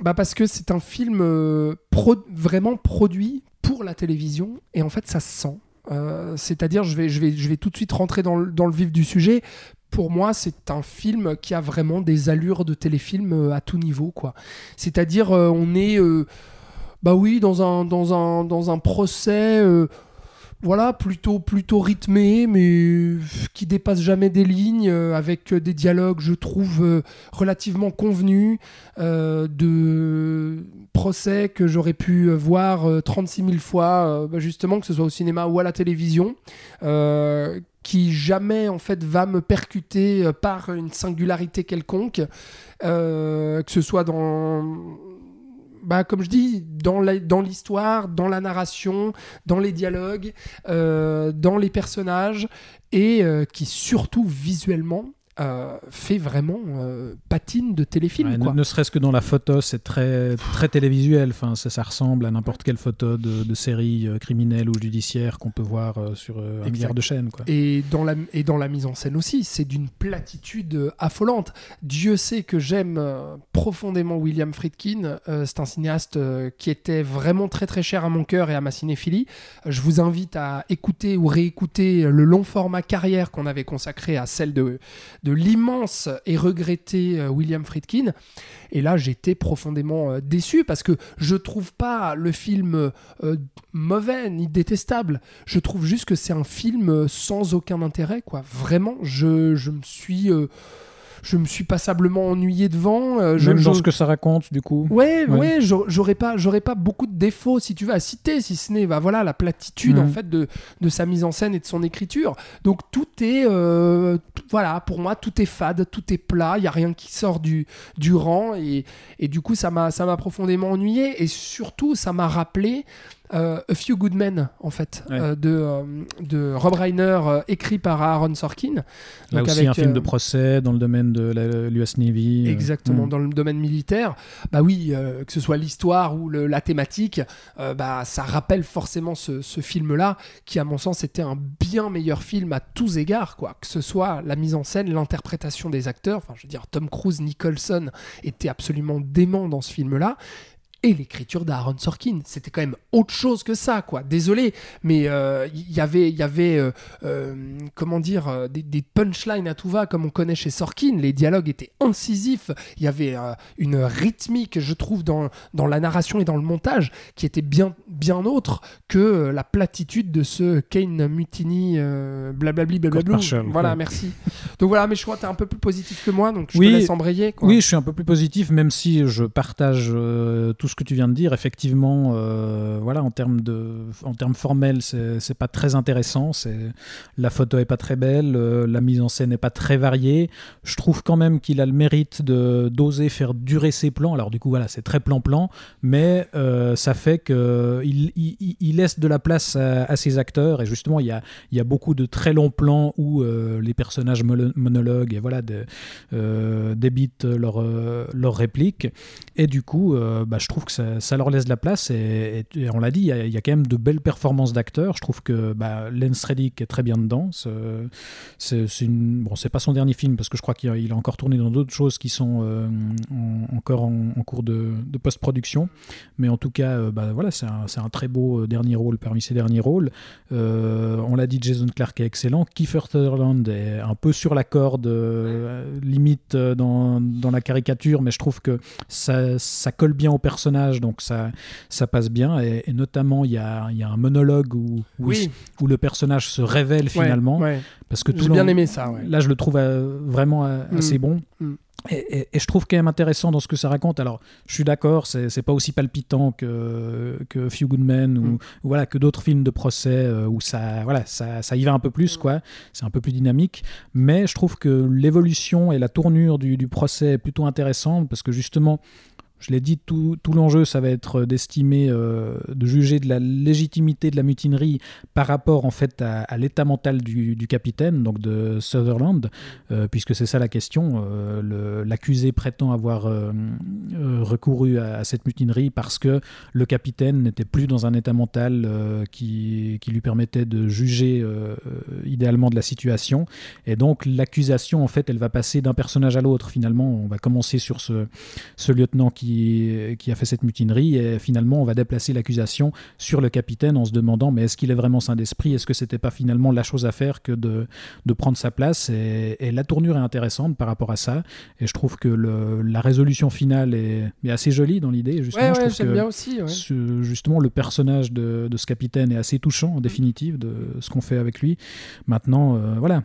bah parce que c'est un film euh, pro- vraiment produit pour la télévision et en fait ça se sent. C'est-à-dire, je vais, je, vais, je vais tout de suite rentrer dans le, dans le vif du sujet. Pour moi, c'est un film qui a vraiment des allures de téléfilm à tout niveau. C'est-à-dire, on est, bah oui, dans un, dans un, dans un procès, voilà, plutôt, plutôt rythmé, mais qui dépasse jamais des lignes, euh, avec des dialogues, je trouve, euh, relativement convenus, euh, de procès que j'aurais pu voir euh, 36 000 fois, bah, justement, que ce soit au cinéma ou à la télévision, qui jamais, en fait, va me percuter par une singularité quelconque, que ce soit dans bah, comme je dis, dans l'histoire, dans la narration, dans les dialogues, euh, dans les personnages, et euh, qui surtout visuellement euh, fait vraiment euh, patine de téléfilm. Ouais, ne, quoi. ne serait-ce que dans la photo, c'est très, très télévisuel. Enfin, ça, ça ressemble à n'importe quelle photo de, de série euh, criminelle ou judiciaire qu'on peut voir sur un Exact. milliard de chaînes. Quoi. Et dans, la, et dans la mise en scène aussi, c'est d'une platitude affolante. Dieu sait que j'aime profondément William Friedkin. C'est un cinéaste qui était vraiment très très cher à mon cœur et à ma cinéphilie. Je vous invite à écouter ou réécouter le long format carrière qu'on avait consacré à celle de, de l'immense et regretté euh, William Friedkin. Et là, j'étais profondément euh, déçu parce que je trouve pas le film euh, mauvais ni détestable. Je trouve juste que c'est un film sans aucun intérêt, quoi. Vraiment, je, me suis. Je me suis passablement ennuyé devant. euh, je- Même dans je- ce que ça raconte, du coup. Ouais, Ouais. ouais, j'aurais- pas, j'aurais pas beaucoup de défauts si tu veux à citer, si ce n'est, bah voilà, la platitude en fait de, de sa mise en scène et de son écriture. Donc tout est, euh, voilà, pour moi tout est fade, tout est plat, il y a rien qui sort du, du rang et, et du coup ça m'a, ça m'a profondément ennuyé et surtout ça m'a rappelé. Euh, A Few Good Men, en fait, Ouais. euh, de, euh, de Rob Reiner, écrit par Aaron Sorkin. Là Donc aussi, avec, un film de procès dans le domaine de l'US Navy. Exactement, mm. dans le domaine militaire, bah oui, que ce soit l'histoire ou le- la thématique, bah ça rappelle forcément ce, ce film-là, qui à mon sens était un bien meilleur film à tous égards, quoi. Que ce soit la mise en scène, l'interprétation des acteurs, enfin je veux dire Tom Cruise, Nicholson était absolument dément dans ce film-là. Et l'écriture d'Aaron Sorkin, c'était quand même autre chose que ça, quoi. Désolé, mais euh, il y avait, il y avait, euh, euh, comment dire, euh, des, des punchlines à tout va, comme on connaît chez Sorkin. Les dialogues étaient incisifs. Il y avait euh, une rythmique, je trouve, dans, dans la narration et dans le montage, qui était bien, bien autre que euh, la platitude de ce Kane Mutiny, euh, blablabli, blablabla. Voilà, quoi. merci. donc voilà, mais je crois que tu es un peu plus positif que moi, donc je Oui. te laisse embrayer. Quoi. Oui, je suis un peu plus positif, même si je partage euh, tout ce que tu viens de dire. Effectivement, euh, voilà, en termes de, en termes formels, c'est pas très intéressant. C'est la photo est pas très belle, euh, la mise en scène n'est pas très variée. Je trouve quand même qu'il a le mérite de d'oser faire durer ses plans. Alors du coup, voilà, c'est très plan-plan, mais euh, ça fait que il, laisse de la place à, ses acteurs. Et justement, il y a, il y a beaucoup de très longs plans où les personnages monologuent et voilà. De, débitent leurs leurs répliques. Et du coup, bah, je trouve que ça, leur laisse de la place. Et, on l'a dit, il y, a, quand même de belles performances d'acteurs. Je trouve que bah, Lance Reddick est très bien dedans. C'est une- bon, c'est pas son dernier film parce que je crois qu'il a, encore tourné dans d'autres choses qui sont euh, en- encore en, cours de, post-production. Mais en tout cas, euh, bah, voilà, c'est un, très beau euh, dernier rôle parmi ses derniers rôles. On l'a dit, Jason Clarke est excellent. Kiefer Sutherland est un peu sur la corde, limite dans, dans la caricature, mais je trouve que ça, ça colle bien au personnage, donc ça, ça passe bien. Et, et notamment, il y a, y a un monologue où, où, Oui. il- où le personnage se révèle finalement. Ouais. Parce que tout bien aimé ça. Ouais. Là, je le trouve euh, vraiment euh, Mm. assez bon. Mm. Et, et- et je trouve quand même intéressant dans ce que ça raconte. Alors, je suis d'accord, c'est c'est pas aussi palpitant que, que Few Good Men ou, Mm. ou voilà, que d'autres films de procès euh, où ça, voilà, ça, ça y va un peu plus, quoi. C'est un peu plus dynamique. Mais je trouve que l'évolution et la tournure du, du procès est plutôt intéressante parce que justement, je l'ai dit, tout, l'enjeu, ça va être d'estimer, euh, de juger de la légitimité de la mutinerie par rapport en fait à, l'état mental du, capitaine, donc de Sutherland, euh, puisque c'est ça la question. euh, L'accusé prétend avoir euh, euh, recouru à, cette mutinerie parce que le capitaine n'était plus dans un état mental euh, qui, lui permettait de juger euh, euh, idéalement de la situation. Et donc l'accusation, en fait, elle va passer d'un personnage à l'autre. Finalement, on va commencer sur ce lieutenant qui, qui a fait cette mutinerie et finalement on va déplacer l'accusation sur le capitaine en se demandant mais est-ce qu'il est vraiment sain d'esprit? Est-ce que c'était pas finalement la chose à faire que de, de prendre sa place? Et, et la tournure est intéressante par rapport à ça et je trouve que le- la résolution finale est, est assez jolie dans l'idée. Justement, Ouais, je trouve que bien aussi. ouais. ce- justement, le personnage de, de ce capitaine est assez touchant en définitive de ce qu'on fait avec lui. Maintenant, euh, voilà.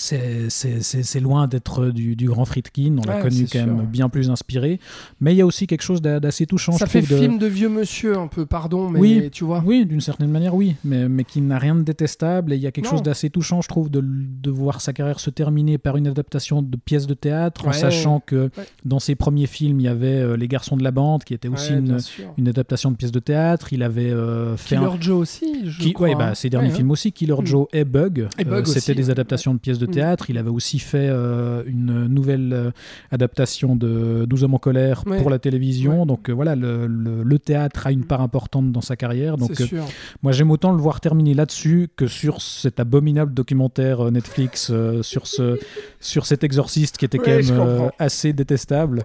C'est- loin d'être du, du grand Friedkin, on l'a connu quand même bien plus inspiré, mais il y a aussi quelque chose d'a- d'assez touchant. Ça je fait trouve, film de vieux monsieur un peu, pardon, mais Oui. tu vois. Oui, d'une certaine manière, oui, mais, mais qui n'a rien de détestable. Et il y a quelque Non. chose d'assez touchant, je trouve, de, de voir sa carrière se terminer par une adaptation de pièce de théâtre, en sachant que Ouais. dans ses premiers films, il y avait euh, Les Garçons de la Bande, qui était aussi une, adaptation de pièce de théâtre. Il avait euh, fait Killer un. Joe aussi, je Qui, crois. bah, ses derniers Ouais, films aussi, Killer Mm. Joe et Bug. Et Bug C'était des adaptations de pièces de Théâtre. Il avait aussi fait euh, une nouvelle euh, adaptation de 12 hommes en colère Ouais. pour la télévision. Ouais. Donc euh, voilà, le, le- le théâtre a une part importante dans sa carrière. Donc sûr. moi, j'aime autant le voir terminer là-dessus que sur cet abominable documentaire Netflix, sur, ce, sur cet exorciste qui était quand même assez détestable,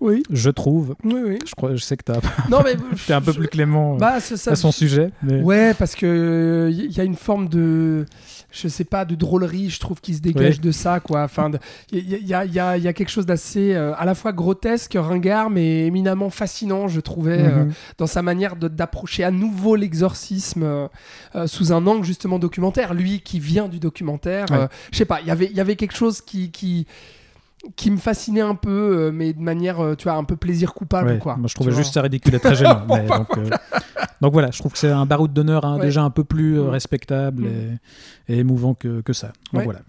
Oui, je trouve. oui, oui. Je, crois, je sais que t'as- Non, mais. t'es un peu plus clément euh, Bah, ça. à son sujet. Mais... Ouais, parce que il y a une forme de, je sais pas, de drôlerie, je trouve, qui se dégage de ça, quoi. Enfin, il y, a- y a- y a- y a quelque chose d'assez, euh, à la fois grotesque, ringard, mais éminemment fascinant, je trouvais, euh, Mhm. dans sa manière d'approcher à nouveau l'exorcisme euh, euh, sous un angle justement documentaire. Lui qui vient du documentaire, Ouais. euh, je sais pas, il y avait- il y avait quelque chose qui, qui qui me fascinait un peu, euh, mais de manière, euh, tu vois, un peu plaisir coupable, Ouais, quoi. moi je trouvais juste ça ridicule et très gênant. mais donc, euh, donc voilà, je trouve que c'est un baroud d'honneur hein, Ouais. déjà un peu plus euh, Mm. respectable Mm. et, et émouvant que, que ça. Donc Ouais. voilà.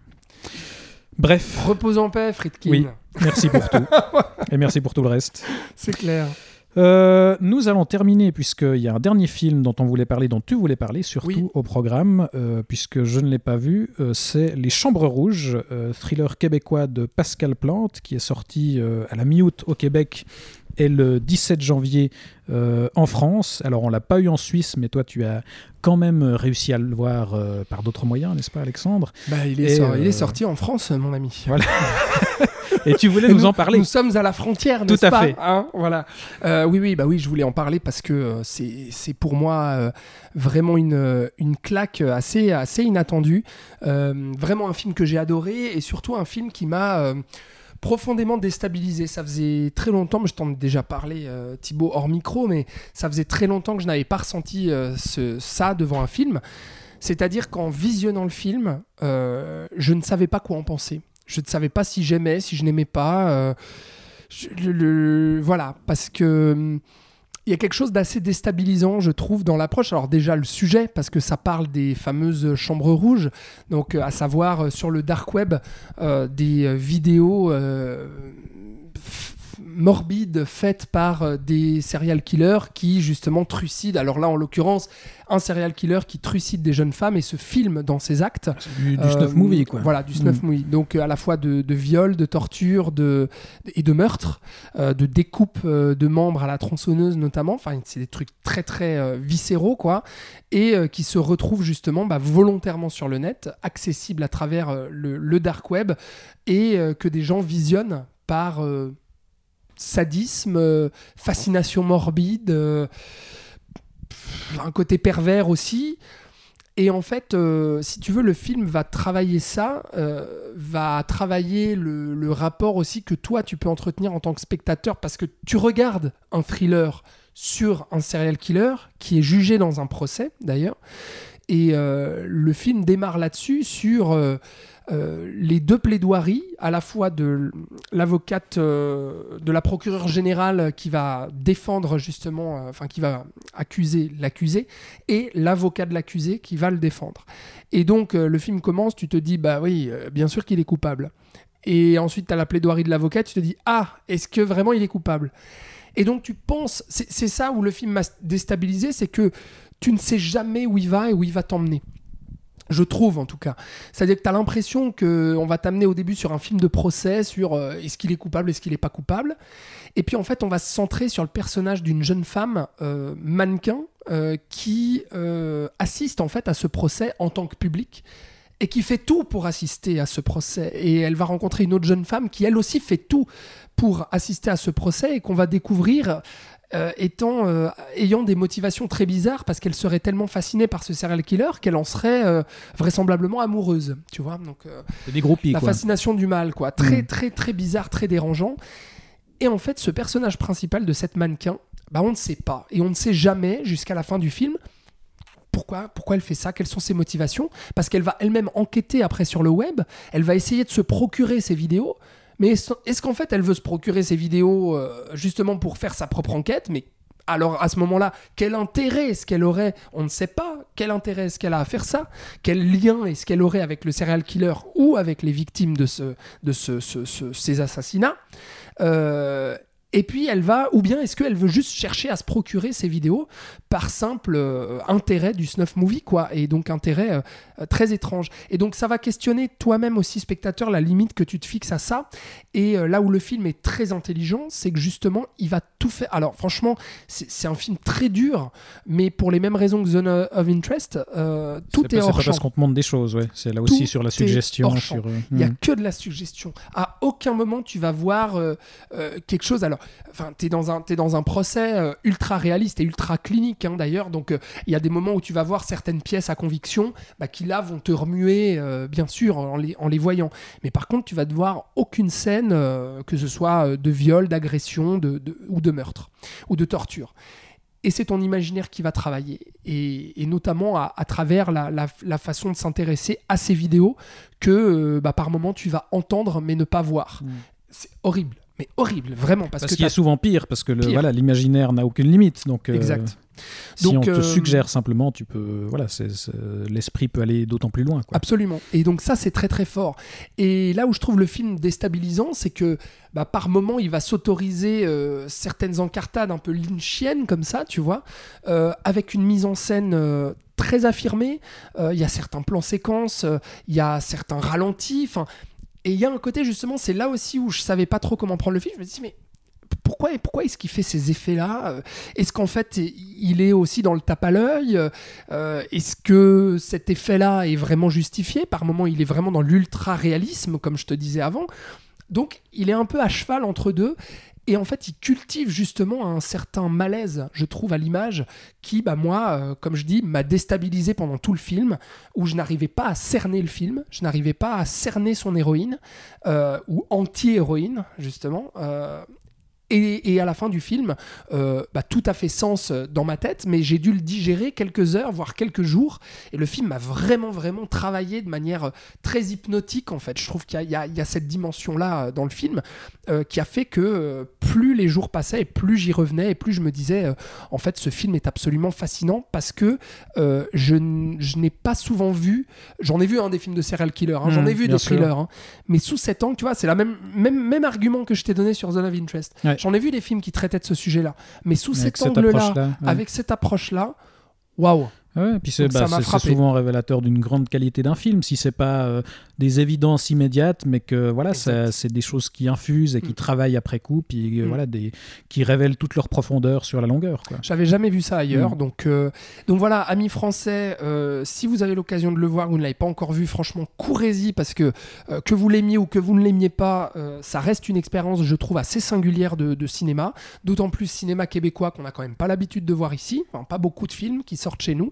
Bref, Repose en paix, Friedkin. Oui. merci pour tout. Et merci pour tout le reste. C'est clair. Euh, nous allons terminer, puisqu'il y a un dernier film dont on voulait parler, dont tu voulais parler, surtout Oui. au programme, euh, puisque je ne l'ai pas vu. euh, c'est Les Chambres Rouges, thriller québécois de Pascal Plante, qui est sorti à la mi-août au Québec et le 17 janvier euh, en France. Alors, on l'a pas eu en Suisse, mais toi, tu as quand même réussi à le voir euh, par d'autres moyens, n'est-ce pas, Alexandre? Bah, il, est Et, il est sorti en France, mon ami. Voilà. Et tu voulais nous en parler Nous sommes à la frontière, Tout n'est-ce à pas fait. Hein, Voilà. Euh, oui, oui, bah oui, je voulais en parler parce que euh, c'est c'est pour moi euh, vraiment une, une claque assez, assez inattendue. Vraiment un film que j'ai adoré et surtout un film qui m'a profondément déstabilisé. Ça faisait très longtemps, mais je t'en ai déjà parlé, euh, Thibaut, hors micro, mais ça faisait très longtemps que je n'avais pas ressenti euh, ce, ça devant un film. C'est-à-dire qu'en visionnant le film, euh, je ne savais pas quoi en penser. Je ne savais pas si j'aimais, si je n'aimais pas. euh, voilà, parce que hum, il y a quelque chose d'assez déstabilisant, je trouve, dans l'approche. Alors déjà le sujet, parce que ça parle des fameuses chambres rouges, donc euh, à savoir euh, sur le dark web des vidéos f- morbides faites par euh, des serial killers qui justement trucident. Alors là, en l'occurrence, un serial killer qui trucide des jeunes femmes et se filme dans ses actes. Du, du Euh, snuff movie, quoi. Voilà, du snuff Mm. movie. Donc euh, à la fois de, de viol, de torture de, et de meurtre, euh, de découpe de membres à la tronçonneuse notamment. Enfin, c'est des trucs très très viscéraux, quoi. Et qui se retrouvent justement bah, volontairement sur le net, accessibles à travers le, le dark web, et que des gens visionnent par euh, sadisme, euh, fascination morbide, euh, un côté pervers aussi. Et en fait, euh, si tu veux, le film va travailler ça, va travailler le, rapport aussi que toi, tu peux entretenir en tant que spectateur, parce que tu regardes un thriller sur un serial killer qui est jugé dans un procès, d'ailleurs. Et le film démarre là-dessus, sur euh, les deux plaidoiries, à la fois de l'avocate euh, de la procureure générale qui va défendre justement, euh, enfin qui va accuser l'accusé, et l'avocat de l'accusé qui va le défendre. Et donc le film commence, tu te dis, bah oui, bien sûr qu'il est coupable. Et ensuite, tu as la plaidoirie de l'avocat, tu te dis, ah, est-ce que vraiment il est coupable? Et donc tu penses, c'est ça où le film m'a déstabilisé, c'est que tu ne sais jamais où il va et où il va t'emmener. Je trouve en tout cas. C'est-à-dire que tu as l'impression qu'on va t'amener au début sur un film de procès, sur euh, est-ce qu'il est coupable, est-ce qu'il n'est pas coupable? Et puis en fait, on va se centrer sur le personnage d'une jeune femme euh, mannequin euh, qui assiste en fait à ce procès en tant que public et qui fait tout pour assister à ce procès. Et elle va rencontrer une autre jeune femme qui elle aussi fait tout pour assister à ce procès et qu'on va découvrir euh, étant, euh, ayant des motivations très bizarres parce qu'elle serait tellement fascinée par ce serial killer qu'elle en serait euh, vraisemblablement amoureuse, tu vois. Donc des groupies, la quoi. fascination du mal, quoi. Très, Mm. très, très bizarre, très dérangeant. Et en fait, ce personnage principal de cette mannequin, bah, on ne sait pas. Et on ne sait jamais, jusqu'à la fin du film, pourquoi, pourquoi elle fait ça, quelles sont ses motivations. Parce qu'elle va elle-même enquêter après sur le web, elle va essayer de se procurer ces vidéos. Mais est-ce qu'en fait, elle veut se procurer ces vidéos euh, justement pour faire sa propre enquête Mais alors à ce moment-là, quel intérêt est-ce qu'elle aurait On ne sait pas. Quel intérêt est-ce qu'elle a à faire ça? Quel lien est-ce qu'elle aurait avec le serial killer ou avec les victimes de, ce- ces assassinats? Euh, et puis elle va, ou bien est-ce qu'elle veut juste chercher à se procurer ces vidéos par simple euh, intérêt du snuff movie, quoi, et donc intérêt euh, très étrange. Et donc ça va questionner toi-même aussi, spectateur, la limite que tu te fixes à ça. Et euh, là où le film est très intelligent, c'est que justement, il va tout faire. Alors franchement, c'est un film très dur, mais pour les mêmes raisons que Zone of Interest, tout C'est est, pas- hors pas champ. parce qu'on te montre des choses, ouais. C'est là aussi Tout sur la est suggestion. Sur, Il n'y a hmm. que de la suggestion. À aucun moment tu vas voir quelque chose. Alors, enfin, tu es dans un, t'es dans un procès euh, ultra réaliste et ultra clinique hein, d'ailleurs. Donc, euh, il y a des moments où tu vas voir certaines pièces à conviction bah, qui là vont te remuer, euh, bien sûr, en les, en les voyant. Mais par contre, tu vas te voir aucune scène, que ce soit de viol, d'agression de, de- ou de meurtre ou de torture. Et c'est ton imaginaire qui va travailler, et, et notamment à, à travers la, la- la façon de s'intéresser à ces vidéos que euh, bah, par moment tu vas entendre mais ne pas voir. Mm. c'est horrible, mais horrible, vraiment. Parce, Parce que qu'il t'as- souvent pire, parce que le- Pire. voilà, l'imaginaire n'a aucune limite. Donc, euh, Exact. si Donc, on te euh, suggère simplement, tu peux, voilà, l'esprit peut aller d'autant plus loin. Quoi. Absolument. Et donc ça, c'est très très fort. Et là où je trouve le film déstabilisant, c'est que bah, par moment, il va s'autoriser euh, certaines encartades un peu lynchiennes comme ça, tu vois, avec une mise en scène très affirmée. Il y a certains plans séquences, il y a certains ralentis. Enfin, et il y a un côté justement, c'est là aussi où je savais pas trop comment prendre le film. Je me dis mais pourquoi, pourquoi est-ce qu'il fait ces effets-là? Est-ce qu'en fait, il est aussi dans le tape à l'œil? Euh, Est-ce que cet effet-là est vraiment justifié? Par moments, il est vraiment dans l'ultra-réalisme, comme je te disais avant. Donc, il est un peu à cheval entre deux. Et en fait, il cultive justement un certain malaise, je trouve, à l'image, qui, bah, moi, euh, comme je dis, m'a déstabilisé pendant tout le film, où je n'arrivais pas à cerner le film, je n'arrivais pas à cerner son héroïne, euh, ou anti-héroïne, justement. Et, et à la fin du film, euh, bah, tout a fait sens euh, dans ma tête, mais j'ai dû le digérer quelques heures, voire quelques jours. Et le film m'a vraiment, vraiment travaillé de manière euh, très hypnotique, en fait. Je trouve qu'il y a- y, y cette dimension-là dans le film euh, qui a fait que euh, plus les jours passaient et plus j'y revenais et plus je me disais, en fait, ce film est absolument fascinant parce que je, n'ai pas souvent vu, j'en ai vu un des films de serial killer, hein, j'en Mmh, ai vu des thrillers, hein, mais sous cet angle, tu vois, c'est la même, même, même argument que je t'ai donné sur Zone of Interest. Ouais. J'en ai vu des films qui traitaient de ce sujet-là, mais sous Avec cet angle-là, ouais. avec cette approche-là, waouh! Ouais, puis c'est bah, souvent révélateur d'une grande qualité d'un film. Si c'est pas euh, des évidences immédiates, mais que voilà, c'est des choses qui infusent et qui Mm. travaillent après coup, puis euh, Mm. voilà, des, qui révèlent toute leur profondeur sur la longueur. J'avais jamais vu ça ailleurs. Mm. Donc, euh, donc voilà, amis français, si vous avez l'occasion de le voir, vous ne l'avez pas encore vu, franchement, courez-y parce que que vous l'aimiez ou que vous ne l'aimiez pas, ça reste une expérience, je trouve, assez singulière de, de cinéma. D'autant plus cinéma québécois qu'on n'a quand même pas l'habitude de voir ici. Enfin, pas beaucoup de films qui sortent chez nous.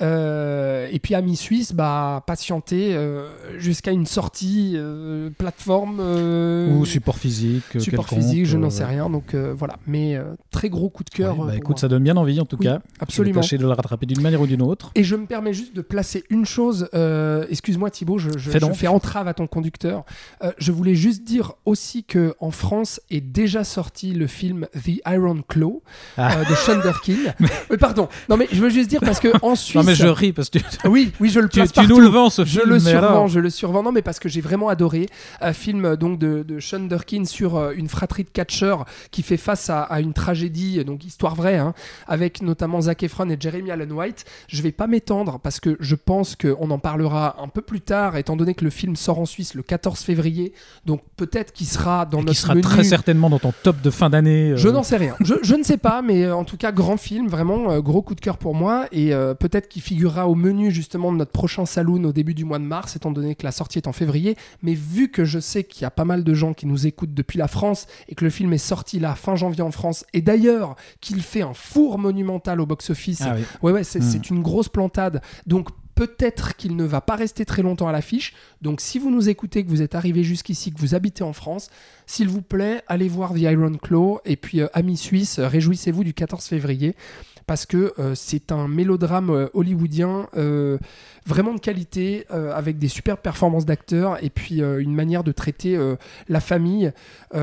et puis amis suisses, bah, patienter euh, jusqu'à une sortie euh, plateforme. euh, Ou support physique. euh, support physique, je euh, n'en sais rien. Donc euh, voilà, mais euh, très gros coup de cœur. ouais, euh, bah, écoute, moi. ça donne bien envie en tout Oui, cas. Absolument. tâcher de le rattraper d'une manière ou d'une autre. Et je me permets juste de placer une chose. euh, Excuse-moi Thibaut, je, je- Fais je fais entrave à ton conducteur. Euh, je voulais juste dire aussi que en France est déjà sorti le film The Iron Claw Ah. euh, de Shunderkin. Oui, pardon. Non mais je veux juste dire parce que en Suisse. Mais je ris parce que Oui, oui, je le tu, place tu nous le vends ce Je film. le mais survends, alors je le survends. Non, mais parce que j'ai vraiment adoré un film euh, donc de, de Shunderkin sur euh, une fratrie de catcheurs qui fait face à, à une tragédie, euh, donc histoire vraie, hein, avec notamment Zac Efron et Jeremy Allen White. Je vais pas m'étendre parce que je pense qu'on en parlera un peu plus tard, étant donné que le film sort en Suisse le 14 février. Donc peut-être qu'il sera dans Et notre sera menu. très certainement dans ton top de fin d'année. euh, Je n'en sais rien. Je, je ne sais pas, mais euh, en tout cas, grand film, vraiment euh, gros coup de cœur pour moi. Et euh, peut-être figurera au menu justement de notre prochain saloon au début du mois de mars, étant donné que la sortie est en février. Mais vu que je sais qu'il y a pas mal de gens qui nous écoutent depuis la France et que le film est sorti là fin janvier en France, et d'ailleurs qu'il fait un four monumental au box-office, Ah oui. Ouais, ouais, c'est Mm. c'est une grosse plantade. Donc peut-être qu'il ne va pas rester très longtemps à l'affiche. Donc si vous nous écoutez, que vous êtes arrivé jusqu'ici, que vous habitez en France, s'il vous plaît, allez voir The Iron Claw. Et puis, euh, amis suisses, réjouissez-vous du 14 février. Parce que euh, c'est un mélodrame euh, hollywoodien euh, vraiment de qualité, avec des superbes performances d'acteurs et puis une manière de traiter la famille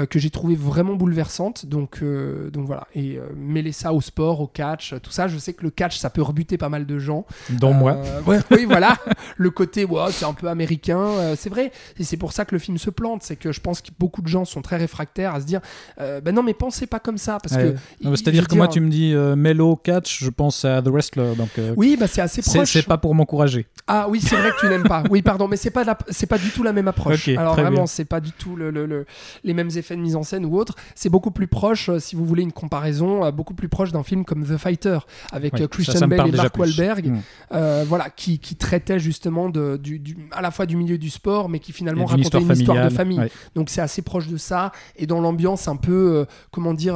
que j'ai trouvé vraiment bouleversante. Donc, donc voilà. Et mêler ça au sport, au catch, tout ça. Je sais que le catch, ça peut rebuter pas mal de gens. Dont moi. Ouais, oui, voilà. le côté, c'est un peu américain. c'est vrai. Et c'est pour ça que le film se plante. C'est que je pense que beaucoup de gens sont très réfractaires à se dire ben non, mais pensez pas comme ça. Parce Ouais. que. C'est-à-dire que moi, tu me dis euh, Mellow Catch, je pense à The Wrestler. Donc, euh, Oui, bah, c'est assez proche. c'est pas pour m'encourager. Ah oui, c'est vrai que tu n'aimes pas. Oui, pardon, mais c'est pas la- c'est pas du tout la même approche. Alors vraiment, c'est pas du tout le, le- le- les mêmes effets de mise en scène ou autre. C'est beaucoup plus proche, euh, si vous voulez une comparaison, euh, beaucoup plus proche d'un film comme The Fighter avec ça, Christian ça Bale et Mark. Wahlberg, Mm. euh, voilà, qui, qui traitait justement de, du, du- à la fois du milieu du sport, mais qui finalement racontait une histoire de famille. ouais. Donc c'est assez proche de ça et dans l'ambiance un peu, euh, comment dire,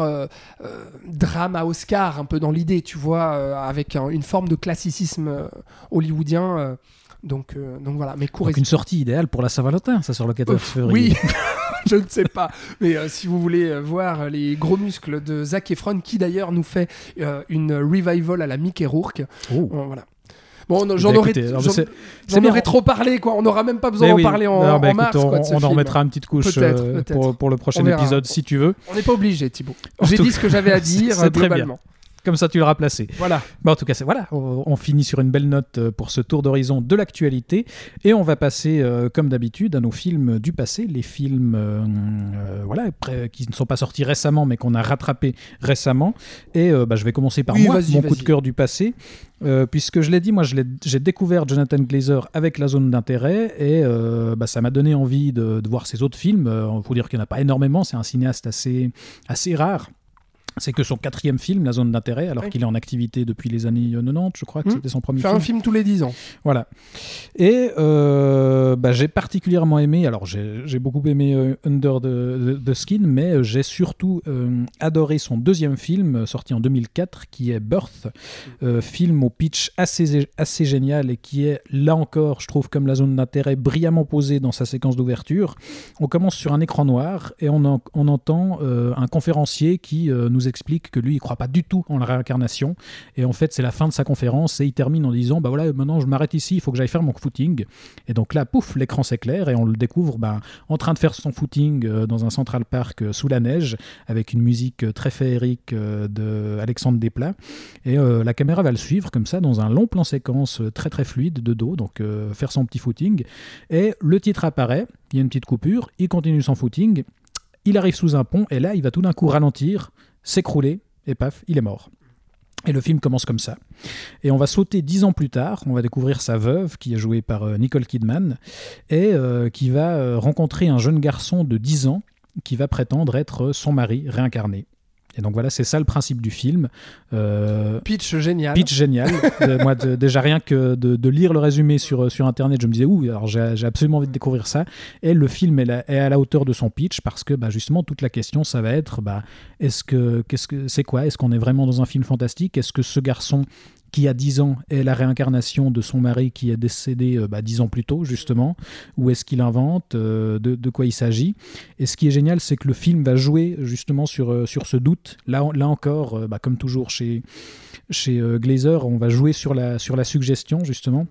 drame à Oscar, un peu dans l'idée, tu vois, euh, avec un- une forme de classicisme euh, hollywoodien. euh, donc, donc voilà, mais courez Donc une sortie idéale pour la Saint-Valentin, ça sort le 14 février. oui, je ne sais pas. Mais si vous voulez voir les gros muscles de Zac Efron, qui d'ailleurs nous fait une revival à la Mickey Rourke, Oh. Bon, voilà. Bon, non, j'en aurais, aurais trop parlé, quoi. On n'aura même pas besoin d'en oui. parler en, Non, bah, en écoute, mars. on, quoi, de ce on en remettra une petite couche pour, pour le prochain épisode si tu veux. On n'est pas obligé, Thibaut. J'ai dit ce que j'avais à dire C'est très bien. Comme ça, tu l'auras placé. Voilà. Bon, en tout cas, voilà, on, on finit sur une belle note euh, pour ce tour d'horizon de l'actualité et on va passer, euh, comme d'habitude, à nos films du passé, les films euh, euh, voilà, qui ne sont pas sortis récemment mais qu'on a rattrapés récemment. Et bah, je vais commencer par Oui, moi, mon coup de cœur du passé, euh, puisque je l'ai dit, moi, j'ai découvert Jonathan Glazer avec la zone d'intérêt et euh, bah, ça m'a donné envie de, de voir ses autres films. Il faut dire qu'il n'y en a pas énormément, c'est un cinéaste assez, assez rare. C'est que son quatrième film, La Zone d'intérêt, alors Oui. qu'il est en activité depuis les années 90, je crois que Hmm. c'était son premier Faire film. un film tous les 10 ans. Voilà. Et euh, bah, j'ai particulièrement aimé, alors j'ai beaucoup aimé euh, Under the, Skin, mais euh, j'ai surtout euh, adoré son deuxième film, euh, sorti en 2004, qui est Birth, euh, film au pitch assez, assez génial et qui est, là encore, je trouve, comme la zone d'intérêt, brillamment posé dans sa séquence d'ouverture. On commence sur un écran noir et on, en- on entend euh, un conférencier qui euh, explique que lui, il croit pas du tout en la réincarnation. Et en fait, c'est la fin de sa conférence et il termine en disant Bah voilà, maintenant je m'arrête ici, il faut que j'aille faire mon footing. Et donc là, pouf, l'écran s'éclaire et on le découvre ben, en train de faire son footing euh, dans un Central Park euh, sous la neige avec une musique euh, très féerique de Alexandre Desplat. Et la caméra va le suivre comme ça dans un long plan séquence très très fluide de dos, donc faire son petit footing. Et le titre apparaît, il y a une petite coupure, il continue son footing, il arrive sous un pont et là, il va tout d'un coup ralentir, s'écrouler et paf, il est mort. Et le film commence comme ça. Et on va sauter dix ans plus tard, on va découvrir sa veuve, qui est jouée par euh, Nicole Kidman, et euh, qui va euh, rencontrer un jeune garçon de 10 ans qui va prétendre être son mari réincarné. Et donc voilà, c'est ça le principe du film. Euh, Pitch génial. Pitch génial. De- moi, de- déjà rien que de, de lire le résumé sur, sur Internet, je me disais, ouh, alors j'ai absolument envie de découvrir ça. Et le film est, la- est à la hauteur de son pitch parce que bah, justement, toute la question, ça va être, bah, est-ce que, qu'est-ce que, c'est quoi? Est-ce qu'on est vraiment dans un film fantastique? Est-ce que ce garçon qui a 10 ans est la réincarnation de son mari qui est décédé euh, bah, 10 ans plus tôt, justement Ou est-ce qu'il invente euh, de, de quoi il s'agit Et ce qui est génial, c'est que le film va jouer justement sur, euh, sur ce doute. Là, là encore, bah, comme toujours chez, chez Glazer, on va jouer sur la, sur la suggestion, justement.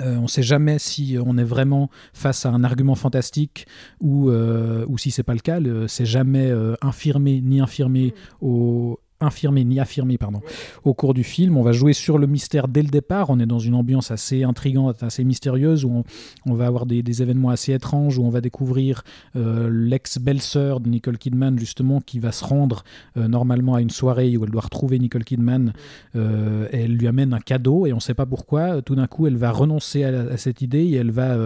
Euh, on ne sait jamais si on est vraiment face à un argument fantastique ou, euh, ou si c'est pas le cas. C'est jamais euh, infirmé ni infirmé au infirmé ni affirmé pardon au cours du film on va jouer sur le mystère dès le départ on est dans une ambiance assez intrigante assez mystérieuse où on, on va avoir des, des événements assez étranges où on va découvrir euh, l'ex-belle-sœur de Nicole Kidman justement qui va se rendre euh, normalement à une soirée où elle doit retrouver Nicole Kidman euh, et elle lui amène un cadeau et on ne sait pas pourquoi. Tout d'un coup, elle va renoncer à, à cette idée et elle va,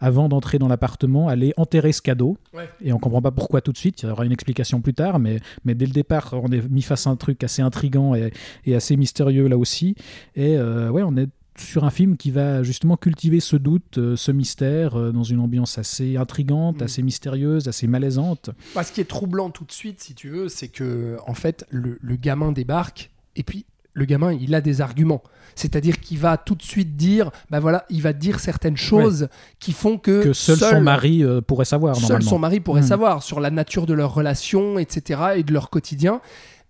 avant d'entrer dans l'appartement, aller enterrer ce cadeau. Ouais. Et on comprend pas pourquoi tout de suite. Il y aura une explication plus tard, mais, mais dès le départ, on est mis face à un truc assez intrigant et, et assez mystérieux là aussi. Et euh, ouais, on est sur un film qui va justement cultiver ce doute, euh, ce mystère, euh, dans une ambiance assez intrigante, Mm. assez mystérieuse, assez malaisante. Bah, ce qui est troublant tout de suite, si tu veux, c'est que en fait, le, le gamin débarque et puis le gamin, il a des arguments. C'est-à-dire qu'il va tout de suite dire, bah voilà, il va dire certaines choses qui font que, Que seul, son mari euh, pourrait savoir, seul normalement. son mari pourrait Mm. savoir sur la nature de leur relation, etc., et de leur quotidien.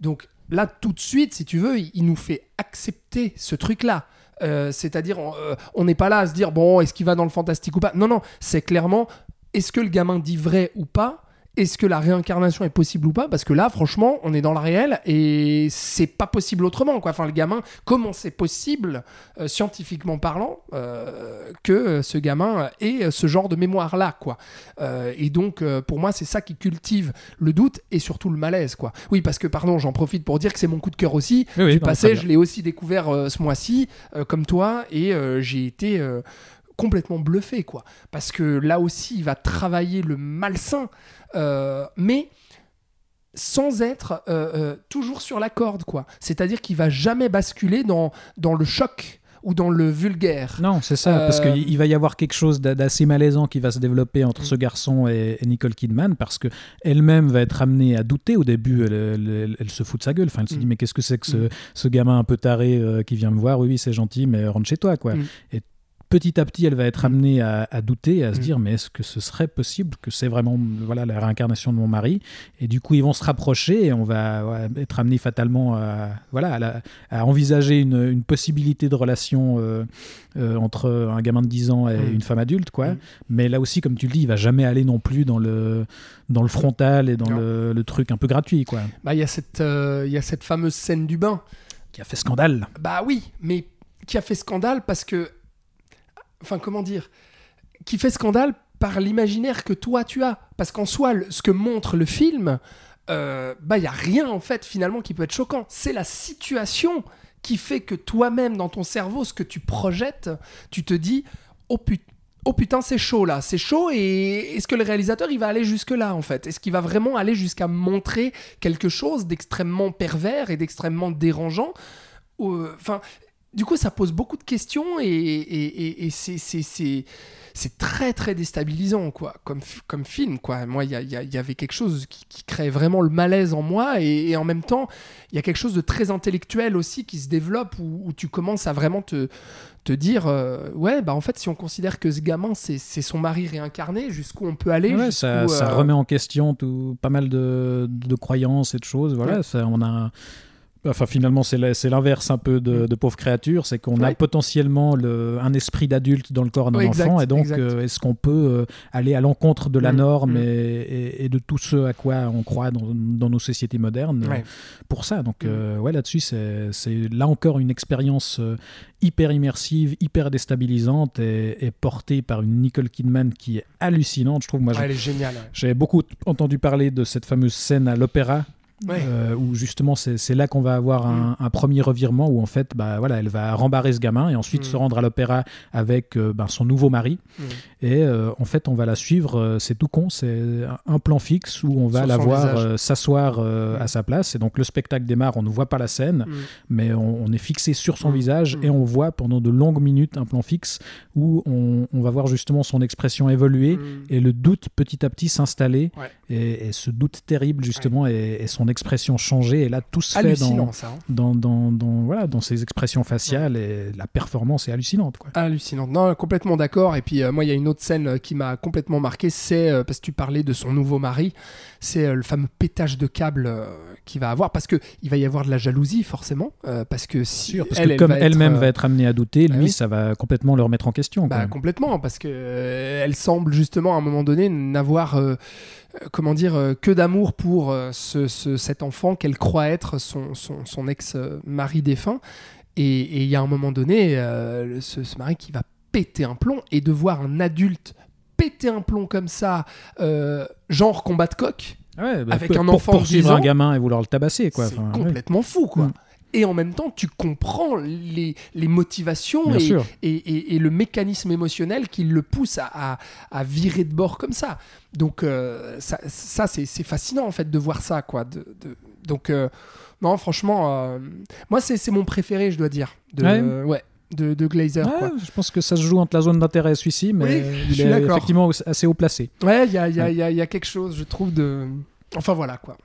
Donc là, tout de suite, si tu veux, il, nous fait accepter ce truc-là. Euh, C'est-à-dire, euh, on n'est pas là à se dire, bon, est-ce qu'il va dans le fantastique ou pas? Non, non, c'est clairement, est-ce que le gamin dit vrai ou pas? Est-ce que la réincarnation est possible ou pas? Parce que là, franchement, on est dans le réel et c'est pas possible autrement. Quoi. Enfin, le gamin, comment c'est possible, euh, scientifiquement parlant, euh, que euh, ce gamin ait ce genre de mémoire-là quoi? Euh, Et donc, pour moi, c'est ça qui cultive le doute et surtout le malaise. quoi. Oui, parce que, pardon, j'en profite pour dire que c'est mon coup de cœur aussi. Oui, du passé, je l'ai aussi découvert ce mois-ci, comme toi, et j'ai été complètement bluffé, quoi. Parce que là aussi, il va travailler le malsain, euh, mais sans être euh, euh, toujours sur la corde, quoi. C'est-à-dire qu'il va jamais basculer dans, dans le choc ou dans le vulgaire. Non, c'est ça, parce qu'il il va y avoir quelque chose d'a- d'assez malaisant qui va se développer entre ce garçon et, et Nicole Kidman, parce que elle-même va être amenée à douter. Au début, elle, elle- elle- elle se fout de sa gueule. Enfin, elle se dit Mm. mais qu'est-ce que c'est que ce, Mm. ce gamin un peu taré qui vient me voir? Oui, oui, c'est gentil, mais rentre chez toi, quoi. Mm. Et petit à petit, elle va être amenée à, à douter, à se Mm. dire mais est-ce que ce serait possible que c'est vraiment voilà la réincarnation de mon mari? Et du coup, ils vont se rapprocher et on va ouais, être amené fatalement à voilà à, la- à envisager une, une possibilité de relation euh, euh, entre un gamin de 10 ans et Mm. une femme adulte, quoi. Mm. Mais là aussi, comme tu le dis, il va jamais aller non plus dans le dans le frontal et dans le, le truc un peu gratuit, quoi, Bah, il y, a cette, euh, il y a cette fameuse scène du bain. qui a fait scandale. Bah oui, mais qui a fait scandale parce que. Enfin, comment dire Qui fait scandale par l'imaginaire que toi tu as. Parce qu'en soi, ce que montre le film, euh, bah il y a rien en fait finalement qui peut être choquant. C'est la situation qui fait que toi-même dans ton cerveau, ce que tu projettes, tu te dis oh putain. Oh putain, c'est chaud là, c'est chaud et est-ce que le réalisateur il va aller jusque là en fait? Est-ce qu'il va vraiment aller jusqu'à montrer quelque chose d'extrêmement pervers et d'extrêmement dérangeant? Euh, Enfin, du coup, ça pose beaucoup de questions et, et, et- et c'est- très très déstabilisant quoi, comme, film. quoi. Moi, il y, avait quelque chose qui, qui crée vraiment le malaise en moi et, en même temps, il y a quelque chose de très intellectuel aussi qui se développe où, où tu commences à vraiment te, te dire euh, ouais, bah en fait, si on considère que ce gamin c'est son mari réincarné, jusqu'où on peut aller Ouais, ça, euh, remet en question tout, pas mal de, de croyances et de choses. Voilà, Ouais. ça, on a. Enfin, finalement, c'est l'inverse un peu de, de pauvre créature, c'est qu'on a potentiellement le, un esprit d'adulte dans le corps d'un Ouais, enfant, et donc euh, est-ce qu'on peut euh, aller à l'encontre de la Mm, norme mm. et, et- et de tout ce à quoi on croit dans, dans nos sociétés modernes euh, pour ça Donc, Mm. ouais, là-dessus, c'est là encore une expérience hyper immersive, hyper déstabilisante et, et portée par une Nicole Kidman qui est hallucinante. Je trouve, moi, j'ai- elle est géniale. j'avais beaucoup entendu parler de cette fameuse scène à l'opéra. Ouais. euh, où justement c'est là qu'on va avoir un, un premier revirement où en fait bah voilà elle va rembarrer ce gamin et ensuite Mm. se rendre à l'opéra avec euh, ben, son nouveau mari Mm. et euh, en fait on va la suivre c'est tout con c'est un plan fixe où on va Sur la voir s'asseoir Mm. à sa place et donc le spectacle démarre on ne voit pas la scène Mm. mais on, on est fixé sur son Mm. visage Mm. et on voit pendant de longues minutes un plan fixe où on, on va voir justement son expression évoluer Mm. et le doute petit à petit s'installer Ouais. Et, et ce doute terrible justement et, et son expression changer et là tout se fait dans, ça. hein. dans, dans, dans- voilà, dans ses expressions faciales et la performance est hallucinante quoi. Hallucinant. Non, complètement d'accord. Et puis, euh, moi, il y a une autre scène euh, qui m'a complètement marqué. C'est euh, parce que tu parlais de son nouveau mari. C'est euh, le fameux pétage de câble qu'il va avoir. Parce que il va y avoir de la jalousie, forcément. parce que si. Sûr, parce elle, que comme elle-même va être amenée à douter, bah lui oui. ça va complètement le remettre en question. Bah, complètement, parce que elle semble justement à un moment donné n'avoir, comment dire, euh, que d'amour pour euh, ce, ce- cet enfant qu'elle croit être son, son, son ex-mari défunt. Et il y a un moment donné, euh, ce, ce mari qui va péter un plomb et de voir un adulte péter un plomb comme ça, euh, genre combat de coq, Ouais, bah, avec pour- un pour enfant poursuivre 10 ans, un gamin et vouloir le tabasser quoi. c'est Enfin, ouais. complètement fou, quoi. Mm. Et en même temps, tu comprends les, les motivations et, et, et- et le mécanisme émotionnel qui le pousse à, à- à virer de bord comme ça. Donc euh, ça, ça, c'est fascinant en fait de voir ça quoi. De, de- donc euh, non franchement, euh, moi c'est mon préféré je dois dire. De, Ouais. ouais, de, de Glazer. Ouais, quoi. je pense que ça se joue entre la zone d'intérêt celui-ci, mais Oui, il je suis est effectivement assez haut placé. Ouais, il y a, il y a- Ouais. il y a- il y a quelque chose je trouve de... Enfin voilà quoi.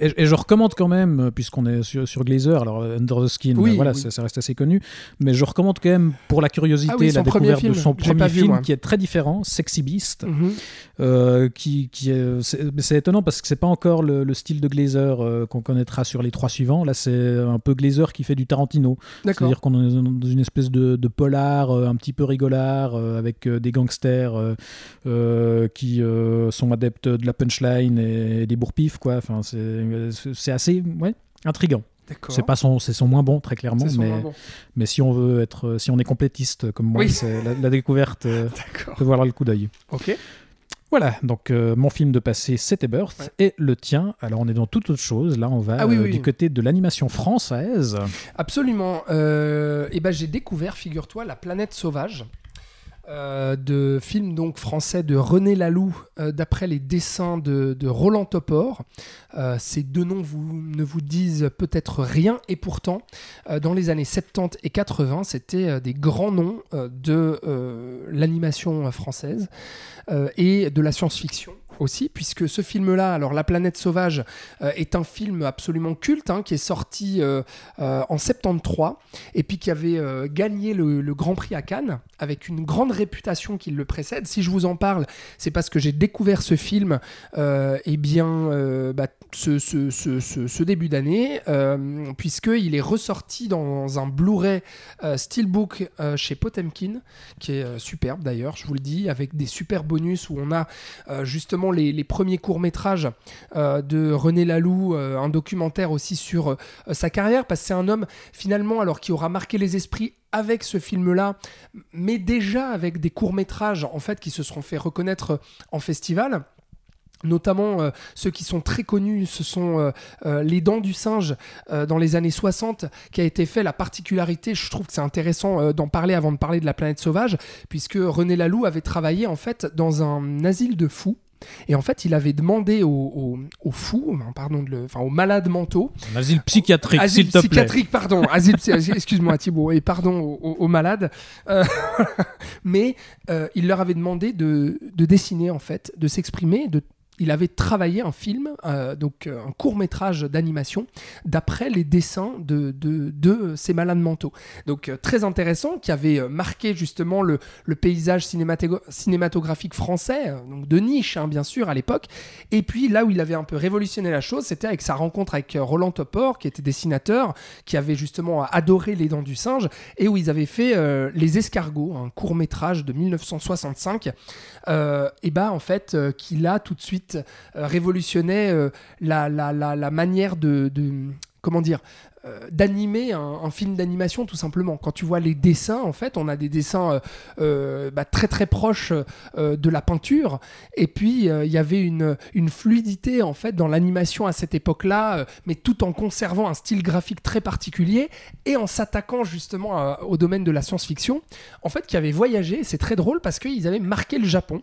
Et, et je recommande quand même, euh, puisqu'on est sur, sur Glazer, alors euh, Under the Skin, Oui, voilà, oui. Ça, ça reste assez connu, mais je recommande quand même pour la curiosité Ah oui, la découverte film, de son premier vu, film qui est très différent, Sexy Beast, Mhm. euh, qui, qui est, c'est, étonnant parce que c'est pas encore le, le style de Glazer euh, qu'on connaîtra sur les trois suivants. Là, c'est un peu Glazer qui fait du Tarantino. C'est-à-dire qu'on est dans une espèce de, de polar euh, un petit peu rigolard avec des gangsters qui sont adeptes de la punchline et des bourpifs quoi. Enfin, c'est c'est assez ouais, intrigant. C'est pas son c'est son moins bon très clairement, mais mais si on veut être si on est complétiste comme moi, Oui. c'est la, la découverte euh, peut voir le coup d'œil. Ok. Voilà, donc euh, mon film de passé, c'était Birth, et le tien, alors on est dans toute autre chose, là on va Ah oui, euh, oui. du côté de l'animation française. Absolument. et ben j'ai découvert, figure-toi, La planète sauvage. Euh, de film donc français de René Laloux euh, d'après les dessins de, Roland Topor. Euh, ces deux noms ne vous disent peut-être rien et pourtant dans les années 70 et 80 c'était des grands noms de l'animation française et de la science-fiction. Aussi, puisque ce film-là, alors La planète sauvage, euh, est un film absolument culte, hein, qui est sorti euh, euh, en 73, et puis qui avait gagné le, Grand Prix à Cannes, avec une grande réputation qui le précède. Si je vous en parle, c'est parce que j'ai découvert ce film, eh bien, bah, ce, ce- début d'année, puisqu'il est ressorti dans un Blu-ray Steelbook chez Potemkin, qui est superbe d'ailleurs, je vous le dis, avec des super bonus où on a euh, les, premiers courts-métrages euh, de René Laloux, euh, un documentaire aussi sur euh, sa carrière, parce que c'est un homme finalement alors qui aura marqué les esprits avec ce film-là, mais déjà avec des courts-métrages en fait qui se seront fait reconnaître en festival. Notamment ceux qui sont très connus, ce sont Les Dents du Singe dans les années 60, qui a été fait. La particularité, je trouve que c'est intéressant d'en parler avant de parler de la planète sauvage, puisque René Laloux avait travaillé en fait dans un asile de fous. Et en fait, il avait demandé aux, aux- aux fous, pardon, de le- enfin aux malades mentaux, Un asile psychiatrique, asile s'il te plaît. psychiatrique, pardon, asile, excuse-moi Thibaut, et pardon aux, aux- aux malades. Euh, mais euh, il leur avait demandé de, de dessiner en fait, de s'exprimer, de il avait travaillé un film, euh, donc euh, un court métrage d'animation, d'après les dessins de, de, de ces malades mentaux. Donc euh, très intéressant, qui avait euh, marqué justement le, le paysage cinématographique français, euh, donc de niche hein, bien sûr à l'époque. Et puis là où il avait un peu révolutionné la chose, c'était avec sa rencontre avec euh, Roland Topor, qui était dessinateur, qui avait justement adoré Les Dents du Singe, et où ils avaient fait euh, Les Escargots, un court métrage de 1965, euh, et bah en fait euh, qui là tout de suite euh, révolutionnait euh, la, manière de, comment dire euh, d'animer un, film d'animation tout simplement. Quand tu vois les dessins, en fait, on a des dessins bah, très très proches de la peinture, et puis il y avait une, fluidité en fait dans l'animation à cette époque-là, mais tout en conservant un style graphique très particulier et en s'attaquant justement au domaine de la science-fiction, en fait, qui avait voyagé. C'est très drôle parce qu'ils avaient marqué le Japon.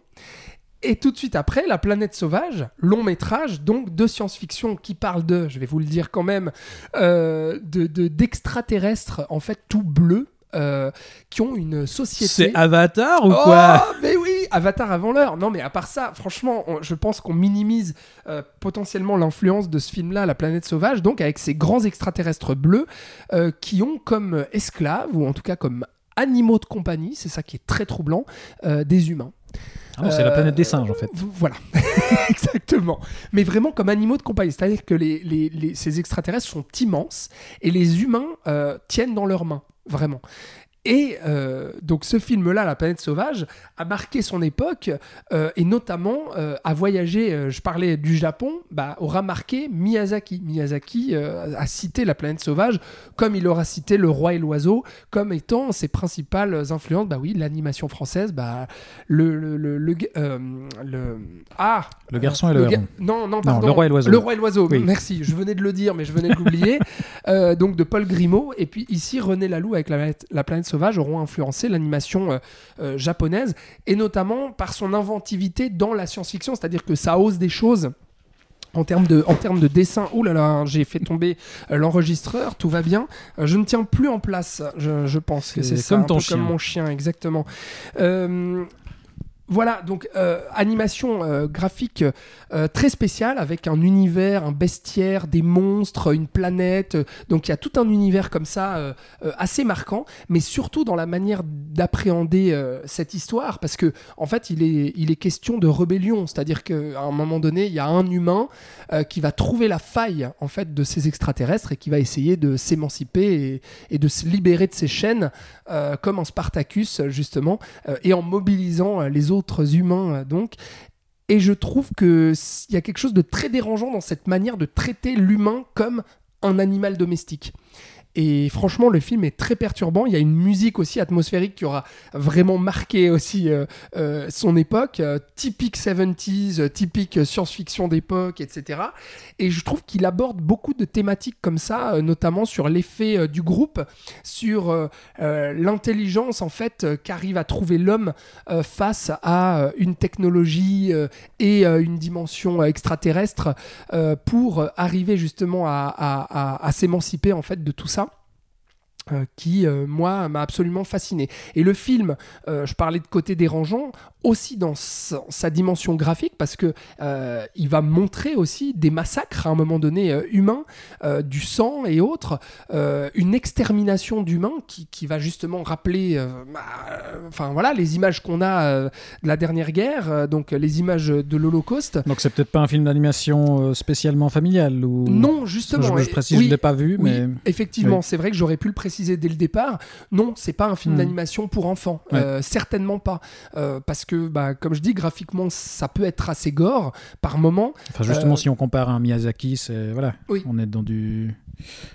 Et tout de suite après, La planète sauvage, long métrage, donc de science-fiction qui parle de, je vais vous le dire quand même, euh, de de- d'extraterrestres, en fait tout bleus, euh, qui ont une société. C'est Avatar ou Oh, quoi? mais oui, Avatar avant l'heure. Non, mais à part ça, franchement, on- je pense qu'on minimise euh, potentiellement l'influence de ce film-là, La planète sauvage, donc avec ces grands extraterrestres bleus euh, qui ont comme esclaves, ou en tout cas comme animaux de compagnie, c'est ça qui est très troublant, des humains. Ah non, c'est la Euh, planète des singes en fait. v- Voilà, exactement. Mais vraiment comme animaux de compagnie. C'est-à-dire que ces extraterrestres sont immenses et les humains euh, tiennent dans leurs mains, vraiment. Et euh, donc ce film-là, La planète sauvage, a marqué son époque euh, et notamment euh, a voyagé, je parlais du Japon, bah, aura marqué Miyazaki. Miyazaki a cité La planète sauvage comme il aura cité Le roi et l'oiseau comme étant ses principales influences. Bah oui, l'animation française, bah, le... le, le, le, le- ah Le garçon et le ga-. Non, non, pardon. Le roi et l'oiseau. Le roi et l'oiseau, Oui. merci. Je venais de le dire, mais je venais de l'oublier. Donc de Paul Grimaud. Et puis ici, René Laloux avec La planète, La planète sauvage auront influencé l'animation euh, euh, japonaise, et notamment par son inventivité dans la science-fiction, c'est-à-dire que ça ose des choses. En termes de, en termes de dessin, ouh là là, j'ai fait tomber euh, l'enregistreur, tout va bien. Je ne tiens plus en place, je, je pense que C'est ça, comme ton chien. comme mon chien, exactement. Euh, voilà, donc euh, animation euh, graphique euh, très spéciale avec un univers, un bestiaire, des monstres, une planète. donc il y a tout un univers comme ça assez marquant, mais surtout dans la manière d'appréhender cette histoire, parce que en fait il est, il est question de rébellion, c'est-à-dire qu'à un moment donné il y a un humain qui va trouver la faille en fait de ces extraterrestres et qui va essayer de s'émanciper et, et de se libérer de ses chaînes, comme en Spartacus justement, et en mobilisant les autres humains euh, donc. Et je trouve que s- il y a quelque chose de très dérangeant dans cette manière de traiter l'humain comme un animal domestique. Et franchement, le film est très perturbant. Il y a une musique aussi atmosphérique qui aura vraiment marqué aussi euh, euh, son époque, euh, typique 70s, euh, typique science-fiction d'époque, etc. Et je trouve qu'il aborde beaucoup de thématiques comme ça, notamment sur l'effet du groupe, sur l'intelligence en fait qu'arrive à trouver l'homme face à une technologie et une dimension extraterrestre pour arriver justement à- à s'émanciper en fait de tout ça. Euh, qui, euh, moi, m'a absolument fasciné. Et le film, euh, je parlais de côté dérangeant, aussi dans sa, sa dimension graphique, parce que il va montrer aussi des massacres à un moment donné humains, du sang et autres, une extermination d'humains qui, qui va justement rappeler, bah, enfin voilà, les images qu'on a de la dernière guerre, donc les images de l'Holocauste. Donc c'est peut-être pas un film d'animation spécialement familial ou Non, justement. Je, je précise, oui, je l'ai pas vu, Oui, mais effectivement, oui. c'est vrai que j'aurais pu le préciser dès le départ. Non, c'est pas un film Hmm. d'animation pour enfants, Ouais. Euh, certainement pas, Euh, parce que, bah, comme je dis, graphiquement, ça peut être assez gore par moment. enfin justement Euh, si on compare à un Miyazaki, c'est voilà, Oui. on est dans du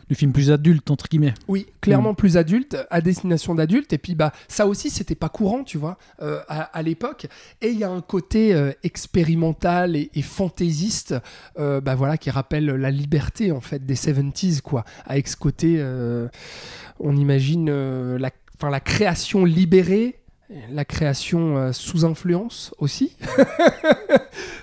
du film plus adulte entre guillemets. Oui, clairement Hmm. plus adulte, à destination d'adultes. Et puis, bah, ça aussi, c'était pas courant, tu vois, euh, à, à l'époque. Et il y a un côté euh, expérimental et, et fantaisiste, euh, bah, voilà, qui rappelle la liberté, en fait, des 70s, quoi. Avec ce côté, on imagine la, la création libérée. La création euh, sous influence aussi.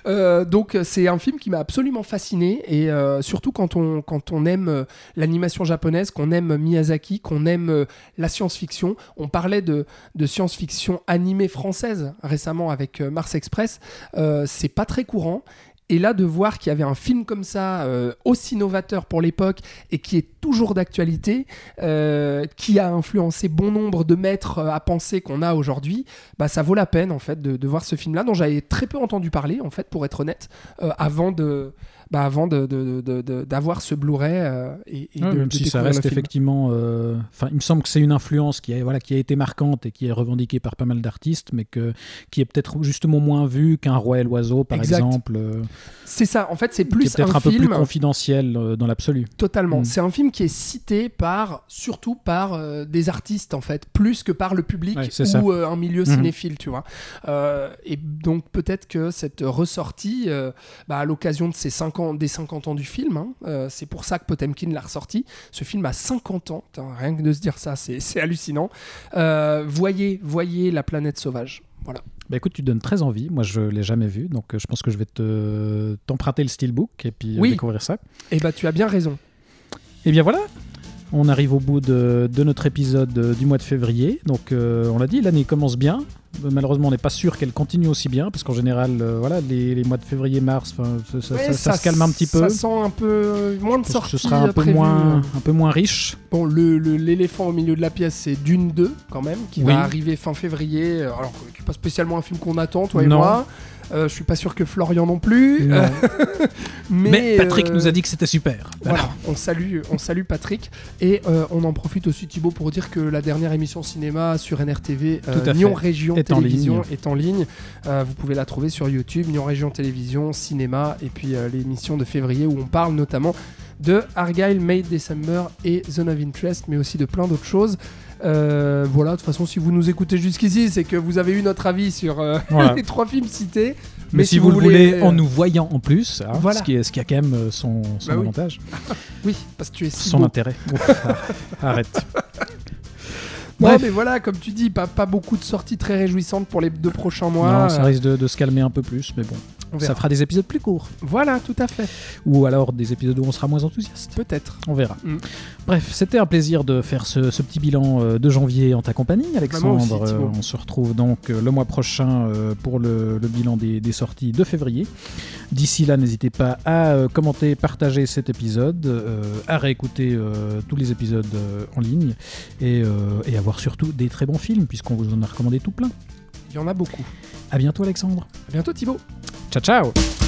Euh, donc c'est un film qui m'a absolument fasciné et euh, surtout quand on, quand on aime euh, l'animation japonaise, qu'on aime Miyazaki, qu'on aime euh, la science-fiction. On parlait de, de science-fiction animée française récemment avec euh, Mars Express. Euh, c'est pas très courant. Et là, de voir qu'il y avait un film comme ça, euh, aussi novateur pour l'époque, et qui est toujours d'actualité, euh, qui a influencé bon nombre de maîtres euh, à penser qu'on a aujourd'hui, bah, ça vaut la peine, en fait, de, voir ce film-là, dont j'avais très peu entendu parler, en fait, pour être honnête, avant de... Bah avant de, de- de- de- d'avoir ce Blu-ray euh, et, et Ouais, de, même si ça reste effectivement. euh, Enfin, il me semble que c'est une influence qui a, voilà, qui a été marquante et qui est revendiquée par pas mal d'artistes, mais que, qui est peut-être justement moins vue qu'un Roi et l'Oiseau, par Exact. exemple. euh, C'est ça, en fait, c'est qui est plus peut-être un, un, peu film... plus confidentiel dans l'absolu. Totalement. Mm. C'est un film qui est cité par, surtout par des artistes, en fait, plus que par le public Ouais, ou un milieu Mhm. cinéphile, tu vois. Et donc, peut-être que cette ressortie, bah, à l'occasion de ces 50, des 50 ans du film, hein, euh, c'est pour ça que Potemkin l'a ressorti. Ce film a 50 ans, rien que de se dire ça, c'est hallucinant. Euh, voyez, voyez La planète sauvage. Voilà. Bah écoute, tu donnes très envie. Moi, je l'ai jamais vu, donc euh, je pense que je vais te t'emprunter le steelbook et puis Oui. découvrir ça. Et bah, tu as bien raison. Et bien voilà, on arrive au bout de, de notre épisode euh, du mois de février. Donc, euh, on l'a dit, l'année commence bien. Malheureusement, on n'est pas sûr qu'elle continue aussi bien, parce qu'en général, euh, voilà, les, les mois de février-mars, 'fin, ça, ça- Ouais, ça- ça se calme un petit peu. Ça sent un peu moins de sorties ce sera un peu, moins, un peu moins riche. Bon, le- le- l'éléphant au milieu de la pièce, c'est Dune 2, quand même, qui Oui. va arriver fin février. Alors, qui n'est pas spécialement un film qu'on attend, toi et Non. moi. Euh, je suis pas sûr que Florian non plus. Non. Euh, mais, Mais, Patrick euh, nous a dit que c'était super. Voilà, on salue, on salue Patrick. Et euh, on en profite aussi, Thibaut, pour dire que la dernière émission cinéma sur NRTV, Nyon. Région Est Télévision, est en ligne. Vous pouvez la trouver sur YouTube, Nyon Région Télévision, cinéma, et puis l'émission de février où on parle notamment de Argyle, Made December et Zone of Interest, mais aussi de plein d'autres choses. Euh, voilà, de toute façon, si vous nous écoutez jusqu'ici, c'est que vous avez eu notre avis sur euh, Voilà. les trois films cités. Mais, si, vous, le voulez, en euh, nous voyant en plus, hein, Voilà. ce, qui est, ce qui a quand même son, son Bah oui. avantage, Oui, parce que tu es si son beau. intérêt. Ouf, arrête. Non, Bref. mais voilà, comme tu dis, pas, pas beaucoup de sorties très réjouissantes pour les deux prochains mois. non, ça risque de, de se calmer un peu plus, mais bon. Ça fera des épisodes plus courts. Voilà, tout à fait. Ou alors des épisodes où on sera moins enthousiaste. Peut-être. On verra. Mm. Bref, c'était un plaisir de faire ce, ce petit bilan euh, de janvier en ta compagnie, Alexandre. Bah, aussi, Thibaut. Euh, on se retrouve donc euh, le mois prochain pour le, le bilan des, des sorties de février. D'ici là, n'hésitez pas à commenter, partager cet épisode, à réécouter tous les épisodes en ligne et, et à voir surtout des très bons films, puisqu'on vous en a recommandé tout plein. Il y en a beaucoup. À bientôt, Alexandre. À bientôt, Thibaut. Ciao, ciao.